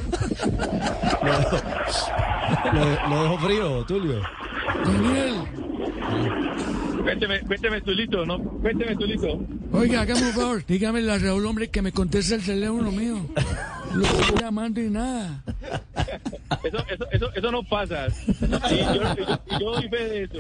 Lo, lo dejo frío, Tulio. Daniel. Cuénteme, cuénteme, Tulito, ¿no? Cuénteme, Tulito. Oiga, hágame un favor. Dígame a Raúl, hombre, que me conteste el teléfono mío. Lo estoy llamando y nada. Eso, eso, eso, eso no pasa. Y yo, yo- yo doy fe de eso.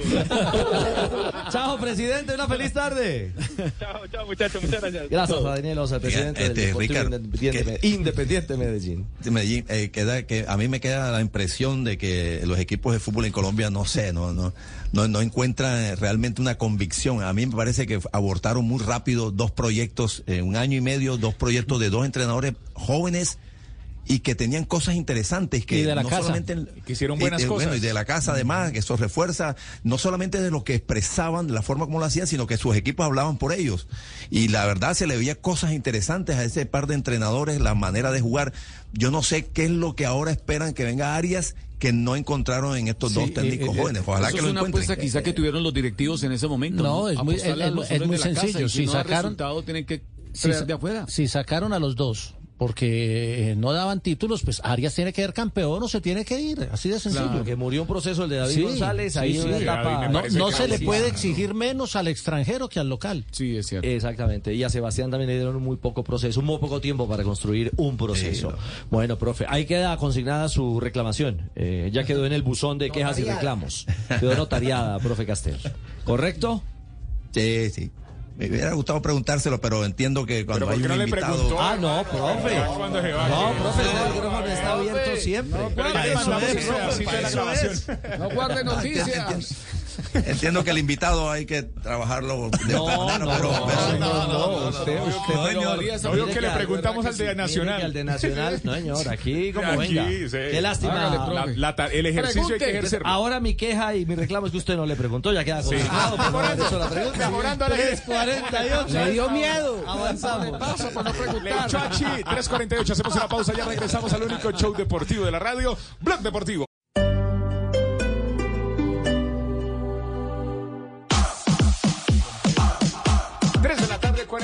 Chao, presidente, una feliz tarde. Chao, chao, muchachos, muchas gracias. Gracias a Daniel Osa, presidente Este, del Deportivo Ricardo, Independiente, Independiente Medellín. de Medellín, eh, queda que a mí me queda la impresión de que los equipos de fútbol en Colombia no sé, no no no, no encuentran realmente una convicción. A mí me parece que abortaron muy rápido dos proyectos en un año y medio, dos proyectos de dos entrenadores jóvenes y que tenían cosas interesantes que Y de la no casa. solamente Que hicieron y- buenas y, cosas. bueno, y de la casa además que eso refuerza no solamente de lo que expresaban de la forma como lo hacían sino que sus equipos hablaban por ellos y la verdad se le veía cosas interesantes a ese par de entrenadores la manera de jugar yo no sé qué es lo que ahora esperan que venga Arias que no encontraron en estos dos técnicos eh, eh, jóvenes ojalá eso que es lo una encuentren apuesta quizá que tuvieron los directivos en ese momento. No, es muy- es- es muy de la casa, sencillo. Si no sacaron- resultado, tienen que Si, traer sa- de afuera. si sacaron a los dos porque eh, no daban títulos, pues Arias tiene que ser campeón o se tiene que ir. Así de sencillo. Claro, que murió un proceso el de David Sí, González, sí, ahí sí. una etapa... No, no se le Sí, puede exigir menos al extranjero que al local. Sí, es cierto. Exactamente, y a Sebastián también le dieron muy poco proceso, muy poco tiempo para construir un proceso. Bueno, profe, ahí queda consignada su reclamación. Eh, ya quedó en el buzón de quejas y reclamos. Quedó notariada, profe Castel. ¿Correcto? sí sí me hubiera gustado preguntárselo pero entiendo que cuando ¿por hay un no le invitado preguntó? Ah, no, profe. Cuando se va, No, profe, el micrófono está abierto siempre. Pero ya Para le eso es, profe, para eso es. No guarde noticias. Entiendo que el invitado hay que trabajarlo de No, otra manera no, pero, no, pero- no, no, usted, usted, No, pero- señor. Mire Obvio que le preguntamos al de Nacional. al de Nacional, no señor, aquí como Aquí, venga. sí. Qué lástima. El ejercicio hay que ejercerlo. Ahora mi queja y mi reclamo es que usted no le preguntó, ya queda Sí. consignado. por no haber Mejorando, hecho la pregunta. mejorando la idea. 348. Le dio miedo. Avanzamos. Pasa por no Le preguntar. echó a Chi, 3.48, hacemos una pausa, ya regresamos al único show deportivo de la radio, Blog Deportivo.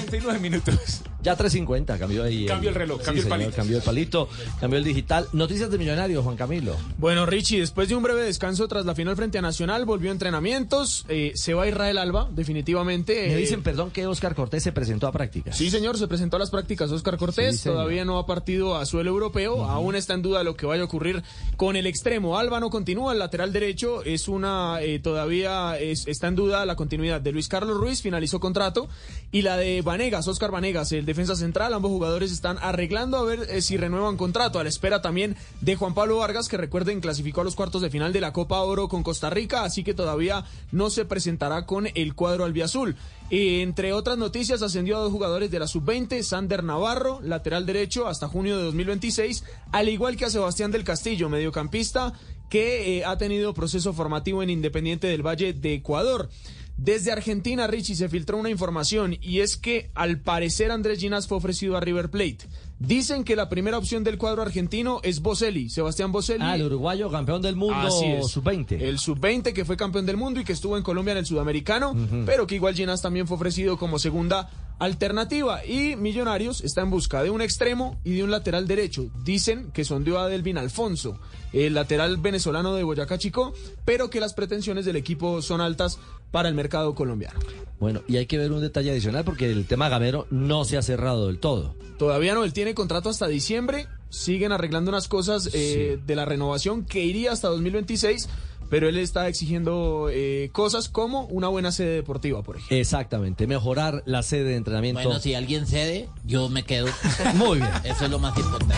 49 minutos. Ya 3.50, cambió ahí. Cambió el reloj, cambió el señor, palito. Cambió el palito, cambió el digital. Noticias de Millonarios, Juan Camilo. Bueno, Richie, después de un breve descanso tras la final frente a Nacional, volvió a entrenamientos. eh, se va Israel Alba, definitivamente. Me eh, dicen, perdón, que Oscar Cortés se presentó a prácticas. Sí, señor, se presentó a las prácticas Oscar Cortés, Sí, todavía no ha partido a suelo europeo, aún está en duda lo que vaya a ocurrir con el extremo. Alba no continúa, el lateral derecho es una, eh, todavía es- está en duda la continuidad de Luis Carlos Ruiz, finalizó contrato, y la de Vanegas, Oscar Vanegas, el defensa central, ambos jugadores están arreglando a ver eh, si renuevan contrato, a la espera también de Juan Pablo Vargas, que recuerden clasificó a los cuartos de final de la Copa Oro con Costa Rica, así que todavía no se presentará con el cuadro albiazul. Eh, entre otras noticias, ascendió a dos jugadores de la sub-20, Sander Navarro, lateral derecho, hasta junio de 2026, al igual que a Sebastián del Castillo, mediocampista, que eh, ha tenido proceso formativo en Independiente del Valle de Ecuador. Desde Argentina, Richie, se filtró una información y es que al parecer Andrés Ginás fue ofrecido a River Plate. Dicen que la primera opción del cuadro argentino es Boselli, Sebastián Boselli. Ah, el uruguayo campeón del mundo Así es. sub-20. El sub-20 que fue campeón del mundo y que estuvo en Colombia en el sudamericano, pero que igual Ginás también fue ofrecido como segunda alternativa. Y Millonarios está en busca de un extremo y de un lateral derecho. Dicen que sondeó a Delvin Alfonso, el lateral venezolano de Boyacá Chico, pero que las pretensiones del equipo son altas para el mercado colombiano. Bueno, y hay que ver un detalle adicional porque el tema Gamero no se ha cerrado del todo. Todavía no, él tiene contrato hasta diciembre. Siguen arreglando unas cosas eh, de la renovación que iría hasta 2026, pero él está exigiendo eh, cosas como una buena sede deportiva, por ejemplo. Exactamente, mejorar la sede de entrenamiento. Bueno, si alguien cede, yo me quedo. Muy bien. Eso es lo más importante.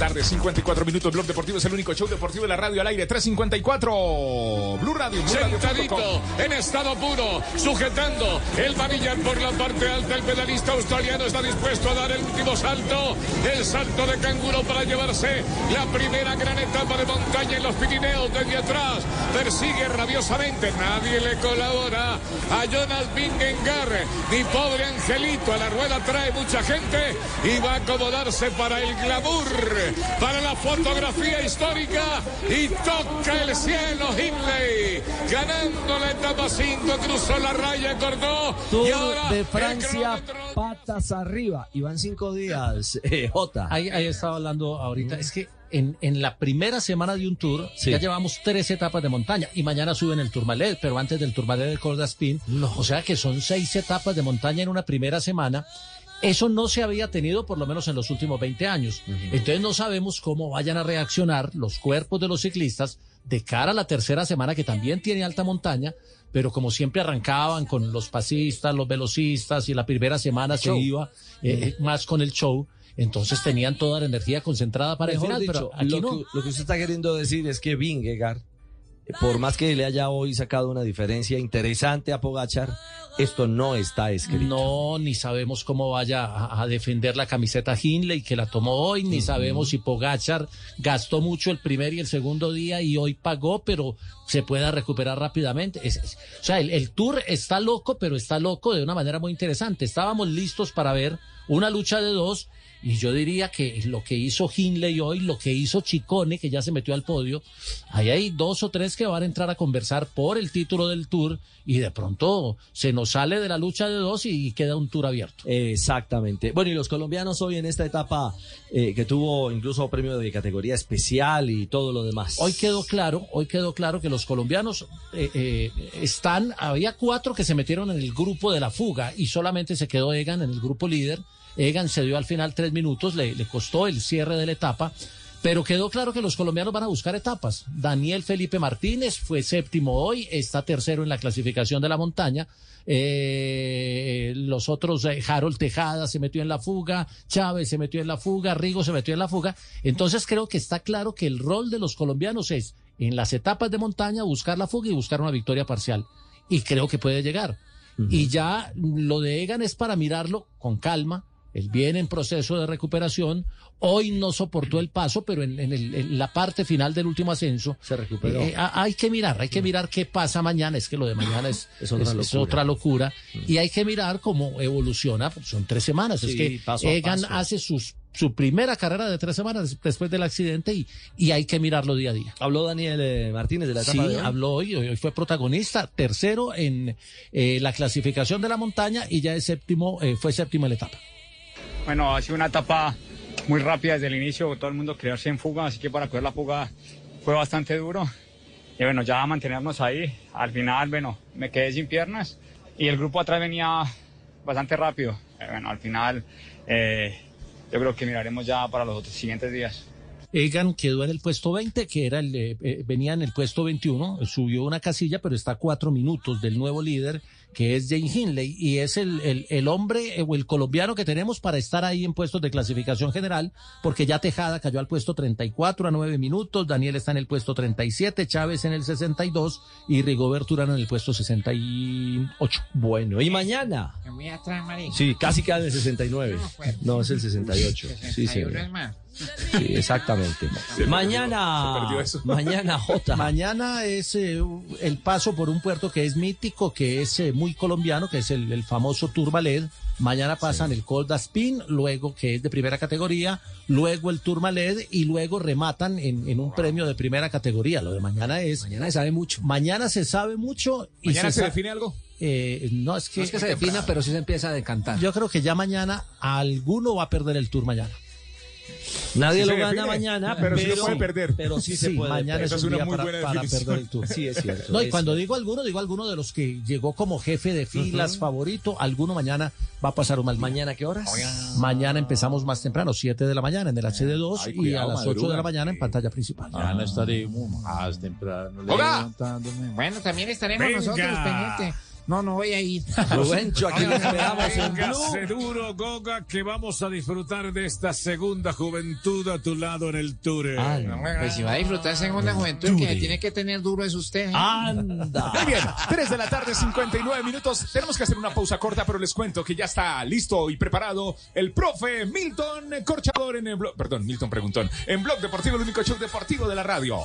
3 de la tarde, 54 minutos. Blog Deportivo es el único show deportivo de la radio al aire. 354. Blue Radio. Sentadito, en estado puro, sujetando el manillar por la parte alta. El pedalista australiano está dispuesto a dar el último salto. El salto de canguro para llevarse la primera gran etapa de montaña en los Pirineos desde atrás. Persigue rabiosamente. Nadie le colabora a Jonas Vingegaard. Mi pobre angelito a la rueda trae mucha gente y va a acomodarse para el glamour, para la fotografía histórica y toca el cielo Hindley. Ganando la etapa 5, cruzó la raya, cortó. Tour y ahora de Francia, patas arriba. Y van cinco días, eh, Jota. Ahí, ahí estaba hablando ahorita. Es que en, en la primera semana de un tour Sí. ya llevamos tres etapas de montaña y mañana suben el Tourmalet, pero antes del Tourmalet del Col d'Aspin. O sea que son seis etapas de montaña en una primera semana. Eso no se había tenido por lo menos en los últimos 20 años. Entonces no sabemos cómo vayan a reaccionar los cuerpos de los ciclistas de cara a la tercera semana que también tiene alta montaña, pero como siempre arrancaban con los pasistas, los velocistas y la primera semana se Show. iba eh, eh, más con el show. Entonces tenían toda la energía concentrada para Mejor el final, dicho, pero aquí lo, no. que, lo que usted está queriendo decir es que Vingegaard, eh, por más que le haya hoy sacado una diferencia interesante a Pogachar, esto no está escrito. No, ni sabemos cómo vaya a, a defender la camiseta Hinley que la tomó hoy, ni sabemos si Pogachar gastó mucho el primer y el segundo día y hoy pagó, pero se pueda recuperar rápidamente. Es- es- o sea, el, el tour está loco, pero está loco de una manera muy interesante. Estábamos listos para ver una lucha de dos y yo diría que lo que hizo Hinley hoy, lo que hizo Chicone, que ya se metió al podio, ahí hay dos o tres que van a entrar a conversar por el título del tour y de pronto se nos sale de la lucha de dos y queda un tour abierto. Exactamente. Bueno, y los colombianos hoy en esta etapa eh, que tuvo incluso premio de categoría especial y todo lo demás. Hoy quedó claro, hoy quedó claro que los colombianos eh, eh, están, había cuatro que se metieron en el grupo de la fuga y solamente se quedó Egan en el grupo líder. Egan se dio al final tres minutos, le, costó el cierre de la etapa, pero quedó claro que los colombianos van a buscar etapas. Daniel Felipe Martínez fue séptimo hoy, está tercero en la clasificación de la montaña. Eh, los otros, Harold Tejada se metió en la fuga, Chávez se metió en la fuga, Rigo se metió en la fuga. Entonces creo que está claro que el rol de los colombianos es en las etapas de montaña buscar la fuga y buscar una victoria parcial. Y creo que puede llegar. Y ya lo de Egan es para mirarlo con calma. Él viene en proceso de recuperación. Hoy no soportó el paso, pero en, en el- en la parte final del último ascenso se recuperó. eh, ha- hay que mirar, hay que mirar qué pasa mañana. Es que lo de mañana es, Es otra es- es locura. otra locura. Y hay que mirar cómo evoluciona. Son tres semanas. es que paso Egan paso. hace sus, su primera carrera de tres semanas des- después del accidente y, y hay que mirarlo día a día. Habló Daniel eh, Martínez de la etapa Sí, de hoy. habló hoy, hoy fue protagonista, tercero en eh, la clasificación de la montaña y ya es séptimo, eh, fue séptimo en la etapa. Bueno, ha sido una etapa muy rápida desde el inicio, todo el mundo crearse en fuga, así que para coger la fuga fue bastante duro. Y bueno, ya mantenernos ahí. Al final, bueno, me quedé sin piernas y el grupo atrás venía bastante rápido. Eh, bueno, al final eh, yo creo que miraremos ya para los siguientes días. Egan quedó en el puesto 20, que era el, eh, eh, venía en el puesto 21, subió una casilla, pero está a cuatro minutos del nuevo líder, que es Jane Hindley, y es el, el, el hombre eh, o el colombiano que tenemos para estar ahí en puestos de clasificación general, porque ya Tejada cayó al puesto 34 a 9 minutos, Daniel está en el puesto 37, Chávez en el 62 y Rigoberto Urano en el puesto 68. Bueno, ¿y mañana? Muy atrás, marica. Sí, casi cae en el 69. No, es el 68. Sí, señor. Sí, exactamente. Mañana, mañana J. Mañana es eh, el paso por un puerto que es mítico, que es eh, muy colombiano, que es el, el famoso Tourmalet. Mañana pasan el Col d'Aspin, luego que es de primera categoría, luego el Tourmalet y luego rematan en, en un premio de primera categoría. Lo de mañana es... Mañana se sabe mucho. Mañana se sabe mucho. y ¿Mañana se define algo? Eh, no es que... No es que se defina, pero sí se empieza a decantar. Yo creo que ya mañana alguno va a perder el Tour mañana. Nadie Sí lo gana define, mañana, pero pero, sí lo puede perder. Pero sí, se puede. Mañana es perder. un día para, para perder el tour. Sí, es cierto. No, y es cuando digo alguno, digo alguno de los que llegó como jefe de filas, Ujú. favorito, alguno mañana va a pasar un mal día. ¿Mañana qué horas? Mañana empezamos más temprano, 7 de la mañana en el HD2 Ay, y cuidado, a las 8 de la mañana en pantalla principal. Mañana estaremos más temprano Hola. levantándome. Bueno, también estaremos Venga. nosotros pendientes. No, no voy a ir. Rubencho, aquí le esperamos en Blue. duro, Goga, que vamos a disfrutar de esta segunda juventud a tu lado en el tour. Pues si va a disfrutar segunda juventud, el que tiene que tener duro es usted. ¿eh? Anda. Muy bien, 3 de la tarde, 59 minutos. Tenemos que hacer una pausa corta, pero les cuento que ya está listo y preparado el profe Milton Corchador en el blog. Perdón, Milton Preguntón. En Blog Deportivo, el único show deportivo de la radio.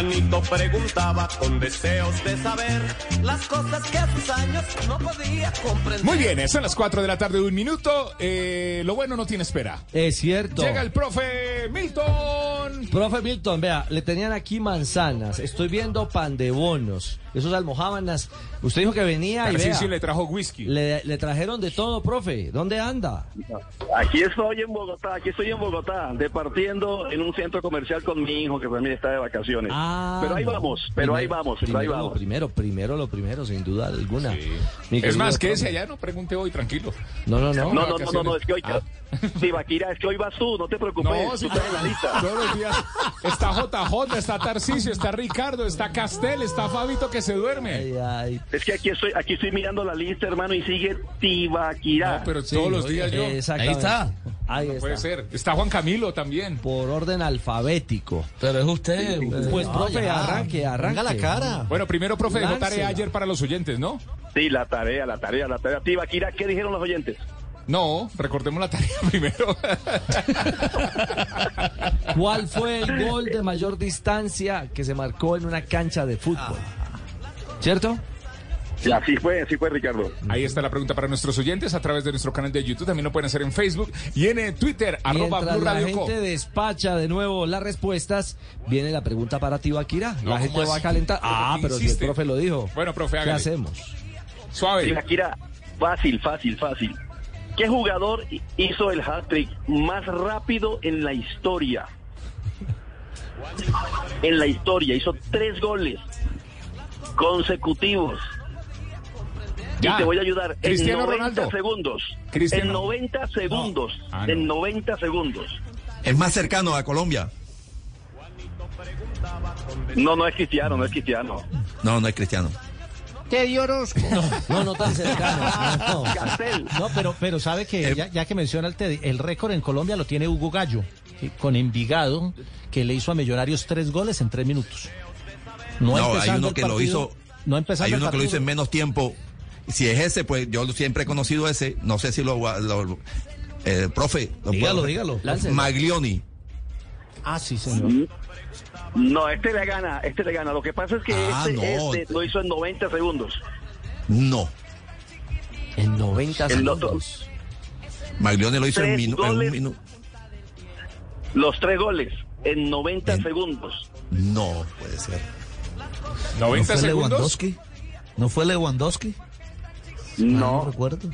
Juanito preguntaba con deseos de saber las cosas que a sus años no podía comprender. Muy bien, son las 4 de la tarde, un minuto. Eh, lo bueno no tiene espera. Es cierto. Llega el profe Milton. Profe Milton, vea, le tenían aquí manzanas. Estoy viendo pan de bonos. Esos almohábanas. Usted dijo que venía y vea, le trajo whisky. le, le trajeron de todo, profe. ¿Dónde anda? Aquí estoy en Bogotá, aquí estoy en Bogotá, departiendo en un centro comercial con mi hijo que también está de vacaciones. Ah, pero ahí vamos, pero ahí vamos, pero ahí primero Lo vamos. primero, primero lo primero, sin duda alguna. Es más, quédese allá, no pregunte hoy, tranquilo. No, no, no. No, no, no, no, no, es que hoy, Ah. Sí, Vaquira, es que hoy vas tú, no te preocupes, No, tú estás en la lista. todos los días está JJ, está Tarcisio, está Ricardo, está Castel, está Fabito que se duerme. Es que aquí estoy, aquí estoy mirando la lista, hermano, y sigue Tibaquirá. No, pero todos los días yo. Exactamente. Ahí No está. puede ser. Está Juan Camilo también. Por orden alfabético. Pero es usted. Pues, profe, arranque, arranque. Bueno, primero, profe, dejó tarea ayer para los oyentes, ¿no? Sí, la tarea, la tarea, la tarea. Tibaquirá, ¿qué dijeron los oyentes? No, recordemos la tarea primero. ¿Cuál fue el gol de mayor distancia que se marcó en una cancha de fútbol? ¿Cierto? Sí, así fue, así fue, Ricardo. Ahí está la pregunta para nuestros oyentes a través de nuestro canal de YouTube. También lo pueden hacer en Facebook y en eh, Twitter, arroba Mientras Blue la Co. gente despacha de nuevo las respuestas, viene la pregunta para ti, Bakira. No, la gente ¿cómo va a calentar. Ah, pero si el profe lo dijo. Bueno, profe, ¿Qué hágale. hacemos? Suave. Tibaquirá, fácil, fácil, fácil. ¿Qué jugador hizo el hat-trick más rápido en la historia? En la historia, hizo tres goles consecutivos. Ya. Y te voy a ayudar Cristiano en 90 Ronaldo. segundos. Cristiano. En 90 segundos. Ah, no. En 90 segundos. Es más cercano a Colombia. No, no es cristiano, no es cristiano. No, no es cristiano. Teddy Orozco. No, no tan cercano. No. No, pero, pero sabe que ya, ya que menciona el Teddy, el récord en Colombia lo tiene Hugo Gallo, ¿sí? con Envigado, que le hizo a Millonarios tres goles en tres minutos. No, hay empezando uno que lo hizo. No empezando Hay uno que lo hizo en menos tiempo. Si es ese, pues yo siempre he conocido ese. No sé si lo. lo- eh, profe. lo Dígalo, puedo- dígalo. Maglioni. Ah, sí, señor. No, este le gana, este le gana. Lo que pasa es que Ah, este, no. este lo hizo en 90 segundos. No. En 90 El otro- segundos. Maglioni lo hizo en, minu- en un goles. minuto. Los tres goles en 90 segundos. No puede ser. 90 ¿No fue segundos. Lewandowski? ¿No fue Lewandowski? No. recuerdo.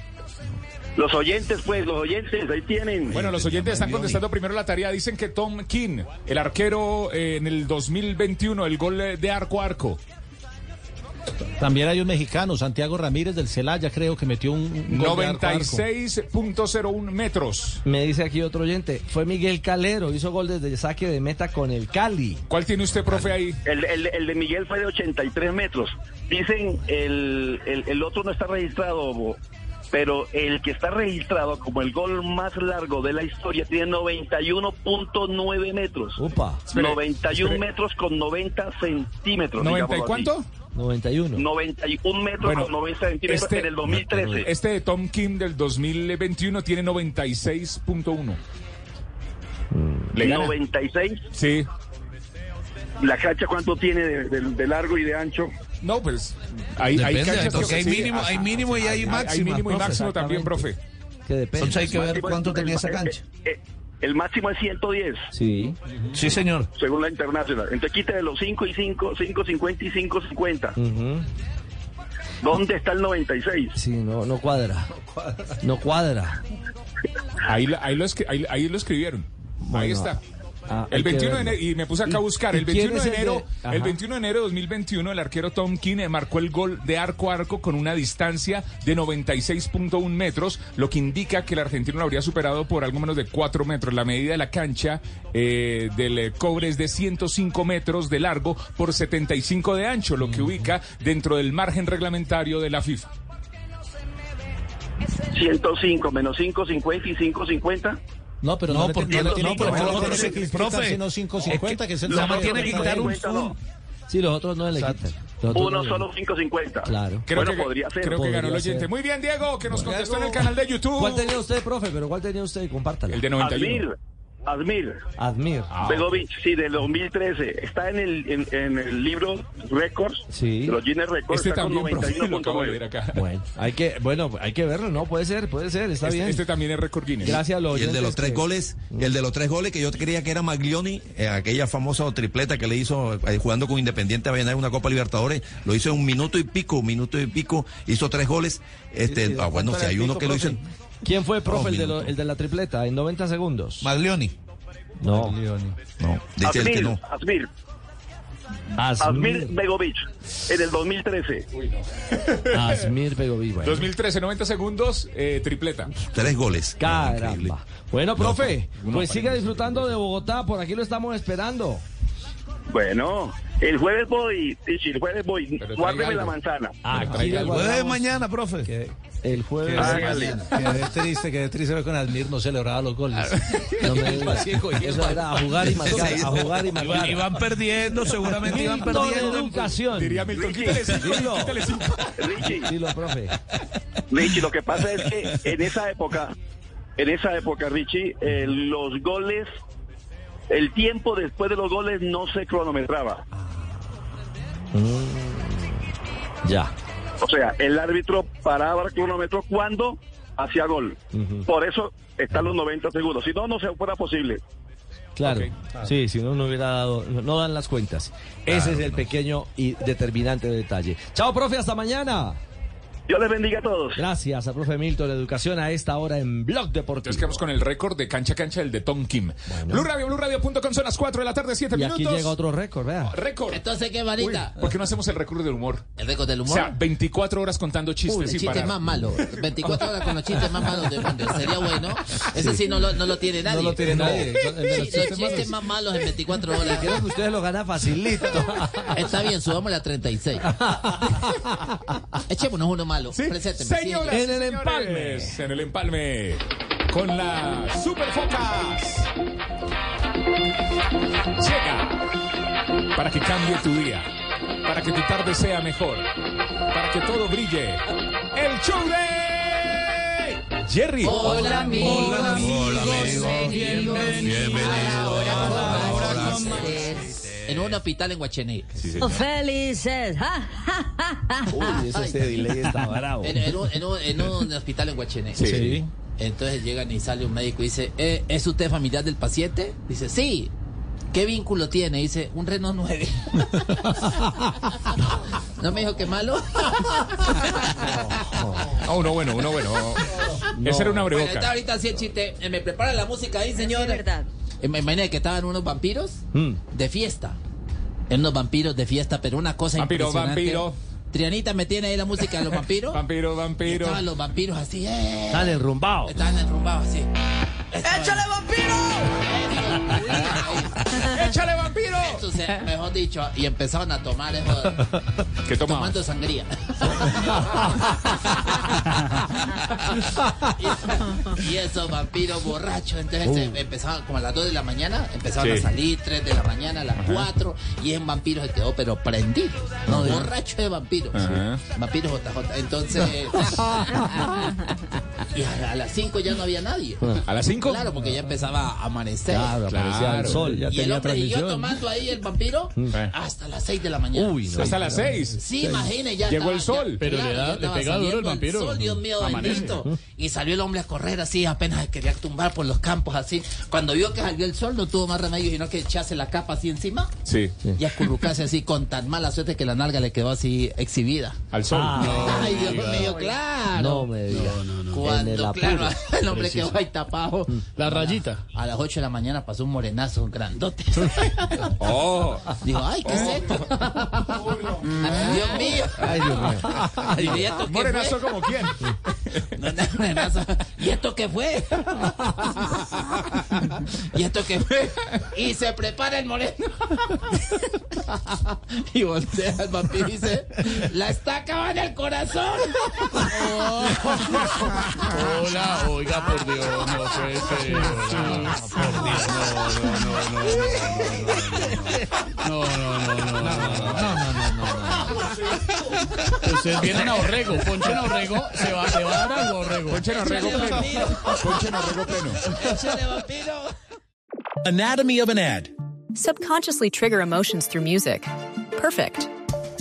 Los oyentes, pues, los oyentes, ahí tienen. Bueno, los oyentes están contestando primero la tarea. Dicen que Tom King, el arquero eh, en el 2021, el gol de arco a arco. También hay un mexicano, Santiago Ramírez del Celaya, creo que metió un, un gol de arco a arco. 96.01 metros. Me dice aquí otro oyente, fue Miguel Calero, hizo gol desde saque de meta con el Cali. ¿Cuál tiene usted, profe, ahí? El, el- el de Miguel fue de 83 metros. Dicen, el, el, el otro no está registrado, pero el que está registrado como el gol más largo de la historia tiene 91.9 metros. Upa. Espere, 91 espere. metros con 90 centímetros. ¿90 y cuánto? 91. 91 metros Bueno, con 90 centímetros en el 2013. Este de Tom Kim del 2021 tiene 96.1. ¿Le gana? 96. Sí. ¿La cancha cuánto tiene de, de- de largo y de ancho? No, pues hay, hay porque hay sí, mínimo- hay mínimo y hay Hay máxima, mínimo y máximo también, profe. Que depende. Entonces hay que ver cuánto tenía esa cancha. Eh, El máximo es 110, Sí. Sí, señor. según la internacional. Entonces quítale los 5 y 5, 5.50 y 5.50. Ujú. ¿Dónde está el 96? Sí, no, no cuadra. No cuadra. Ahí, ahí, lo, ahí, ahí lo escribieron. ahí Bueno, está. Ah, El que 21 de enero, y me puse acá a ¿Y- buscar, el quién 21 de es el enero, de- el 21 de enero de 2021, el arquero Tom Keane marcó el gol de arco a arco con una distancia de 96.1 metros, lo que indica que el argentino lo habría superado por algo menos de 4 metros. La medida de la cancha eh, del eh, cobre es de 105 metros de largo por 75 de ancho, lo que ubica dentro del margen reglamentario de la FIFA. 105 menos 5, 50 y 5, 50. No, pero No, no, porque no no, tiene no, que- no no profe, sino 5.50, que es el Nada más salario tiene que quitar un 50 no. Sí, los otros no le quitan. Uno no solo 5.50. Claro. Creo bueno, que, podría ser. creo que ganó el oyente. ser. Muy bien, Diego, que nos contestó en el canal de YouTube. ¿Cuál tenía usted, profe? Pero ¿cuál tenía usted? Compártala. El de 91. Admir, Admir. Begovic, sí, del 2013. Está en el, en, en el libro Records, Sí. de los Guinness Records, Este está con también, profe, lo acabo de ver 91.9. acá. Bueno, hay que, bueno, hay que verlo, ¿no? Puede ser, puede ser, está Este, bien. este también es récord Guinness. Gracias a los Y el de los tres que- goles, el de los tres goles que yo creía que era Maglioni, eh, aquella famosa tripleta que le hizo eh, jugando con Independiente a ganar una Copa Libertadores, lo hizo en un minuto y pico, un minuto y pico, hizo tres goles. Este, ah, bueno, si hay uno que lo hizo en ¿Quién fue, profe, No, el, de lo- el de la tripleta en 90 segundos? Maglioni. No. no, dice el que no. Admir Asmir, Begovic, en el 2013. Asmir Begovic. Bueno. 2013, 90 segundos, eh, tripleta. Tres goles. Increíble. Caramba. Bueno, profe, uno pues siga disfrutando de Bogotá, por aquí lo estamos esperando. Bueno, el jueves voy, sí, sí, el jueves voy, Pero guárdeme la manzana. Le algo. Jueves mañana, profe. que el jueves. Hágale. Quedé triste, quedé triste ver con Admir no celebraba los goles. No me. Eso era a jugar y marcar, a jugar y marcar. iban perdiendo, seguramente iban perdiendo. Educación. Diría Milton, quítale cinco, Dilo. quítale cinco. Richie, Dilo, profe. Richie, lo que pasa es que en esa época, en esa época, Richie, eh, los goles, el tiempo después de los goles no se cronometraba. Ya. O sea, el árbitro paraba el cronómetro cuando hacía gol. Por eso están los 90 segundos. Si no, no se fuera posible. Claro. Sí, si no, no hubiera dado, no, no dan las cuentas. Ese es el pequeño y determinante detalle. Chao, profe, hasta mañana. Dios les bendiga a todos. Gracias a profe Milton, educación a esta hora en Blog Deportivo. Entonces quedamos con el récord de cancha a cancha, el de Tom Kim. Blue Radio, Blue Radio.com, son las 4 de la tarde, 7 Y minutos. aquí llega otro récord, vea. Récord. Entonces, ¿qué, Uy, varita? ¿Por qué no hacemos el récord del humor? El récord del O humor. sea, 24 horas contando chistes Uy, el sin chiste parar. más malo. 24 horas con los chistes más malos del mundo. Sería bueno. Ese sí, no, lo, no lo tiene nadie. No lo tiene nadie. Los chistes más malos en 24 horas. Creo que ustedes lo ganan facilito. Está bien, subámosle a 36. Echémonos uno malo. Presénteme. sí, Señoras En el empalme. En el empalme. Con las Superfocas. Llega. Para que cambie tu día. Para que tu tarde sea mejor. Para que todo brille. El show de Jerry. Hola, amigos. Hola, amigos. Bienvenidos. a la hora con ustedes. En un hospital en Guachené. Felices. Ja, ja, ja. Uy, ese, ese delay está bravo. En, en un, en un- en un hospital en Guachené. Sí. Entonces llegan y sale un médico y dice, "Eh, ¿es usted familiar del paciente? Dice, sí. ¿Qué vínculo tiene? Dice, un Renault 9. ¿No me dijo que malo? Ah, uno bueno, uno bueno. Ese era una Bueno, brevoca. está ahorita así el chiste. Eh, ¿Me prepara la música ahí, señor? verdad. Eh, imagino que estaban unos vampiros Mm. de fiesta. En unos vampiros de fiesta, pero una cosa Vampiro, impresionante. vampiro. Trianita, ¿me tiene ahí la música de los vampiros? Vampiro, Y vampiro. Estaban los vampiros así, ¡eh! Están enrumbados. Estaban enrumbados así. ¡Échale vampiro! ¡Échale vampiro! Entonces, mejor dicho, y empezaron a tomar eso, ¿Qué tomaba? tomando sangría. y, y esos vampiros borrachos, entonces Uh. empezaban como a las 2 de la mañana, empezaban Sí. a salir, 3 de la mañana, a las 4, y en vampiro se quedó, pero prendido. No, borracho de Vampiros JJ. Entonces, y a, a las 5 ya no había nadie. ¿A las 5? Claro, porque ya empezaba a amanecer. Claro, aparecía el sol. Ya y el hombre siguió tomando ahí el vampiro Eh. hasta las 6 de la mañana. Uy, no. Hasta las 6. Sí, imagine, ya Llegó estaba- el sol. ya- Pero le da- le pega duro el vampiro. sol, Dios mío, bendito. Y salió el hombre a correr así, apenas quería tumbar por los campos así. Cuando vio que salió el sol, no tuvo más remedio sino que echarse la capa así encima Sí. y acurrucarse así con tan mala suerte que la nalga le quedó así exhibida. Al sol. Ay, Dios mío, claro. No me diga. Cuando, claro, el hombre quedó ahí tapado. La rayita. A las 8 de la mañana pasó un morenazo grandote. Oh. Digo, ay, ¿qué es esto? Dios mío. Ay, Dios mío. Digo, ¿y esto qué Morenazo como quién. No, no, morenazo. ¿Y esto qué fue? ¿Y esto qué fue? Y se prepara el moreno. Y voltea al vampiro y dice, la estaca va en el corazón. Hola, oiga, por Dios, no puede ser. hola, Por Dios, no, no, no, no, no, no, no, no, no, no, no, no. Ustedes vienen a Orrego, ponchen a Orrego, se va, se va a dar algo Orrego. Ponchen a Orrego pleno. Ponchen a Orrego pleno. Anatomy of an ad. Subconsciously trigger emotions through music. Perfect.